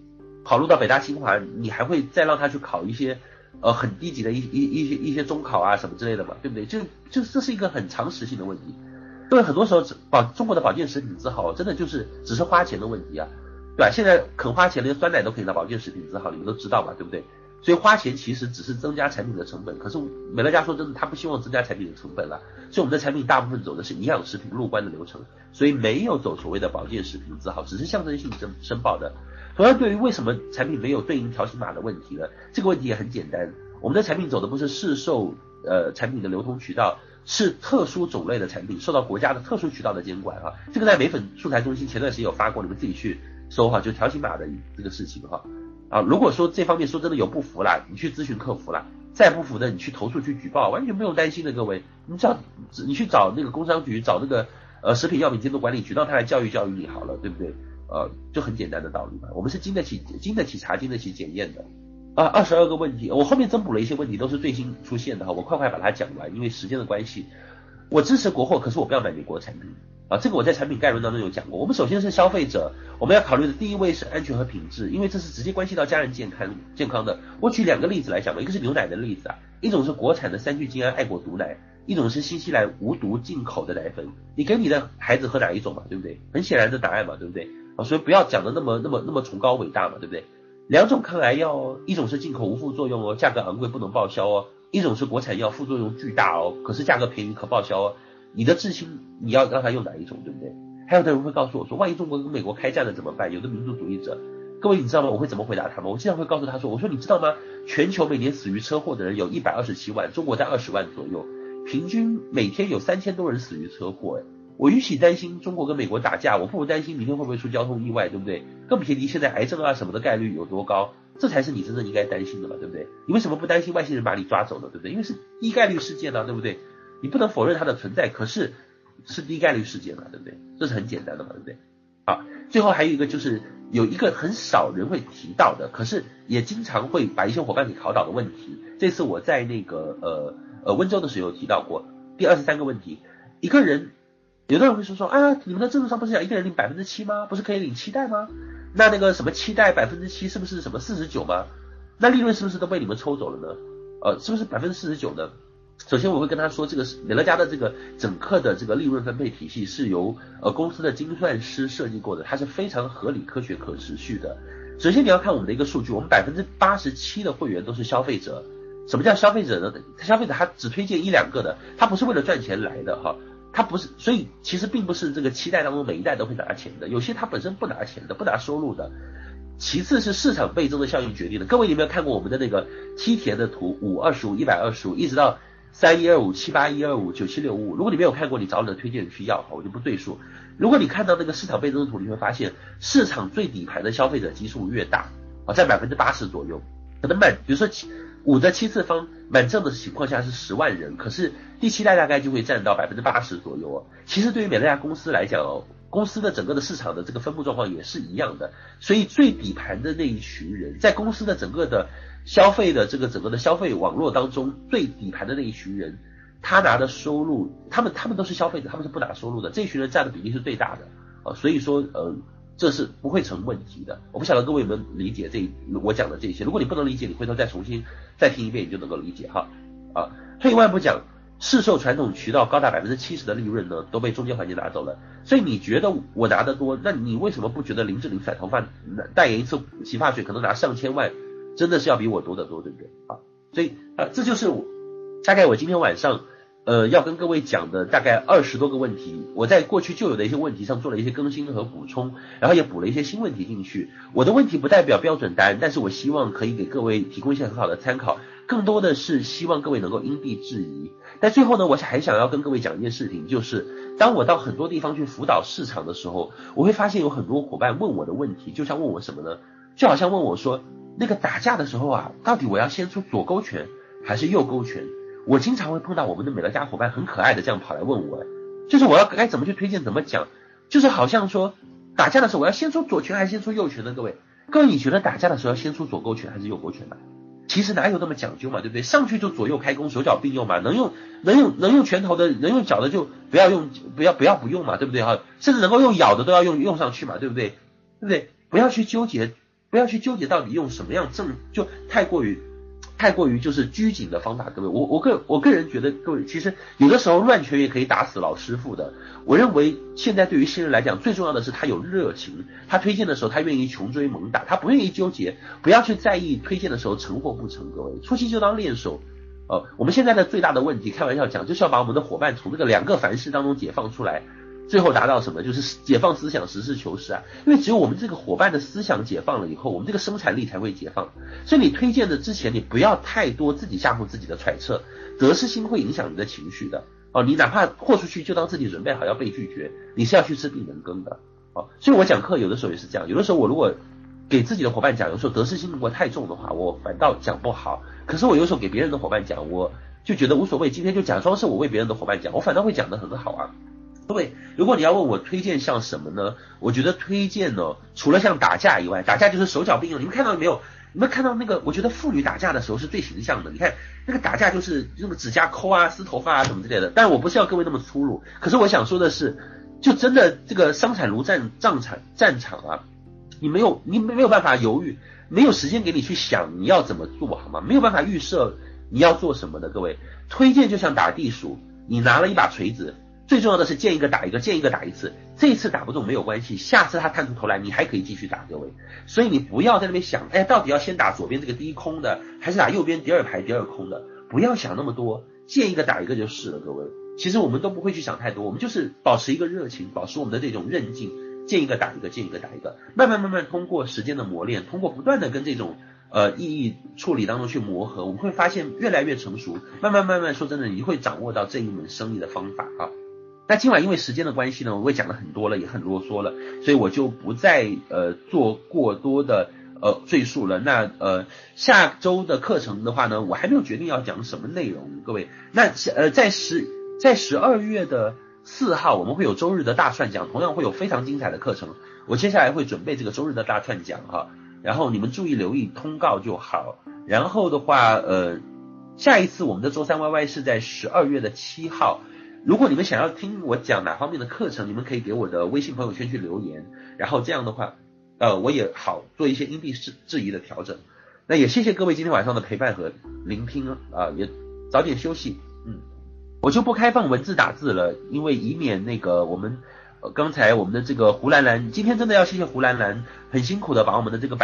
考入到北大清华，你还会再让他去考一些，呃，很低级的一一一些一些中考啊什么之类的嘛，对不对？就就这是一个很常识性的问题。对，很多时候保中国的保健食品字号真的就是只是花钱的问题啊，对吧？现在肯花钱连酸奶都可以拿保健食品字号，你们都知道嘛，对不对？所以花钱其实只是增加产品的成本。可是美乐家说真的，他不希望增加产品的成本了，所以我们的产品大部分走的是营养食品入关的流程，所以没有走所谓的保健食品字号，只是象征性申申报的。同样，对于为什么产品没有对应条形码的问题呢？这个问题也很简单，我们的产品走的不是市售呃产品的流通渠道，是特殊种类的产品，受到国家的特殊渠道的监管啊。这个在美粉素材中心前段时间有发过，你们自己去搜哈，就条形码的这个事情哈。啊，如果说这方面说真的有不服啦，你去咨询客服啦，再不服的你去投诉去举报，完全不用担心的，各位，你找你去找那个工商局，找那个呃食品药品监督管理局，让他来教育教育你好了，对不对？呃，就很简单的道理嘛，我们是经得起经得起查、经得起检验的啊。二十二个问题，我后面增补了一些问题，都是最新出现的哈，我快快把它讲完，因为时间的关系。我支持国货，可是我不要买美国产品啊。这个我在产品概论当中有讲过。我们首先是消费者，我们要考虑的第一位是安全和品质，因为这是直接关系到家人健康健康的。我举两个例子来讲吧，一个是牛奶的例子啊，一种是国产的三聚氰胺爱国毒奶，一种是新西兰无毒进口的奶粉。你给你的孩子喝哪一种嘛，对不对？很显然的答案嘛，对不对？啊，所以不要讲的那么那么那么崇高伟大嘛，对不对？两种抗癌药哦，一种是进口无副作用哦，价格昂贵不能报销哦；一种是国产药，副作用巨大哦，可是价格便宜可报销哦。你的至亲你要让他用哪一种，对不对？还有的人会告诉我说，万一中国跟美国开战了怎么办？有的民族主义者，各位你知道吗？我会怎么回答他们？我经常会告诉他说，我说你知道吗？全球每年死于车祸的人有一百二十七万，中国在二十万左右，平均每天有三千多人死于车祸，哎。我与其担心中国跟美国打架，我不如担心明天会不会出交通意外，对不对？更别提现在癌症啊什么的概率有多高，这才是你真正应该担心的嘛，对不对？你为什么不担心外星人把你抓走呢，对不对？因为是低概率事件呢，对不对？你不能否认它的存在，可是是低概率事件嘛，对不对？这是很简单的嘛，对不对？好，最后还有一个就是有一个很少人会提到的，可是也经常会把一些伙伴给考倒的问题。这次我在那个呃呃温州的时候提到过，第二十三个问题，一个人。有的人会说说啊，你们的制度上不是讲一个人领百分之七吗？不是可以领七代吗？那那个什么七代百分之七是不是什么四十九吗？那利润是不是都被你们抽走了呢？呃，是不是百分之四十九呢？首先我会跟他说，这个美乐家的这个整个的这个利润分配体系是由呃公司的精算师设计过的，它是非常合理、科学、可持续的。首先你要看我们的一个数据，我们百分之八十七的会员都是消费者。什么叫消费者呢？消费者他只推荐一两个的，他不是为了赚钱来的哈。他不是，所以其实并不是这个七代当中每一代都会拿钱的，有些他本身不拿钱的，不拿收入的。其次是市场倍增的效应决定的。各位，有没有看过我们的那个梯田的图？五二十五、一百二十五，一直到三一二五、七八一二五、九七六五五。如果你没有看过，你找你的推荐人去要哈，我就不赘述。如果你看到那个市场倍增的图，你会发现市场最底盘的消费者基数越大，啊，在百分之八十左右。可能满，比如说五的七次方满正的情况下是十万人，可是第七代大概就会占到百分之八十左右哦。其实对于美乐家公司来讲哦，公司的整个的市场的这个分布状况也是一样的，所以最底盘的那一群人在公司的整个的消费的这个整个的消费网络当中，最底盘的那一群人，他拿的收入，他们他们都是消费者，他们是不拿收入的，这一群人占的比例是最大的啊，所以说呃。这是不会成问题的。我不晓得各位有没有理解这我讲的这些。如果你不能理解，你回头再重新再听一遍，你就能够理解哈。啊，退一万步讲，市售传统渠道高达百分之七十的利润呢，都被中间环节拿走了。所以你觉得我拿得多，那你为什么不觉得林志玲甩头发代言一次洗发水可能拿上千万，真的是要比我多得多，对不对？啊，所以啊，这就是我大概我今天晚上。呃，要跟各位讲的大概二十多个问题，我在过去就有的一些问题上做了一些更新和补充，然后也补了一些新问题进去。我的问题不代表标准答案，但是我希望可以给各位提供一些很好的参考，更多的是希望各位能够因地制宜。但最后呢，我是还想要跟各位讲一件事情，就是当我到很多地方去辅导市场的时候，我会发现有很多伙伴问我的问题，就像问我什么呢？就好像问我说，那个打架的时候啊，到底我要先出左勾拳还是右勾拳？我经常会碰到我们的美乐家伙伴很可爱的这样跑来问我，就是我要该怎么去推荐，怎么讲，就是好像说打架的时候我要先出左拳还是先出右拳呢？各位，各位你觉得打架的时候要先出左勾拳还是右勾拳呢？其实哪有那么讲究嘛，对不对？上去就左右开弓，手脚并用嘛，能用能用能用拳头的，能用脚的就不要用，不要不要不用嘛，对不对哈？甚至能够用咬的都要用用上去嘛，对不对？对不对？不要去纠结，不要去纠结到底用什么样正，就太过于。太过于就是拘谨的方法，各位，我我个我个人觉得，各位其实有的时候乱拳也可以打死老师傅的。我认为现在对于新人来讲，最重要的是他有热情，他推荐的时候他愿意穷追猛打，他不愿意纠结，不要去在意推荐的时候成或不成。各位，初期就当练手。呃，我们现在的最大的问题，开玩笑讲，就是要把我们的伙伴从这个两个凡事当中解放出来。最后达到什么？就是解放思想，实事求是啊！因为只有我们这个伙伴的思想解放了以后，我们这个生产力才会解放。所以你推荐的之前，你不要太多自己吓唬自己的揣测，得失心会影响你的情绪的哦。你哪怕豁出去，就当自己准备好要被拒绝，你是要去吃闭门羹的哦。所以我讲课有的时候也是这样，有的时候我如果给自己的伙伴讲，有时候得失心如果太重的话，我反倒讲不好。可是我有时候给别人的伙伴讲，我就觉得无所谓，今天就假装是我为别人的伙伴讲，我反倒会讲得很好啊。各位，如果你要问我推荐像什么呢？我觉得推荐呢，除了像打架以外，打架就是手脚并用。你们看到没有？你们看到那个？我觉得妇女打架的时候是最形象的。你看那个打架就是用个指甲抠啊、撕头发啊什么之类的。但我不是要各位那么粗鲁，可是我想说的是，就真的这个生产如战战场战场啊，你没有你没有办法犹豫，没有时间给你去想你要怎么做好吗？没有办法预设你要做什么的。各位，推荐就像打地鼠，你拿了一把锤子。最重要的是见一个打一个，见一个打一次。这一次打不中没有关系，下次他探出头来，你还可以继续打，各位。所以你不要在那边想，哎，到底要先打左边这个第一空的，还是打右边第二排第二空的？不要想那么多，见一个打一个就是了，各位。其实我们都不会去想太多，我们就是保持一个热情，保持我们的这种韧劲，见一个打一个，见一个打一个，慢慢慢慢通过时间的磨练，通过不断的跟这种。呃，意义处理当中去磨合，我们会发现越来越成熟。慢慢慢慢，说真的，你会掌握到这一门生意的方法啊。那今晚因为时间的关系呢，我也讲了很多了，也很啰嗦了，所以我就不再呃做过多的呃赘述了。那呃下周的课程的话呢，我还没有决定要讲什么内容，各位。那呃在十在十二月的四号，我们会有周日的大串讲，同样会有非常精彩的课程。我接下来会准备这个周日的大串讲哈。然后你们注意留意通告就好。然后的话，呃，下一次我们的周三 YY 是在十二月的七号。如果你们想要听我讲哪方面的课程，你们可以给我的微信朋友圈去留言。然后这样的话，呃，我也好做一些因地制制宜的调整。那也谢谢各位今天晚上的陪伴和聆听啊，也早点休息。嗯，我就不开放文字打字了，因为以免那个我们。刚才我们的这个胡兰兰，今天真的要谢谢胡兰兰，很辛苦的把我们的这个。